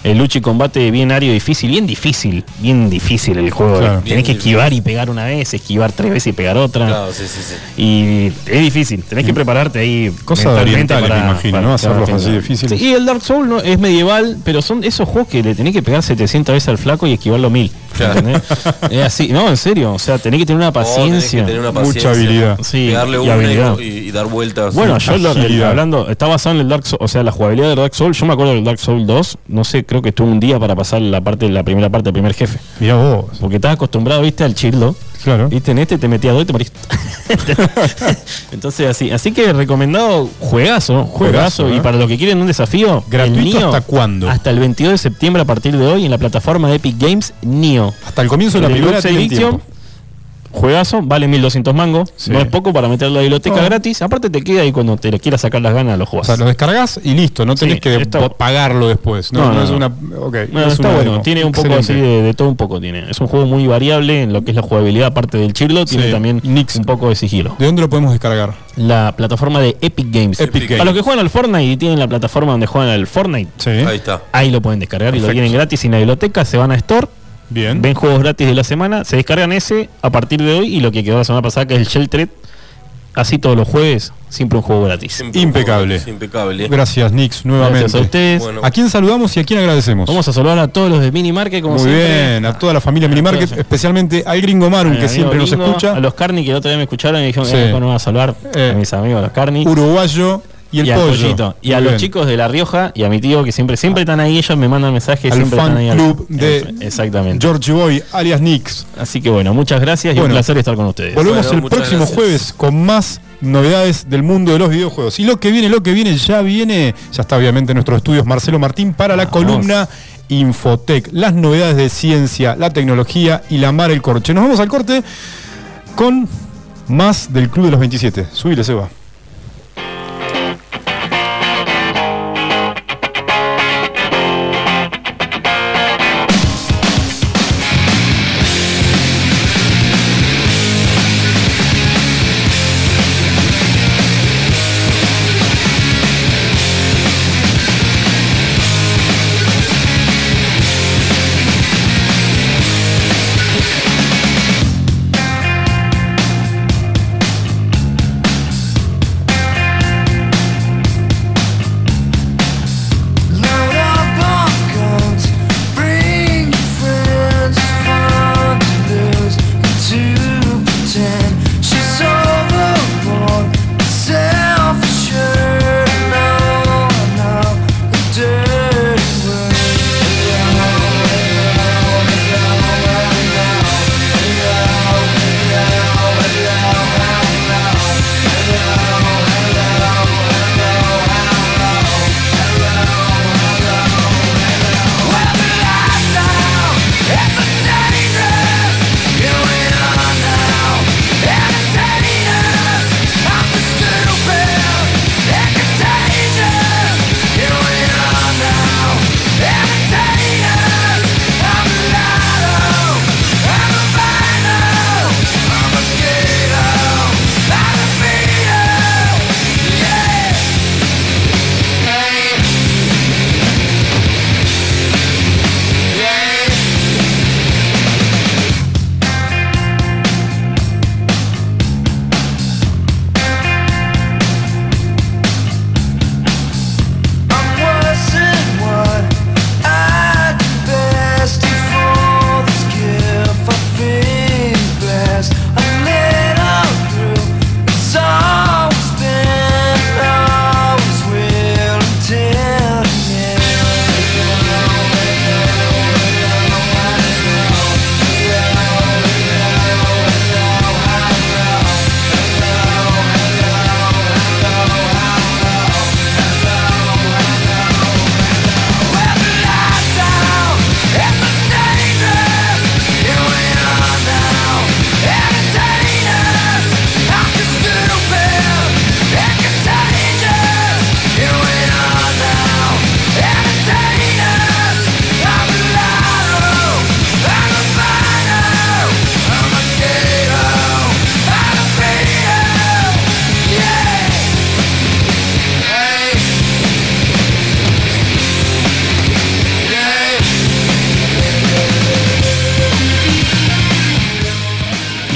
El lucha y combate bien árido, difícil, bien difícil, bien difícil el juego. Claro. Tenés Bien que difícil. esquivar y pegar una vez, esquivar tres veces y pegar otra. Claro, sí, sí, sí. Y es difícil, tenés que prepararte ahí. Cosa de mentalmente orientales, me imagino, ¿no? Hacerlos para- así difíciles. Sí, y el Dark Souls no, es medieval, pero son esos juegos que le tenés que pegar 700 veces al flaco y esquivarlo mil. Es así, no, en serio, o sea, tenés que tener una No, tenés que paciencia. tener una Mucha habilidad. Sí, Pegarle y habilidad. y- y dar vueltas. Bueno, yo lo- el- hablando, está basado en el Dark Souls, o sea, la jugabilidad del Dark Souls. Yo me acuerdo del Dark Souls 2, no sé, creo que estuve un día para pasar la parte la primera parte del primer jefe. Mirá vos. Porque estás acostumbrado, viste, al chirlo. Claro. Viste, en este te metías dos y te morís. Entonces así, así que recomendado juegazo, juegazo. Juegazo, y ¿eh? para los que quieren un desafío, ¿Gratuito hasta cuándo? Hasta el 22 de septiembre a partir de hoy en la plataforma de Epic Games Nio. Hasta el comienzo de la primera Deluxe tienen Edition, tiempo. Juegazo, vale 1200 mangos. Sí. No es poco para meter la biblioteca No. gratis. Aparte te queda ahí cuando te le quieras sacar las ganas, lo O juegas. sea, lo descargas y listo, no tenés Sí, que está- pagarlo después. No, No, no, no, es una. ok, No, es está una bueno, demo. tiene un poco así de, de todo un poco tiene. Es un juego muy variable en lo que es la jugabilidad, aparte del chirlo, tiene Sí, también Nix. un poco de sigilo. ¿De dónde lo podemos descargar? La plataforma de Epic Games. Epic Para Games. los que juegan al Fortnite y tienen la plataforma donde juegan al Fortnite, Sí. Ahí está. ahí lo pueden descargar y lo tienen gratis sin la biblioteca, se van a Store, Bien. ven juegos gratis de la semana, se descargan ese a partir de hoy y lo que quedó la semana pasada que es el Sheltered, así todos los jueves, siempre un juego gratis. Siempre Impecable. juego, Impecable. Gracias, Nix, nuevamente. Gracias a ustedes. Bueno. ¿A quién saludamos y a quién agradecemos? Vamos a saludar a todos los de Mini Market como Muy siempre. bien, a toda la familia A Minimarket, todos. especialmente al gringo mi que siempre nos Gringo, escucha. A los Carni que el otro día me escucharon y dijeron Sí. que no va a saludar Eh. a mis amigos, los Carni. Uruguayo, y el pollo. pollito. Y a los chicos de La Rioja y a mi tío que siempre siempre están ahí, ellos me mandan mensajes, Al siempre fan están ahí. al- club de Ex- Exactamente. George Boy, alias Nix. Así que bueno, muchas gracias y Bueno, un placer estar con ustedes. Volvemos Bueno, el próximo gracias. jueves con más novedades del mundo de los videojuegos. Y lo que viene, lo que viene, ya viene, ya está obviamente en nuestros estudios Marcelo Martín para la Vamos. columna Infotec, las novedades de ciencia, la tecnología y la mar el corche. Nos vamos al corte con más del Club de los 27. Subile, Seba.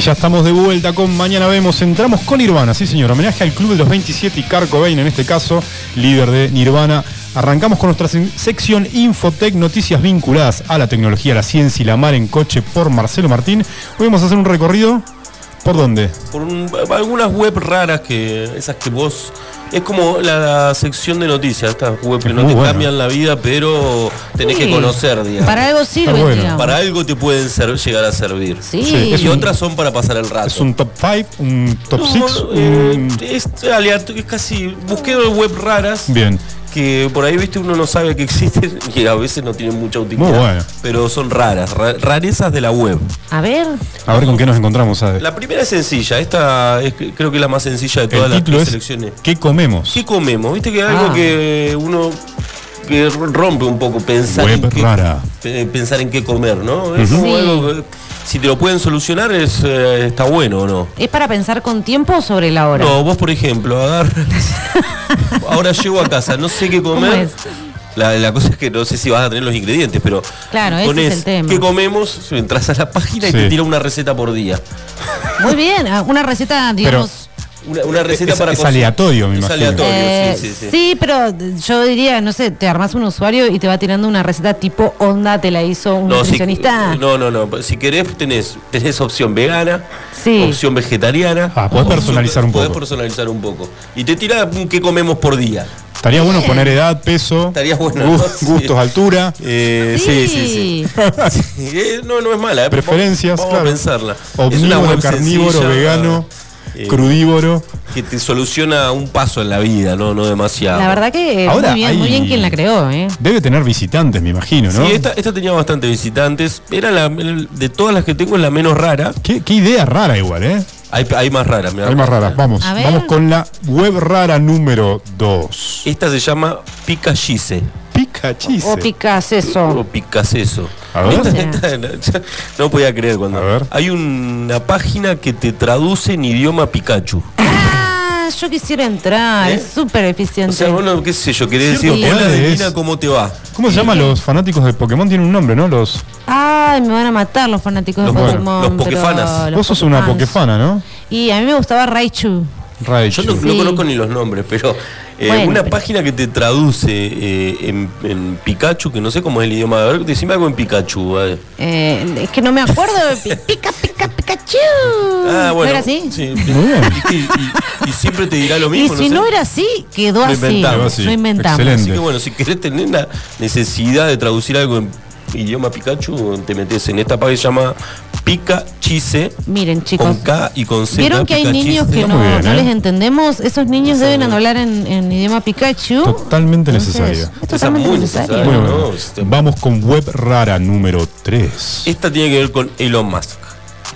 Ya estamos de vuelta con Mañana Vemos. Entramos con Nirvana, sí señor. Homenaje al Club de los 27 y Kurt Cobain, en este caso, líder de Nirvana. Arrancamos con nuestra se- sección Infotec, noticias vinculadas a la tecnología, la ciencia y la mar en coche por Marcelo Martín. Hoy vamos a hacer un recorrido. ¿Por dónde? Por un- algunas web raras que esas que vos es como la sección de noticias, estas web que Es no te cambian la vida, pero tenés Sí. que conocer, digamos. Para algo sirve, Está bueno. digamos. Para algo te pueden ser- llegar a servir. Sí. Y un- otras son para pasar el rato. ¿Es un top 5? ¿Un top No, 6? eh, es aleatorio, es casi. Busqué web raras Bien. Que por ahí, viste, uno no sabe que existen y a veces no tienen mucha utilidad. Muy bueno. Pero son raras, ra- rarezas de la web. A ver, A ver con qué nos encontramos, ¿sabes? La primera es sencilla, esta es, creo que es la más sencilla de todas El las título que es seleccioné. ¿Qué comemos? ¿Qué comemos? Viste que algo Ah. que uno que rompe un poco pensar Web en qué, rara. pe- pensar en qué comer, ¿no? Es como Sí. algo que, si te lo pueden solucionar es eh, está bueno o no. ¿es para pensar con tiempo o sobre la hora? No, vos por ejemplo, agarras. Ahora llego a casa, no sé qué ¿Cómo comer. es? La, la cosa es que no sé si vas a tener los ingredientes, pero Claro, ese es el tema. qué comemos, entras a la página y te tira una receta por día. Muy bien, ah, una receta, digamos, Una, una receta Es- para es cocinar. aleatorio, me Es imagino. aleatorio, Eh, sí, sí, sí. sí, pero yo diría, no sé, te armas un usuario y te va tirando una receta tipo onda, te la hizo un No, si, nutricionista. no, no, no. Si querés, tenés, tenés opción vegana, Sí. opción vegetariana. Ah, podés opción- personalizar un podés poco. personalizar un poco. Y te tira un qué comemos por día. Estaría bueno poner edad, peso, Estaría bueno, gu- ¿no? Sí. gustos, altura, Eh, sí, sí, sí. Sí, eh, no, no es mala. eh. preferencias, Vamos, claro. a pensarla. es una Omnívoro, carnívoro, sencilla, vegano, eh, crudívoro. que te soluciona un paso en la vida, no, no demasiado. La verdad que eh, Ahora muy bien, muy hay- bien quien la creó, ¿eh? Debe tener visitantes, me imagino, ¿no? Sí, esta, esta tenía bastantes visitantes. Era la, de todas las que tengo es la menos rara. ¿Qué, qué idea rara igual, ¿eh? Hay, hay más raras. mirá. Hay más raras. Vamos, A ver. vamos con la web rara número 2. Esta se llama Picachise. Pikachu. O picas O eso. Picaseso. A ver. Esta- esta- no podía creer cuando. A ver. Hay una página que te traduce en idioma Pikachu. Ah, yo quisiera entrar, ¿Eh? es súper O eficiente. sea, bueno, qué sé yo, querés decir, hola ¿cómo te va? ¿Cómo se llaman los fanáticos de Pokémon? Tienen un nombre, ¿no? Los. Ay, me van a matar los fanáticos Los- de bueno, Pokémon. los Pokéfanas. los Vos sos una Pokéfans. Pokefana, ¿no? Y a mí me gustaba Raichu. Raichu. Yo no, no conozco ni los nombres, pero eh, Bueno, una pero- página que te traduce eh, en, en Pikachu, que no sé cómo es el idioma. A ver, decime algo en Pikachu. ¿vale? Eh, es que no me acuerdo. Pi- Pica, pica, Pikachu. Ah, ¿No bueno. era así? Sí. Y, y- y siempre te dirá lo Y mismo. si sé. no era así, Lo. Quedó así. Lo inventamos. Excelente. Así que bueno, si querés tener la necesidad de traducir algo en idioma Pikachu, te metes en esta página que se llama Pikachise. Miren, chicos. Con K y con Z. Vieron que hay niños que no, bien, no ¿eh? les entendemos. Esos niños deben hablar en, en idioma Pikachu. Totalmente Entonces, necesario. Es Esa totalmente muy necesario. no, bueno. este- Vamos con web rara número 3. Esta tiene que ver con Elon Musk.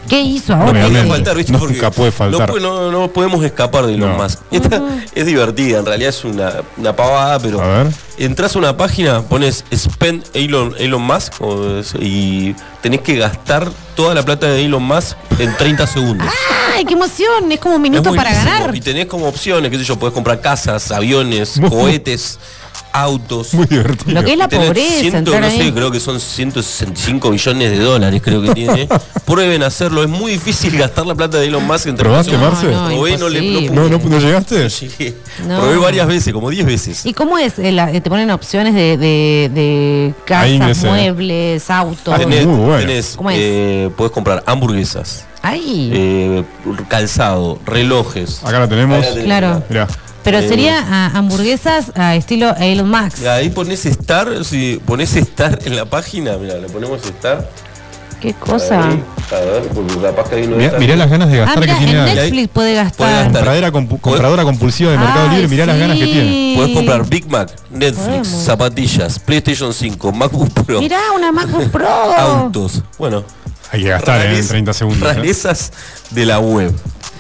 ¿Qué hizo ahora? No puede faltar, ¿viste? Nunca puede faltar. No, pu- no- no podemos escapar de Elon No. Musk. Esta es divertida, en realidad es una, una pavada, pero A ver. entras a una página, pones Spend Elon, Elon Musk y tenés que gastar toda la plata de Elon Musk en 30 segundos. ¡Ay, qué emoción! Es como un minuto para ganar. Y tenés como opciones, qué sé yo, podés comprar casas, aviones, cohetes, autos. Muy divertido. Lo que es la tenés pobreza, ciento, entrar no ahí. sé, creo que son 165 billones de dólares, creo que tiene. Prueben hacerlo, es muy difícil gastar la plata de Elon Musk en ¿Probaste. Marce? No, Probé, no le- no. ¿No, no, no llegaste? Llegué. No. Probé varias veces, como 10 veces. ¿Y cómo es? Eh, la- eh, te ponen opciones de, de, de casas, muebles, autos. Ah, tenés, muy bueno. tenés, ¿Cómo es? eh, podés comprar hamburguesas, Ay, eh, calzado, relojes. Acá la tenemos. La Claro. Mirá. Pero eh, sería ah, hamburguesas a estilo Elon Musk. Mirá, ahí pones Star, si pones Star en la página, mira, le ponemos Star. ¿Qué cosa? Ahí, a ver, porque capaz que ahí no Mirá, las ganas de Ah, gastar que tiene. Netflix puede gastar. Compradora, compu- compradora compulsiva de Mercado Ay, Libre, mirá las ganas que tiene. Podés comprar Big Mac, Netflix, Podemos. zapatillas, PlayStation 5, MacBook Pro, Mirá, una MacBook Pro. autos. Bueno, Hay que gastar en rarez- 30 segundos. ¿eh? Rarezas de la web.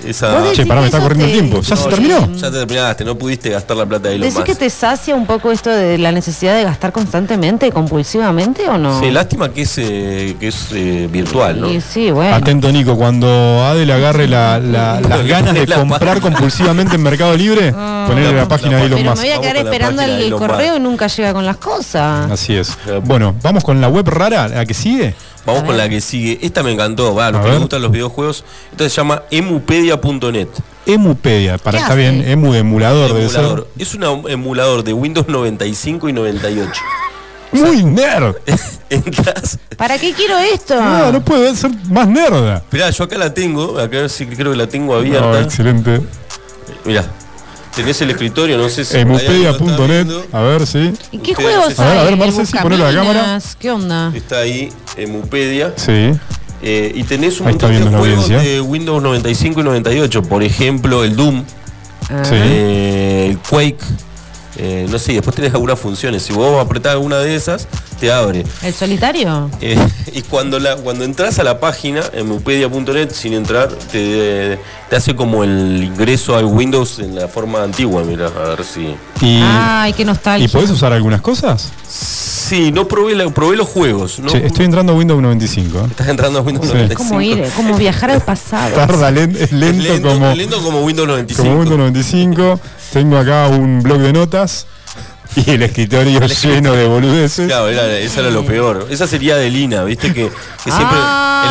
Esa, Che, pará, me está corriendo el tiempo. ¿Ya se terminó? Ya te terminaste, no pudiste gastar la plata de Elon ¿Decís Musk. que te sacia un poco esto de la necesidad de gastar constantemente, compulsivamente o no? Sí, lástima que es, eh, que es eh, virtual, ¿no? Sí, bueno. Atento, Nico, cuando Adel agarre la- la- las ganas de La comprar página. compulsivamente en Mercado Libre, ponerle la la- página la de Elon Pero me Musk. voy a quedar esperando el correo Musk. y nunca llega con las cosas. Así es. Bueno, vamos con la web rara, la que sigue. Vamos con la que sigue. Esta me encantó, va, a los A que les gustan los videojuegos. Esta se llama emupedia.net. Emupedia, para, ¿Qué está hace? bien, emu de emulador, debe Emulador. Es un emulador de Windows 95 y 98. ser. Muy nerd. Entras. ¿Para qué quiero esto? No, no puede ser más nerda. Esperá, yo acá la tengo. Acá sí creo que la tengo No, abierta. excelente. Mirá. Tenés el escritorio, no sé si. Emupedia.net, viendo. a ver, sí. ¿Y qué Ustedes juegos si- hay? A ver, a ver, ¿El Marce, sí, ponelo a la cámara. ¿Qué onda? Está ahí, Emupedia. Sí. Eh, y tenés un Ahí montón de juegos audiencia. de Windows 95 y 98. Por ejemplo, el Doom, Ah. Sí. eh, el Quake. Eh, no sé, después tenés algunas funciones. Si vos apretás alguna de esas, te abre. ¿El solitario? Eh, y cuando la cuando entras a la página, emupedia.net, sin entrar, te, te hace como el ingreso al Windows en la forma antigua. Mira, a ver si. Y, Ay, qué nostalgia. ¿Y podés usar algunas cosas? Sí, no probé, la- probé los juegos. ¿no? Che, estoy entrando a Windows 95. ¿eh? Estás entrando a Windows Sí. 95. ¿Cómo ir? ¿Cómo viajar al pasado? Tarda, es lento, lento, como, lento como Windows 95. como Windows 95. Tengo acá un blog de notas. y el escritorio lleno de boludeces. Claro, era, eso era lo peor. Esa sería Adelina, viste que, que siempre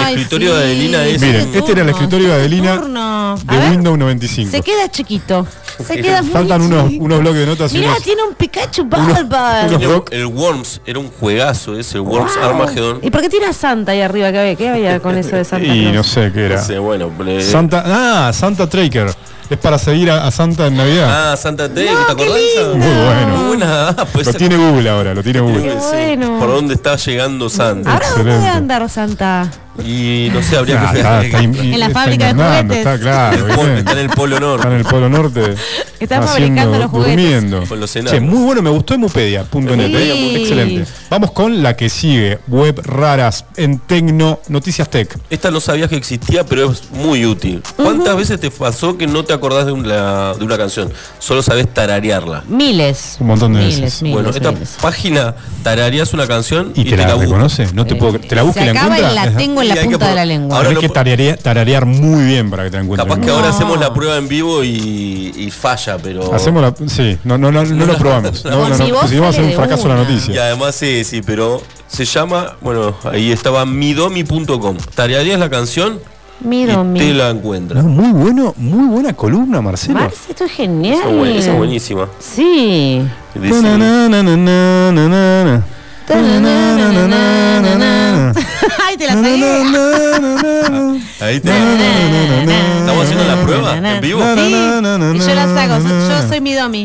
el escritorio sí. de Adelina es. Miren, este era el escritorio de Adelina de ver, Windows 95. Se queda chiquito. Se queda muy Faltan unos, chiquito. unos bloques de notas Mirá, unos- tiene un Pikachu unos- El, el Worms era un juegazo ese, Worms Wow. Armageddon. ¿Y por qué tiene a Santa ahí arriba? ¿Qué había, qué había con eso de Santa Y no sé qué era. No sé, bueno, Santa, ah, Santa Tracker. Es para seguir a, a Santa en Navidad. Ah, Santa T, No, ¿te qué acordás? Muy bueno. Muy buena. Ah, pues Lo tiene Google ahora, lo tiene Google. Qué bueno. ¿Por dónde está llegando Santa? ¿Ahora dónde Excelente. debe andar Santa? Y no sé, habría Ah, que está, está in- En la está fábrica de juguetes. Está claro. Está en el Polo Está en Norte. el Polo Norte. Está haciendo- fabricando los juguetes. durmiendo. Con los. Che, muy bueno, me gustó emupedia.net. Sí. Excelente. Vamos con la que sigue. Web raras en Tecno Noticias Tech. Esta no sabías que existía, pero es muy útil. ¿Cuántas veces te pasó que no te acordás de una, de una canción? Solo sabes tararearla. Miles. Un montón de miles, veces. Miles, bueno, esta miles. página tarareas una canción y, ¿Y te la busca. reconoce? No te puedo, ¿Te la busca y la encuentra? la tengo en la hay que punta de la lengua. ahora Hay que tararear, tararear muy bien para que te encuentres. Capaz que No. ahora hacemos la prueba en vivo y, y falla, pero. Hacemos la, sí, no, no, no, no lo probamos. No, no, no, Si vos porque si no va a un de fracaso la una. Y noticia. además sí, sí, pero se llama, bueno, ahí estaba midomi.com. Tarareas la canción Miro, y te la No, encuentras. muy bueno, muy buena columna, Marcelo. Marce, esto es genial. Esa, es buen- esa es buenísima. Sí. Dice- Na, na, na, Ay, te la saqué. Ahí te ¿Estamos haciendo la prueba en vivo? Sí, y yo la saco. Yo soy mi domi.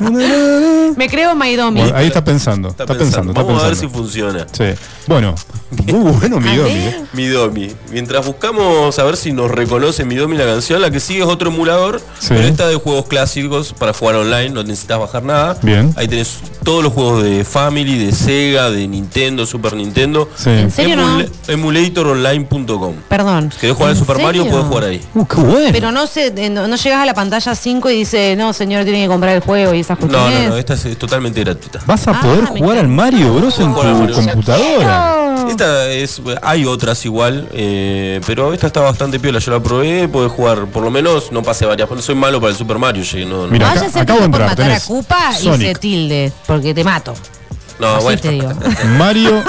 Me creo Maidomi. Bueno, ahí está pensando, está, Está pensando, está Vamos a ver si funciona. Sí. Bueno, muy bueno mi A Domi, ver. eh. Midomi. Mientras buscamos a ver si nos reconoce Midomi la canción, la que sigue es otro emulador, Sí. pero esta de juegos clásicos para jugar online, no necesitas bajar nada. Bien. Ahí tenés todos los juegos de Family, de Sega, de Nintendo, Super Nintendo. Sí. ¿En serio no? Emulatoroonline.com. Perdón. Si querés jugar al ¿En Super Mario, puedes jugar ahí. Uh, qué bueno. Pero no sé, eh, no, no llegas a la pantalla 5 y dice, no, señor, tiene que comprar el juego y esas No, cuestiones. no, no, esta es, es totalmente gratuita. Vas a Ah, poder jugar al Mario Bros en tu Mario. computadora. Esta es, hay otras igual, eh, pero esta está bastante piola. Yo la probé, podés jugar, por lo menos no pasé varias. Soy malo para el Super Mario, llegué, no, no. Mira, acá- vaya a ser acabo de esté por entrar, matar tenés a Koopa y se tilde, porque te mato. No, Así bueno. te digo. Mario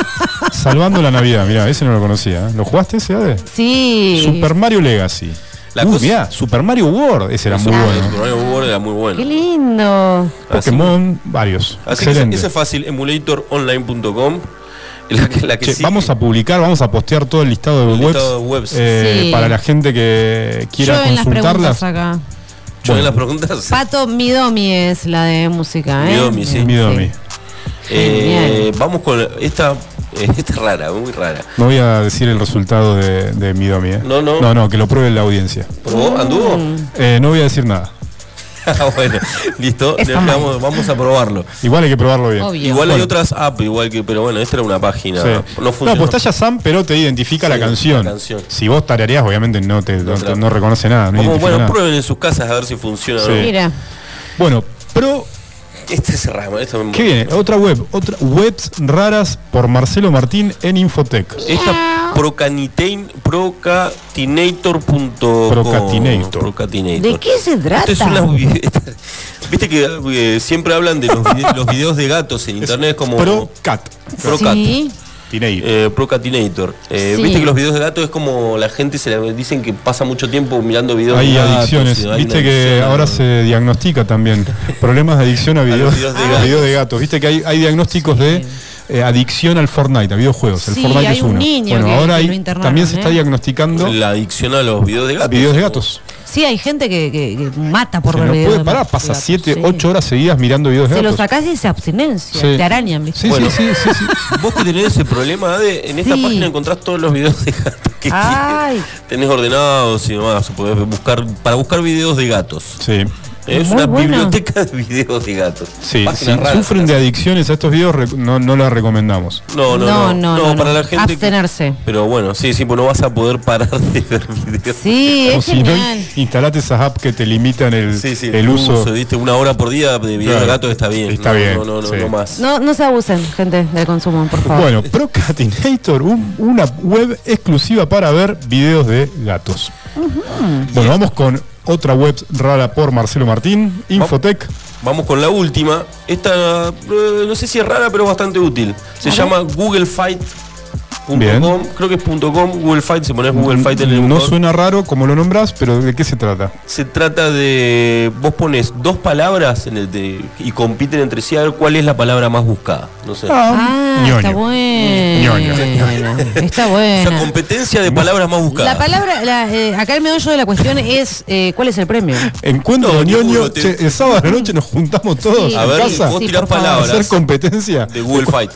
salvando la Navidad. Mira, ese no lo conocía. ¿eh? ¿Lo jugaste ese, Ade? Sí. Super Mario Legacy. La uh, cosa- mirá, Super Mario World. Ese era muy Super bueno. Mario World era muy bueno. Qué lindo. Pokémon, varios. Así que Excelente. ese es fácil, emulatoroonline.com. La que, la que Che, vamos a publicar, vamos a postear todo el listado de El webs, listado de webs. eh, Sí. para la gente que quiera Yo en las consultarlas. preguntas acá. Yo en las preguntas. Pato Midomi es la de música, ¿eh? Midomi, sí. Midomi. Eh, vamos con esta. Eh, esta es rara, muy rara. No voy a decir el resultado de, de Midomi. ¿eh? No, no. No, no, que lo pruebe la audiencia. ¿Probó? ¿Anduvo? Eh, no voy a decir nada. Ah, bueno, listo. Está damos- vamos a probarlo. Igual hay que probarlo bien. Obvio. Igual hay otras apps, igual que, pero bueno, esta era una página. Sí. No No, funciona. pues está Shazam, pero te identifica Sí, la, canción. la canción. Si vos tarareás, obviamente no te, no, no reconoce nada. No Como, bueno, nada. prueben en sus casas a ver si funciona o Sí. no. Mira. Bueno, Pro, Este es raro, esto me- ¿qué viene? Otra web, otra webs raras por Marcelo Martín en Infotech. Esta Procanitain, procatinator.com. Procatinator. Procatinator. ¿De qué se trata? Es una esta- Viste que eh, siempre hablan de los, vide- los videos de gatos en internet como Procat. Procat. Sí. Tinator. Eh, Procatinator. Eh, Sí. Viste que los videos de gatos es como la gente se la- dicen que pasa mucho tiempo mirando videos Hay de gatos. adicciones. y hay Viste una que adicción a- ahora se diagnostica también problemas de adicción a videos, videos de a gatos. videos de gatos. Viste que hay, hay diagnósticos de eh, adicción al Fortnite, a videojuegos. El Sí, Fortnite hay es un uno. niño bueno, que- ahora que hay- también se ¿eh? está diagnosticando La adicción a los videos de gatos. videos de gatos. Sí, hay gente que, que- que mata por Que ver no videos puede de parar, pasa gatos, 7, sí. 8 horas seguidas mirando videos de Se lo gatos. sacás y es abstinencia, Sí. te arañan, ¿viste? Sí, Bueno. sí, sí, sí, sí. Vos que tenés ese problema de en esta Sí. página encontrás todos los videos de gatos que Ay. quieres. tenés ordenados y demás. Podés buscar para buscar videos de gatos. Sí. Es Muy una biblioteca de videos de gatos. Sí, si raras. sufren de adicciones a estos videos, no, no las recomendamos. No, no, no. No, no, no, para no. la gente. que- Abstenerse. pero bueno, sí, sí, pues no vas a poder parar de ver videos. Sí, es si no, genial. instalate esas apps que te limitan el, Sí, sí, el uso. ¿viste? Una hora por día de videos Claro. de gatos está bien. Está no, bien, No, no, no, sí. no más. No, no se abusen, gente, del consumo, por favor. Bueno, Procatinator, un- una web exclusiva para ver videos de gatos. Bueno, vamos con otra web rara por Marcelo Martín, Infotec. Vamos con la última. Esta, eh, no sé si es rara, pero es bastante útil. Se llama googlefight.com. Bien. Creo que es .com. Google Fight, si pones Google Fight en el No suena raro como lo nombras, pero ¿de qué se trata? Se trata de. Vos pones dos palabras en el de- y compiten entre sí a ver cuál es la palabra más buscada. No sé. Ah, ñoño. está bueno. Está Esa buena. competencia de palabras más buscadas. La palabra, la, eh, acá el meollo de la cuestión es eh, ¿cuál es el premio? Encuentro No, ñoño, ninguno, te- che, el sábado a la noche nos juntamos todos Sí, a ver, casa vos Sí, tirás palabras. hacer competencia. de Google Fight.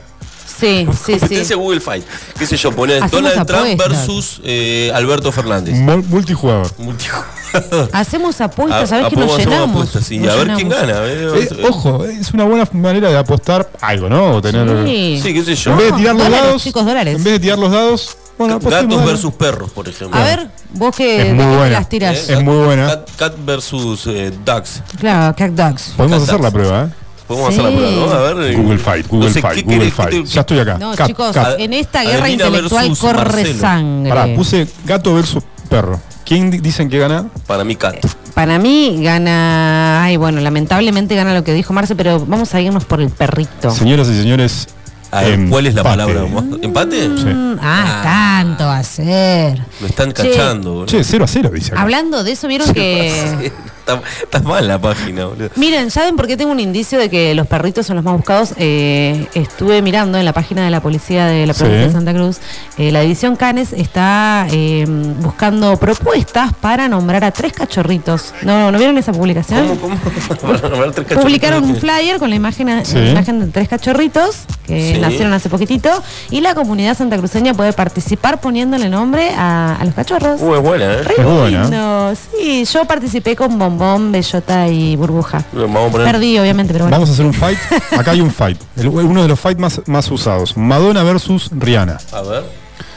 Sí, sí, Competencia sí. Google Fight. ¿Qué sé yo? Hacemos Donald Trump versus eh, Alberto Fernández. Mul- Multijugador. Multijugador. Hacemos apuestas, Ah, ¿sabes ah, que nos llenamos? apuestas, sí, Nos a ver quién llenamos. gana. eh. Eh, ojo, es una buena manera de apostar algo, ¿no? O tener, Sí. Sí, qué sé yo. En vez de tirar los Dólares, dados, chicos, dólares. en vez de tirar los dados, bueno, apostemos, Gatos versus perros, por ejemplo. A ver, vos que Es muy buena. las tirás. Eh, Es muy buena. Cat, cat versus eh, ducks. Claro, Cat Dogs. Podemos Cat hacer la prueba, ¿eh? Podemos Sí. hacer la prueba, ¿no? A ver. eh, Google Fight, Google no sé, Fight, ¿qué Google Fight. te- Ya estoy acá. No, Cat, chicos, cat. en esta guerra Adelina intelectual corre Marcelo. sangre. Pará, puse gato versus perro. ¿Quién di- dicen que gana? Para mí, cat. Para mí gana. Ay, bueno, lamentablemente gana lo que dijo Marce, pero vamos a irnos por el perrito. Señoras y señores, A ver, empate. ¿cuál es la palabra? ¿Empate? Sí. Mm, ah, tanto va a ser. Me están cachando, boludo. Che, 0 a 0, dice acá. Hablando de eso, vieron que. Está, está mal la página, boludo. Miren, ¿saben por qué tengo un indicio de que los perritos son los más buscados? Eh, estuve mirando en la página de la policía de la Sí. provincia de Santa Cruz. eh, la división Canes está eh, buscando propuestas para nombrar a tres cachorritos. ¿No, ¿no vieron esa publicación? ¿Cómo, cómo? Para tres Publicaron un flyer con la imagen, Sí. la imagen de tres cachorritos que Sí. nacieron hace poquito y la comunidad santacruceña puede participar poniéndole nombre a, a los cachorros. Uh, es buena, ¿eh? Re Es buena. Sí, yo participé con Bombón, Bellota y Burbuja. Vamos a poner. Perdí, obviamente, pero bueno. Vamos a hacer un fight. Acá hay un fight. El- uno de los fights más, más usados. Madonna versus Rihanna. A ver.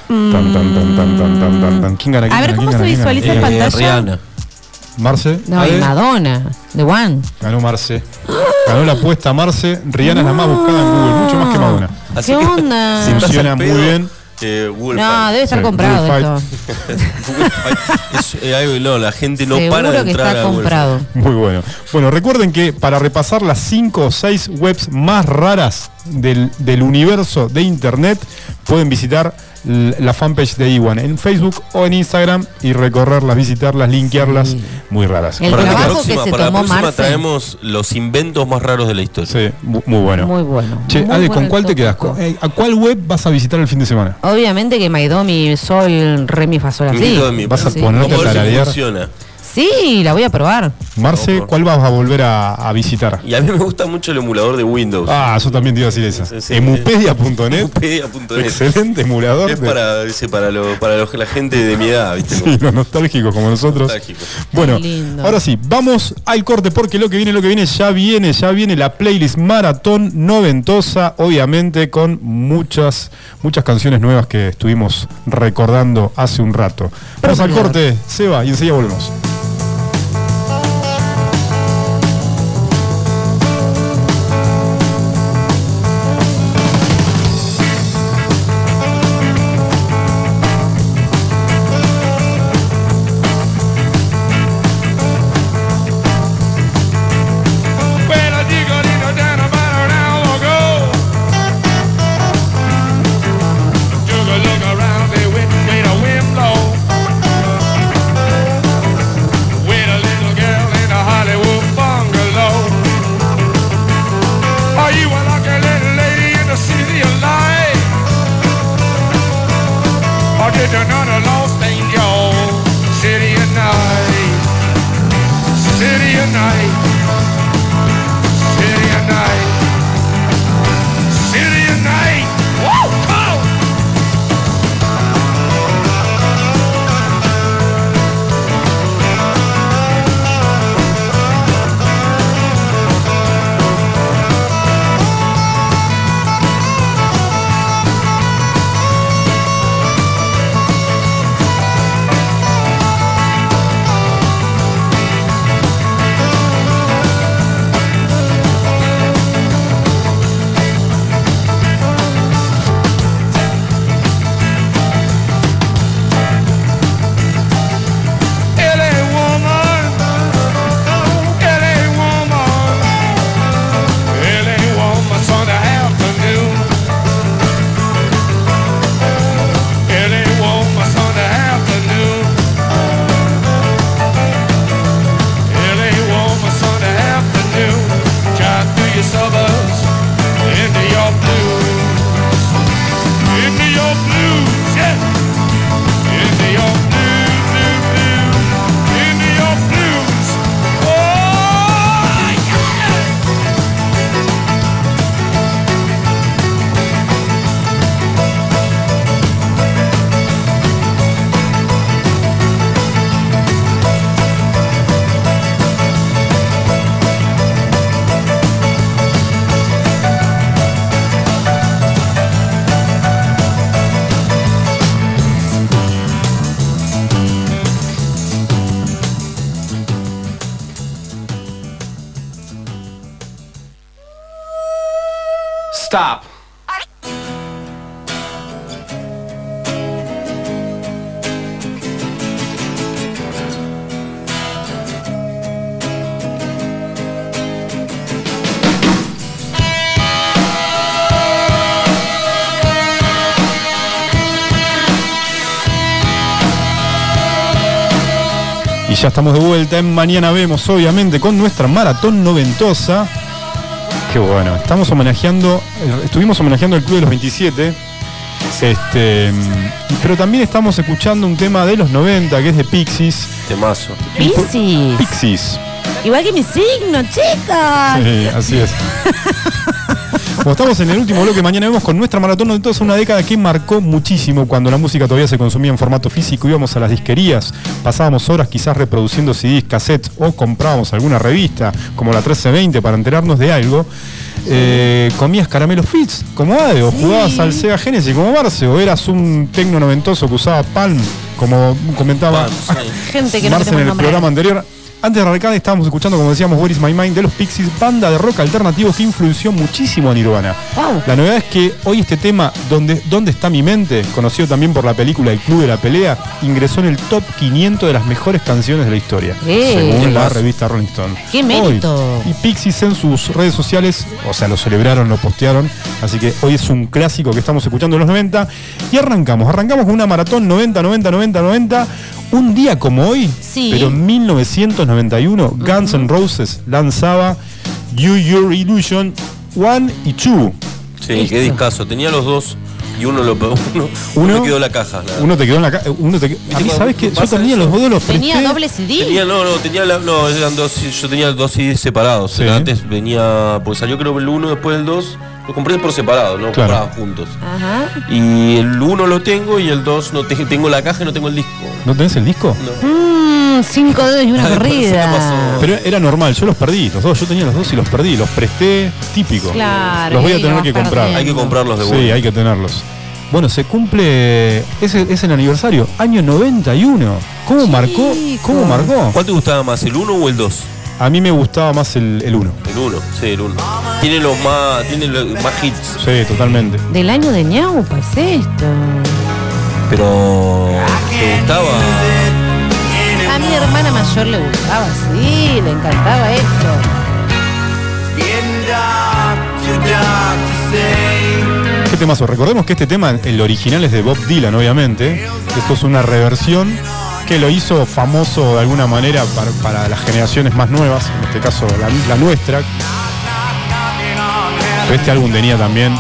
Tan, tan, tan, tan, tan, tan, tan, tan. ¿Quién gana? quién A ver, gana, ¿cómo quién se gana, quién visualiza gana? en Eh, pantalla? Rihanna. Marce. No, y Ale. Madonna, The One. Ganó Marce. Ganó la apuesta Marce. Rihanna es la más buscada en Google, mucho más que Madonna. Así ¿Qué que, onda? si estás Funciona muy bien. Eh, Google No, Fight. debe estar Sí, comprado Google esto. Es, eh, algo- no, la gente no Seguro para de que entrar está a Google comprado. Muy bueno. Bueno, recuerden que para repasar las 5 o 6 webs más raras del, del universo de Internet, pueden visitar la fanpage de Iwan en Facebook o en Instagram y recorrerlas, visitarlas, linkearlas. Muy raras. El Para la trabajo próxima, que se para la tomó próxima Marce. traemos los inventos más raros de la historia. Sí, mu- muy bueno. Muy bueno. Che, Muy Ale, bueno ¿con cuál te quedas? Eh, ¿A cuál web vas a visitar el fin de semana? Obviamente que Maidó, mi sol, re, mi, fa, sol, así. Vas a Sí. ponerte a tararear. Sí, la voy a probar. Marce. ¿cuál vas a volver a, a visitar? Y a mí me gusta mucho el emulador de Windows. Ah, yo también te iba a decir esa. Sí, sí. Emupedia.net. Wikipedia.net. Excelente emulador. Es de- para, ese, para, lo- para lo- la gente de mi edad, ¿viste? Sí, los nostálgicos como nosotros. Nostálgico. Bueno, ahora sí, vamos al corte porque lo que viene, lo que viene, ya viene, ya viene la playlist maratón noventosa, obviamente con muchas, muchas canciones nuevas que estuvimos recordando hace un rato. Vamos al señor. corte, Seba, y enseguida volvemos. Estamos de vuelta en Mañana Vemos, obviamente, con nuestra maratón noventosa. Qué bueno, estamos homenajeando, eh, estuvimos homenajeando el Club de los 27. Este, pero también estamos escuchando un tema de los 90 que es de Pixies. Temazo. Piscis. Pixies. Igual que mi signo, chicos. Sí, así es. Como estamos en el último bloque, mañana vemos con nuestra maratón de toda una década que marcó muchísimo cuando la música todavía se consumía en formato físico, íbamos a las disquerías, pasábamos horas quizás reproduciendo CDs, cassettes o comprábamos alguna revista como la 1320 para enterarnos de algo. Eh, comías caramelos Fitz como Ade, o jugabas al Sega Genesis como Marce, o eras un tecno noventoso que usaba Palm, como comentaba Gente que no Marce en el nombrar. programa anterior. Antes de arrancar estábamos escuchando, como decíamos, Where is My Mind de los Pixies, banda de rock alternativo que influenció muchísimo a Nirvana. Wow. La novedad es que hoy este tema, donde, ¿Dónde está mi mente?, conocido también por la película El Club de la Pelea, ingresó en el top 500 de las mejores canciones de la historia, ¡Eh! según la revista Rolling Stone. ¡Qué mérito! Hoy. Y Pixies en sus redes sociales, o sea, lo celebraron, lo postearon, así que hoy es un clásico que estamos escuchando en los 90. Y arrancamos, arrancamos con una maratón 90, 90, 90, 90. Un día como hoy, Sí. pero en 1991, Guns N' Roses lanzaba You Your Illusion 1 y 2. Sí, Listo. qué discazo. Tenía los dos y uno lo uno, Uno- uno quedó en la caja. la- Uno te quedó en la ca- uno te quedó- A mí, ¿sabes qué? Yo tenía eso? los dos, los Tenía presté. doble CD. Tenía, no, no, tenía la, no, eran dos, yo tenía dos CDs separados. Sí. Antes venía, pues salió creo el uno después del dos. Lo compré por separado, no Claro. compraba juntos. Ajá. Y el uno lo tengo y el dos no te- tengo la caja y no tengo el disco. ¿No tenés el disco? No. Mm, cinco dedos y una corrida. Pero era normal, yo los perdí, los dos, yo tenía los dos y los perdí, los presté típico. Claro, Los voy a tener que comprar. perdiendo. Hay que comprarlos de Sí, vuelta. hay que tenerlos. Bueno, se cumple, es, el- es el aniversario, año 91. ¿Cómo marcó? ¿Cómo marcó? ¿Cuál te gustaba más, el uno o el dos? A mí me gustaba más el, el uno. El uno, sí, el uno. Tiene los más, tiene los más hits, Sí, totalmente. Del año de ñaupa es esto. pero ¿te gustaba? A mi hermana mayor le gustaba, sí, le encantaba esto. ¿Qué temazo? Recordemos que este tema, el original es de Bob Dylan, obviamente. Esto es una reversión que lo hizo famoso de alguna manera para, para las generaciones más nuevas, en este caso la, la nuestra. Pero este álbum tenía también.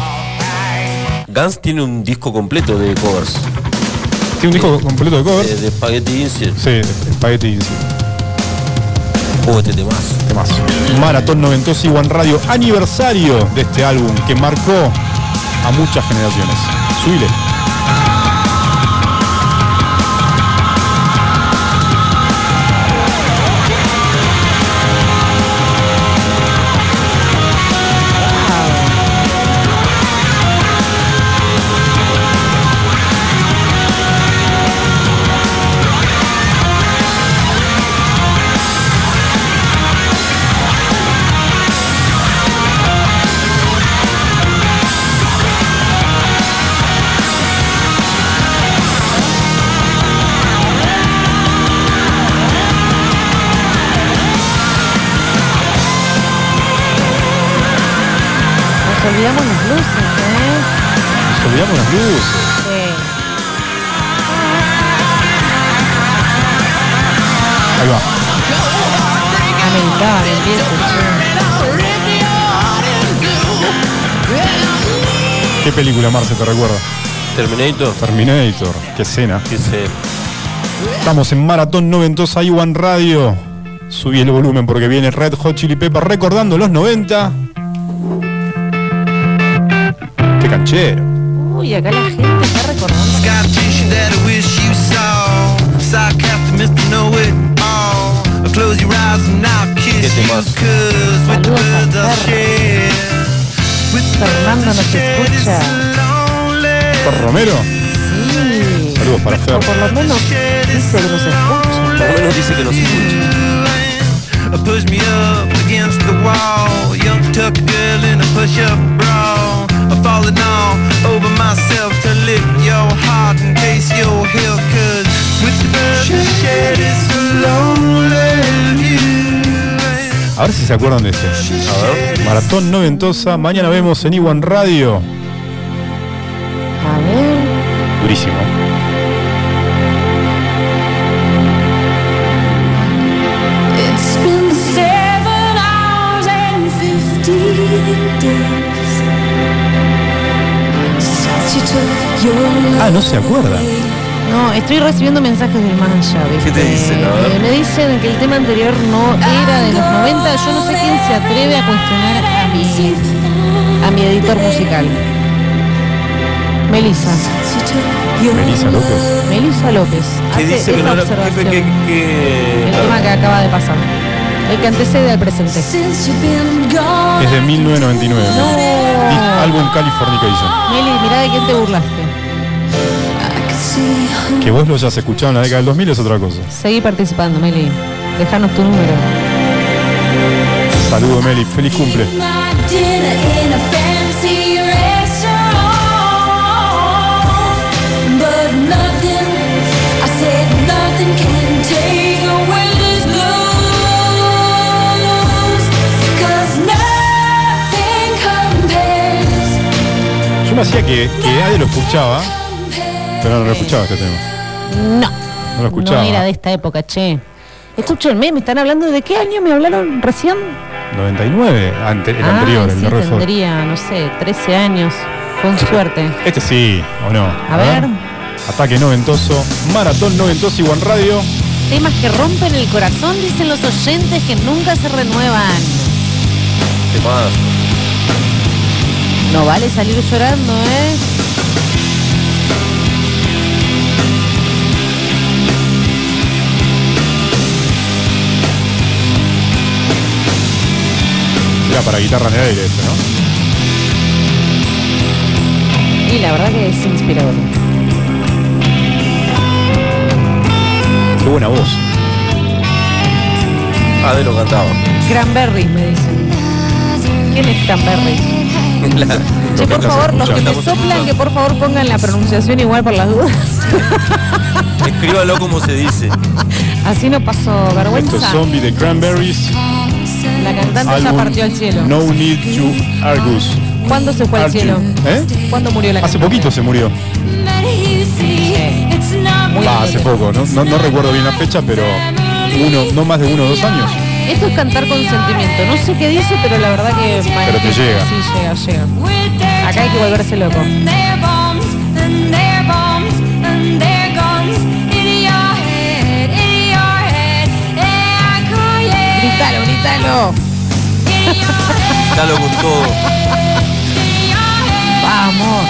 Guns tiene un disco completo de covers. Tiene un disco completo de De, covers. de Spaghetti Incident. Sí, Spaghetti Incident. Oh, este temazo. Temazo. Maratón 92 y One Radio, aniversario de este álbum que marcó a muchas generaciones. Subile. Película, Marce, te recuerda? Terminator. Terminator. Qué escena. Estamos en Maratón 92 One Radio. Subí el volumen porque viene Red Hot Chili Pepper recordando los 90. Qué canchero. che. Uy, acá la gente está recordando. Qué. Fernando nos escucha. it's lonely. ¿Fer Romero? Sí. Saludos para O por lo menos dice que nos escucha. por lo menos dice que nos escucha. Push me up against the wall. Young tuck girl in a push-up bra. falling all over myself to lift your heart in case you're here. Cause with the birds to shed, it's so lonely. A ver si se acuerdan de ese. A ver. Maratón Noventosa. Mañana vemos en Iwan Radio. A ver. Durísimo. Ah, no se acuerda. No, estoy recibiendo mensajes del más allá, ¿viste? ¿Qué te dicen? A ver. Eh, me dicen que el tema anterior no era de los 90. Yo no sé quién se atreve a cuestionar a mi, a mi editor musical. Melissa. Melissa López. Melissa López. ¿Qué hace dice que no era- qué- El tema que acaba de pasar. El que antecede al presente. Es de 1999. Dis- Álbum Californication. Meli, mirá de quién te burlaste. Que vos lo hayas escuchado en la década del 2000 es otra cosa. Seguí participando, Meli. Dejanos tu número. Saludo Meli, feliz cumple. Yo me hacía que, que nadie lo escuchaba, pero no lo escuchaba este tema. No. No lo escuchaba. No era de esta época, che. Escúchenme, ¿me están hablando de qué año me hablaron recién? 99, ante- el Ah, anterior, el sí, de Red Hot. tendría, no sé, 13 años. Con suerte. Este sí, ¿o no? A ver. Ataque noventoso, maratón noventoso y One Radio. Temas que rompen el corazón, dicen los oyentes que nunca se renuevan. ¿Qué más? No vale salir llorando, ¿eh? Era para guitarra en el aire ¿no? Y la verdad que es inspirador. Qué buena voz. Ah, de lo cantaba. Cranberry, me dicen. ¿Quién es Cranberry? La- Che, por favor, los que me soplan, que por favor pongan la pronunciación igual por las dudas. Escríbalo como se dice. Así no pasó vergüenza. Zombie de Cranberries. La cantante ya partió al cielo. No Need to Argus. ¿Cuándo se fue al Argue. cielo? ¿Eh? ¿Cuándo murió la Hace cantante? poquito se murió. Muy Va, hace poco, no, no, no recuerdo bien la fecha, pero uno, no más de uno o dos años. Esto es cantar con sentimiento. No sé qué dice, pero la verdad que... Pero te llega. Sí, llega, llega. Acá hay que volverse loco. Grítalo. Dalo con todo. Vamos.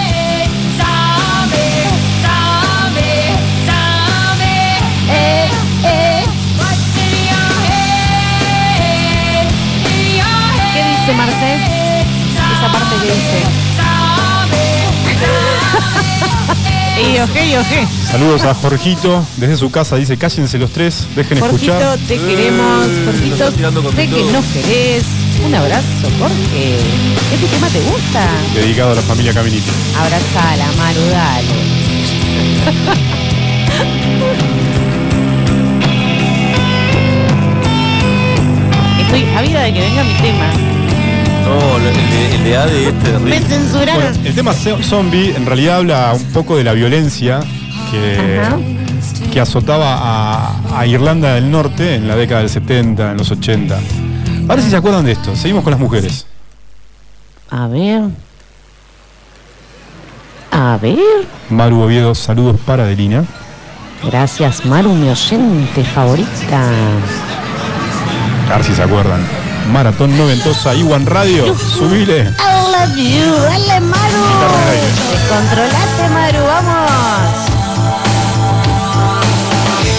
Eh, eh. ¿Qué dice Marce? Esa parte que dice. Y ojé, y ojé. Saludos a Jorgito, desde su casa dice, cállense los tres, dejen Jorgito, escuchar. te queremos. Jorgito, sé que nos querés. Un abrazo, Jorge. ¿Este tema te gusta? Dedicado a la familia Caminito. Abrazala, Maru, dale. Estoy ávida de que venga mi tema. No, el de, el de Me censuraron. Bueno, el tema zo- zombie en realidad habla un poco de la violencia que, Ajá. que azotaba a, a Irlanda del Norte en la década del 70, en los 80. A ver si se acuerdan de esto. Seguimos con las mujeres. A ver. A ver. Maru Oviedo, saludos para Adelina. Gracias, Maru, mi oyente favorita. A ver si se acuerdan. Maratón Noventosa, Iwan Radio, subile. I love you. Dale, Maru. Descontrolate, Maru, vamos.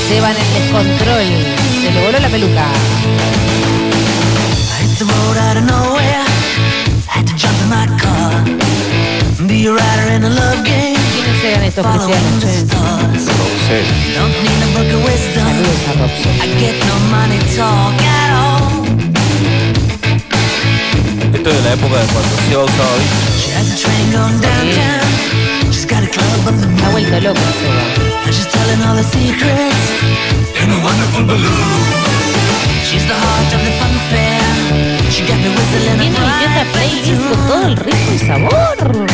Llevan el descontrol. Se le voló la peluca. Hit the road out of nowhere. Had to jump in my car. Be a rider in a love game. ¿Quiénes eran estos cristianos? che? stars. Don't Esto es de la época de cuando se usaba, ¿viste? She has a train going downtown. She's got a club on the Está vuelto loco. Seba. And she's telling all the secrets in a wonderful balloon. She's the heart of the fun fair. She got me whistling Tiene a distinta quiet playlist con todo el ritmo y sabor.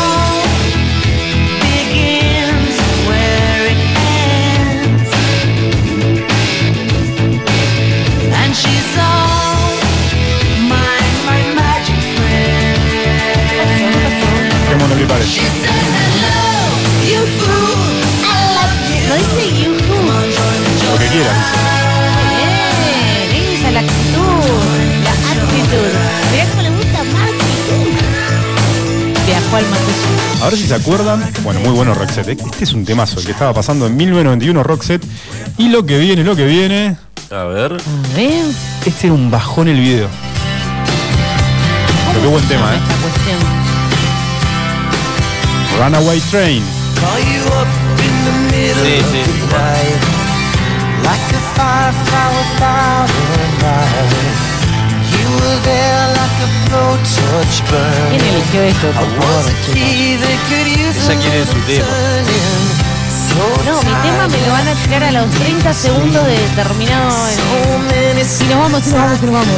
No dice the Lo que quieras. Bien, esa es la actitud, la actitud. Mirá cómo le gusta más. Viajó al más allá. A ver si se acuerdan. Bueno, muy bueno Roxette. Este es un temazo, el que estaba pasando en 1991 Roxette. Y lo que viene, lo que viene. A ver. A ver. Este era un bajón el video. Pero qué buen tema, ¿eh? There like a blowtorch ¿Quién eligió esto? I was a key that could use Esa a quién es su little tema. No, mi tema me lo van a tirar a los 30 segundos de terminado. many Y nos vamos, y nos vamos, y nos vamos.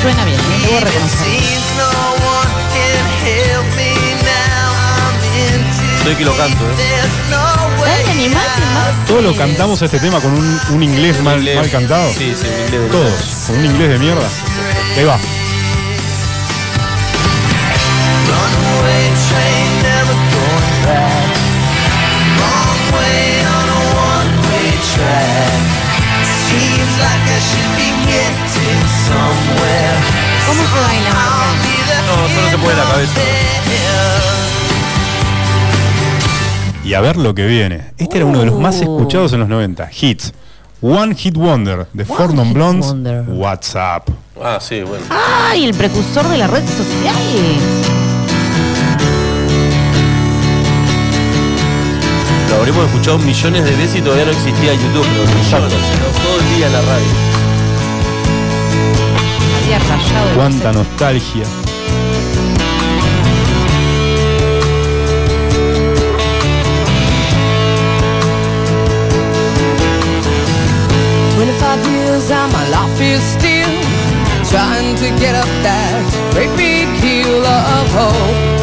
Suena bien, ¿eh? debo It reconocer. seems no one can help me now. I'm into Estoy que lo canto, ¿eh? Dale, animate. Todos lo cantamos a este tema con un, un inglés mal, Inglés. mal cantado. Sí, sí, un inglés de Todos, con un inglés de mierda. Ahí va. ¿Cómo se baila No, solo se mueve la cabeza. Y a ver lo que viene. Este era uno de los más Uh. escuchados en los 90. Hits. One Hit Wonder de One Four Non Blondes. Wonder. WhatsApp. Ah, sí, bueno. ¡Ay! El precursor de la red social. Habremos escuchado millones de veces y todavía no existía YouTube, pero millones, ¿no? todo el día en la radio. Había rayado el Cuánta nostalgia. Twenty-five years and my life is still trying to get up that great big hill of hope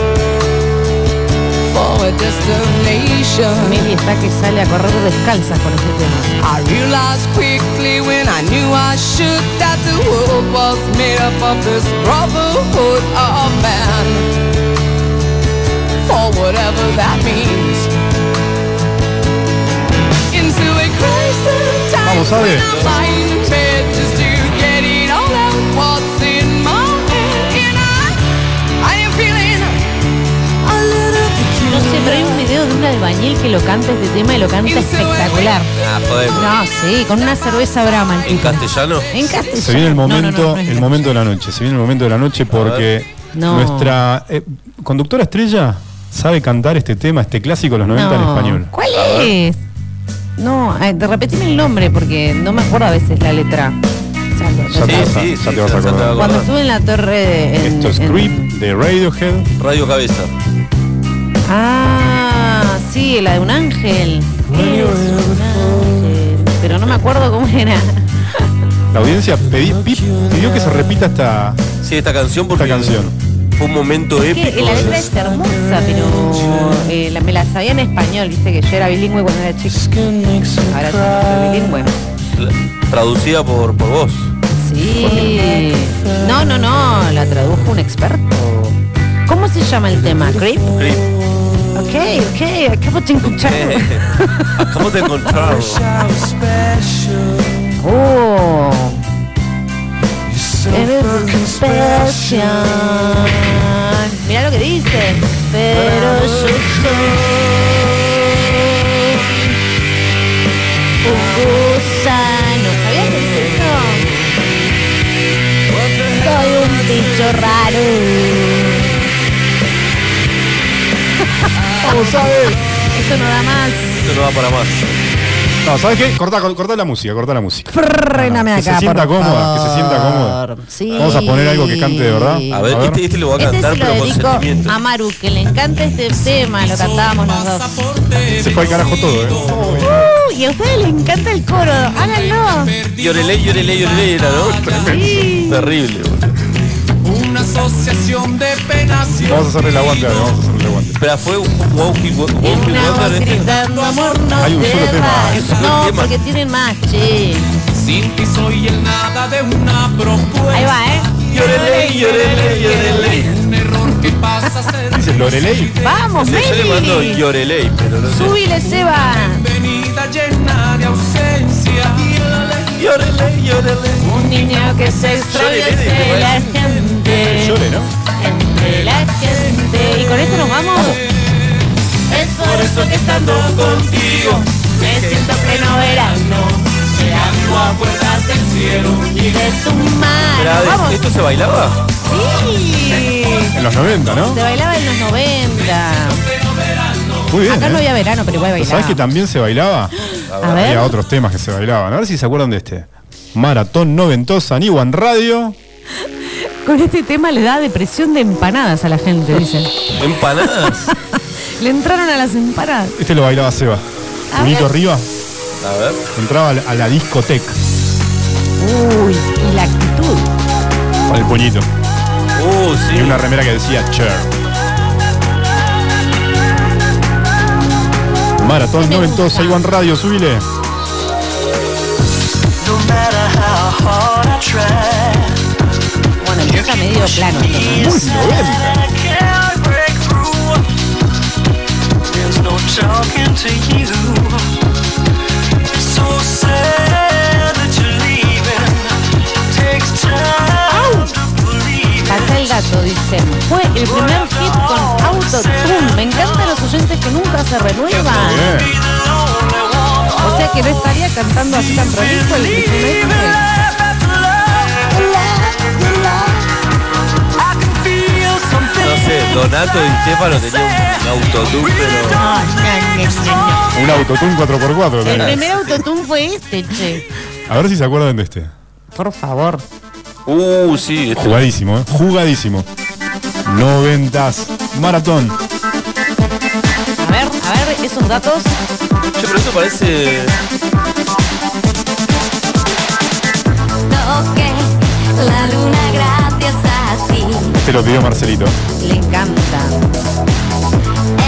for a destination. Meli está que sale a correr descalza con este tema. I realized quickly when I knew I should that the world was made up of this brotherhood of man. For whatever that means. Into a crisis time Vamos, Abe. when un albañil que lo canta este tema y lo canta espectacular. Ah. No, sí, con una cerveza brama. ¿En tipo. castellano? En castellano. Se viene el No, no, momento, no, no es el en momento de la noche. Se viene el momento de la noche porque No. nuestra eh, conductora estrella sabe cantar este tema, este clásico de los 90 en español. ¿Cuál es? No, de repetime el nombre porque no me acuerdo a veces la letra. O sea, lo- Ya lo- te Sí, vas a- sí, ya sí, te vas a ya te acordar. vas Cuando estuve en la torre de- en- Esto es en- Creep de Radiohead. Radio Cabeza. Ah, sí, la de un ángel. Es un ángel. Pero no me acuerdo cómo era. La audiencia pedí- pi- pidió que se repita esta, Sí, esta canción porque esta canción. fue un momento Que épico. la letra es hermosa, pero eh, la- me la sabía en español, viste que yo era bilingüe cuando era chica. Ahora no soy bilingüe. La- Traducida por, por vos. Sí. No, no, no, la tradujo un experto. ¿Cómo se llama el tema? ¿Creep? Creep. Ok, ok, acabo de. Eh, Acabo de encontrarlo. Oh. Eres special. Mira lo que dice. Pero yo soy un gusano. ¿Sabías que dice eso? Soy un bicho raro. Vamos a ver. Esto no da más. Esto no va para más. No, ¿sabes qué? Corta, corta la música, corta la música. Fréname que se acá, sienta por cómoda, que se sienta cómoda. Sí. Vamos a poner algo que cante de verdad. A ver, este, este lo va a Este cantar, pero con sentimiento. a Maru, que le encanta este tema, lo cantábamos los dos. Se fue al carajo todo, ¿eh? Uh, y a ustedes les encanta el coro, háganlo. Llorelé, llorelé, llorelé era, ¿no? Sí. Terrible, boludo. Asociación de penas y Vamos a hacerle el aguante, vamos a hacerle el aguante. Pero fue un Walkie amor no Hay un te solo tema. vas. Es un No, tema. porque tienen más, che. sin ti soy el nada de una propuesta. Ahí va, ¿eh? Llorelé, llorelé, llorelé. Un error que pasa a ser Dice Lorelei. Vamos, yo le mando Meli. llorelé, pero no sé. Subile, Seba. venida llena de ausencia. Un niño que se extraña Llorelé, entre la dice, gente. Llore, ¿no? Entre la gente. Y con esto nos vamos. Es por eso que estando contigo me siento pleno verano. Me abro a puertas del cielo y de tu mano. Vamos. ¿Esto se bailaba? Sí. En los 90, ¿no? Se bailaba en los 90. Muy bien. Acá ¿eh? no había verano, pero igual ¿Sabes bailaba. que también se bailaba? A ver. Había otros temas que se bailaban. A ver si se acuerdan de este. Maratón noventosa, en Iwan Radio. Con este tema le da depresión de empanadas a la gente, dicen. ¿Empanadas? Le entraron a las empanadas. Este lo bailaba Seba. A ver. arriba, A ver. entraba a la- discoteca Uy, y la actitud. con el puñito. Uh, sí. Y una remera que decía Cher. Maratón me noventosa, gusta. Iwan Radio, subile. Medio plano. Muy 90. Pasa el dato, dicen. Fue el primer hit con Autotune. Me encantan los oyentes que nunca se renuevan. O sea que no estaría cantando así tan prolijo el primer sé, Donato y Stefano tenían un autotune, pero. No, no, no, no. Un autotune 4x4 El también. primer Autotune fue este, che. A ver si se acuerdan de este. Por favor. Uh, sí. este- Jugadísimo, ¿eh? Jugadísimo. Noventas. Maratón. A ver, a ver, esos datos. Che, pero eso parece. La luna. Este lo pidió Marcelito. Le encanta.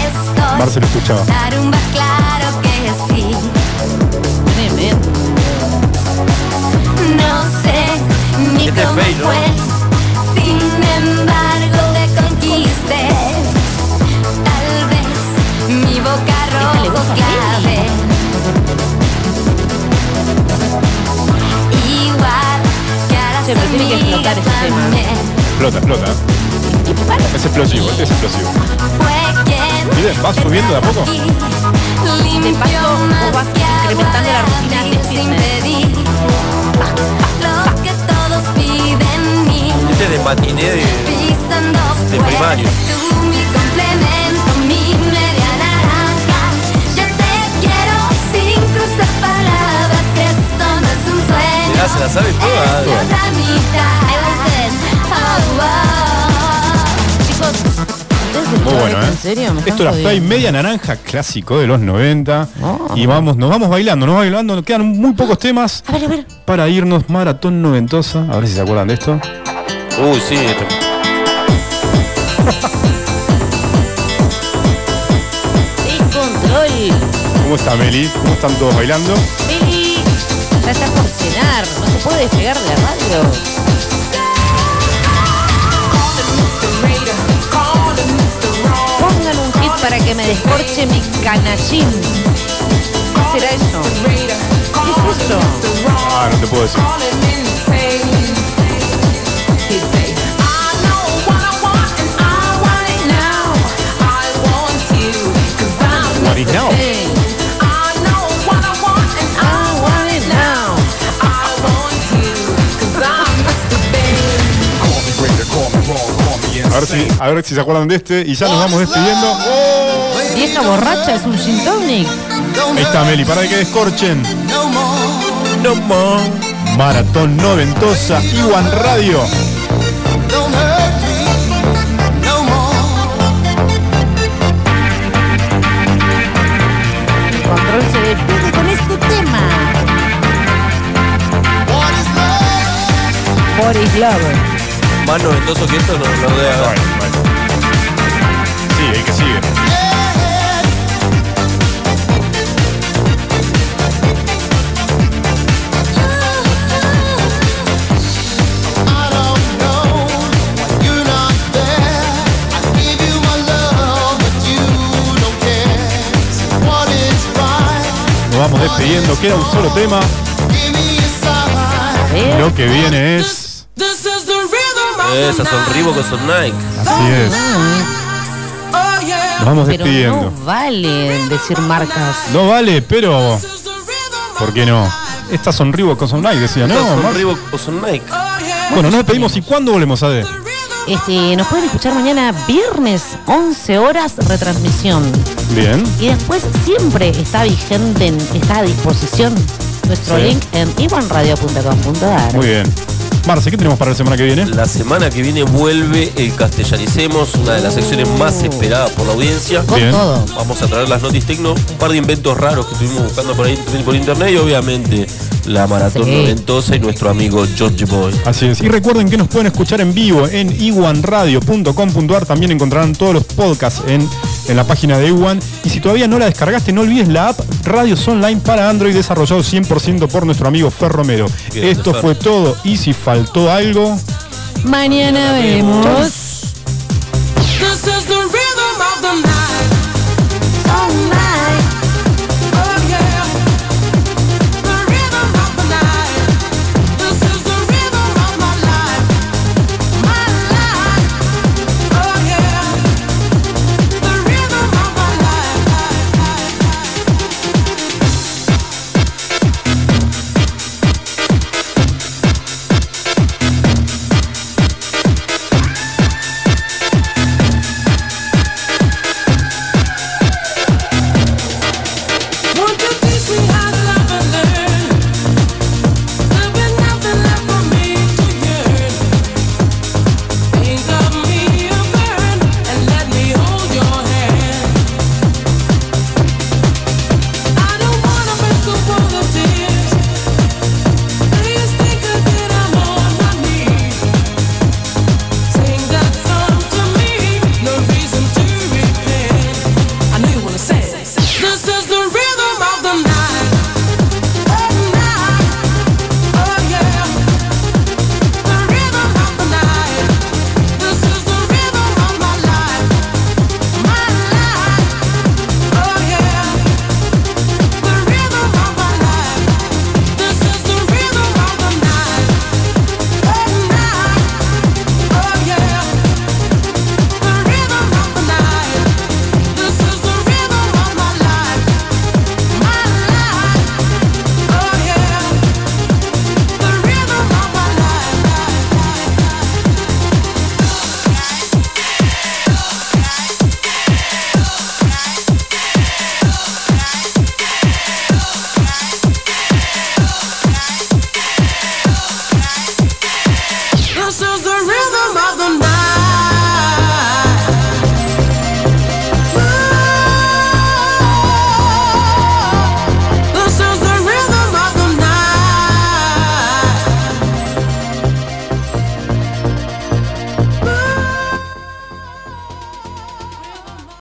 Estoy Marcelo escuchaba. tarumba, claro que sí. Tremendo. No sé ni Este es cómo fake, ¿no? fue. Sin embargo te conquisté. Tal vez mi boca le rojo gusta a clave. Igual que harás Che, pero tiene que explotar este tema. Explota, explota. Es explosivo, este es explosivo. Fue quien Miren, va subiendo de a poco. Limpio paso, vas incrementando la rutina de fitness. pedir. Lo que todos piden mí. Este de matiné de. De primario. Tú mi complemento, mi media naranja. Yo te quiero sin cruzar palabras. Esto no es un sueño. Mirá, se la sabe toda. Muy bueno, ¿eh? ¿En serio? ¿Me están Esto era? Fly Media Naranja, clásico de los 90. Oh. Y vamos, nos vamos bailando, nos vamos bailando. Nos quedan muy pocos temas A ver, a ver. para irnos. Maratón noventosa. A ver si se acuerdan de esto. Uh, sí. este- control. ¿Cómo está Meli? ¿Cómo están todos bailando? Meli, ya está por cenar. No se puede despegar de la radio. Para que me descorche mi canallín. ¿Qué será eso? ¿Qué es eso? Ah, no te puedo decir. What is now? Hey. I want it now. A ver si, a ver si se acuerdan de este. Y ya nos vamos despidiendo. Vieja borracha es un gin tonic. Ahí está Meli, para que descorchen. No more. Maratón noventosa, Iwan Radio. Control se despide con este tema. Boris Love. Más noventoso que esto no lo de haga. Sí, hay que sigue. Vamos despidiendo, queda un solo tema. Lo que viene es. Esas son Reebok o son Nike. Así es. Nos vamos Pero despidiendo. no vale decir marcas. No vale, pero. ¿Por qué no? Estas son Reebok o son Nike, decía, ¿no? Estas son Reebok o son Nike. Bueno, nos despedimos. ¿Y cuándo volvemos a ver? Este, nos pueden escuchar mañana viernes, 11 horas, retransmisión. Bien. Y después siempre está vigente, en- está a disposición nuestro Sí. link en iwanradio.com.ar. Muy bien. Marce, ¿qué tenemos para la semana que viene? La semana que viene vuelve el Castellanicemos, una de las secciones más esperadas por la audiencia. Con Bien. todo. Vamos a traer las noticias tecno, un par de inventos raros que estuvimos buscando por ahí por internet y obviamente la maratón Sí. noventosa y nuestro amigo George Boy. Así es. Y recuerden que nos pueden escuchar en vivo en iwanradio.com.ar. También encontrarán todos los podcasts en, en la página de Iwan. Y si todavía no la descargaste, no olvides la app Radios Online para Android desarrollado 100% por nuestro amigo Fer Romero. Bien, Esto fue todo. Y si faltó algo, Mañana vemos.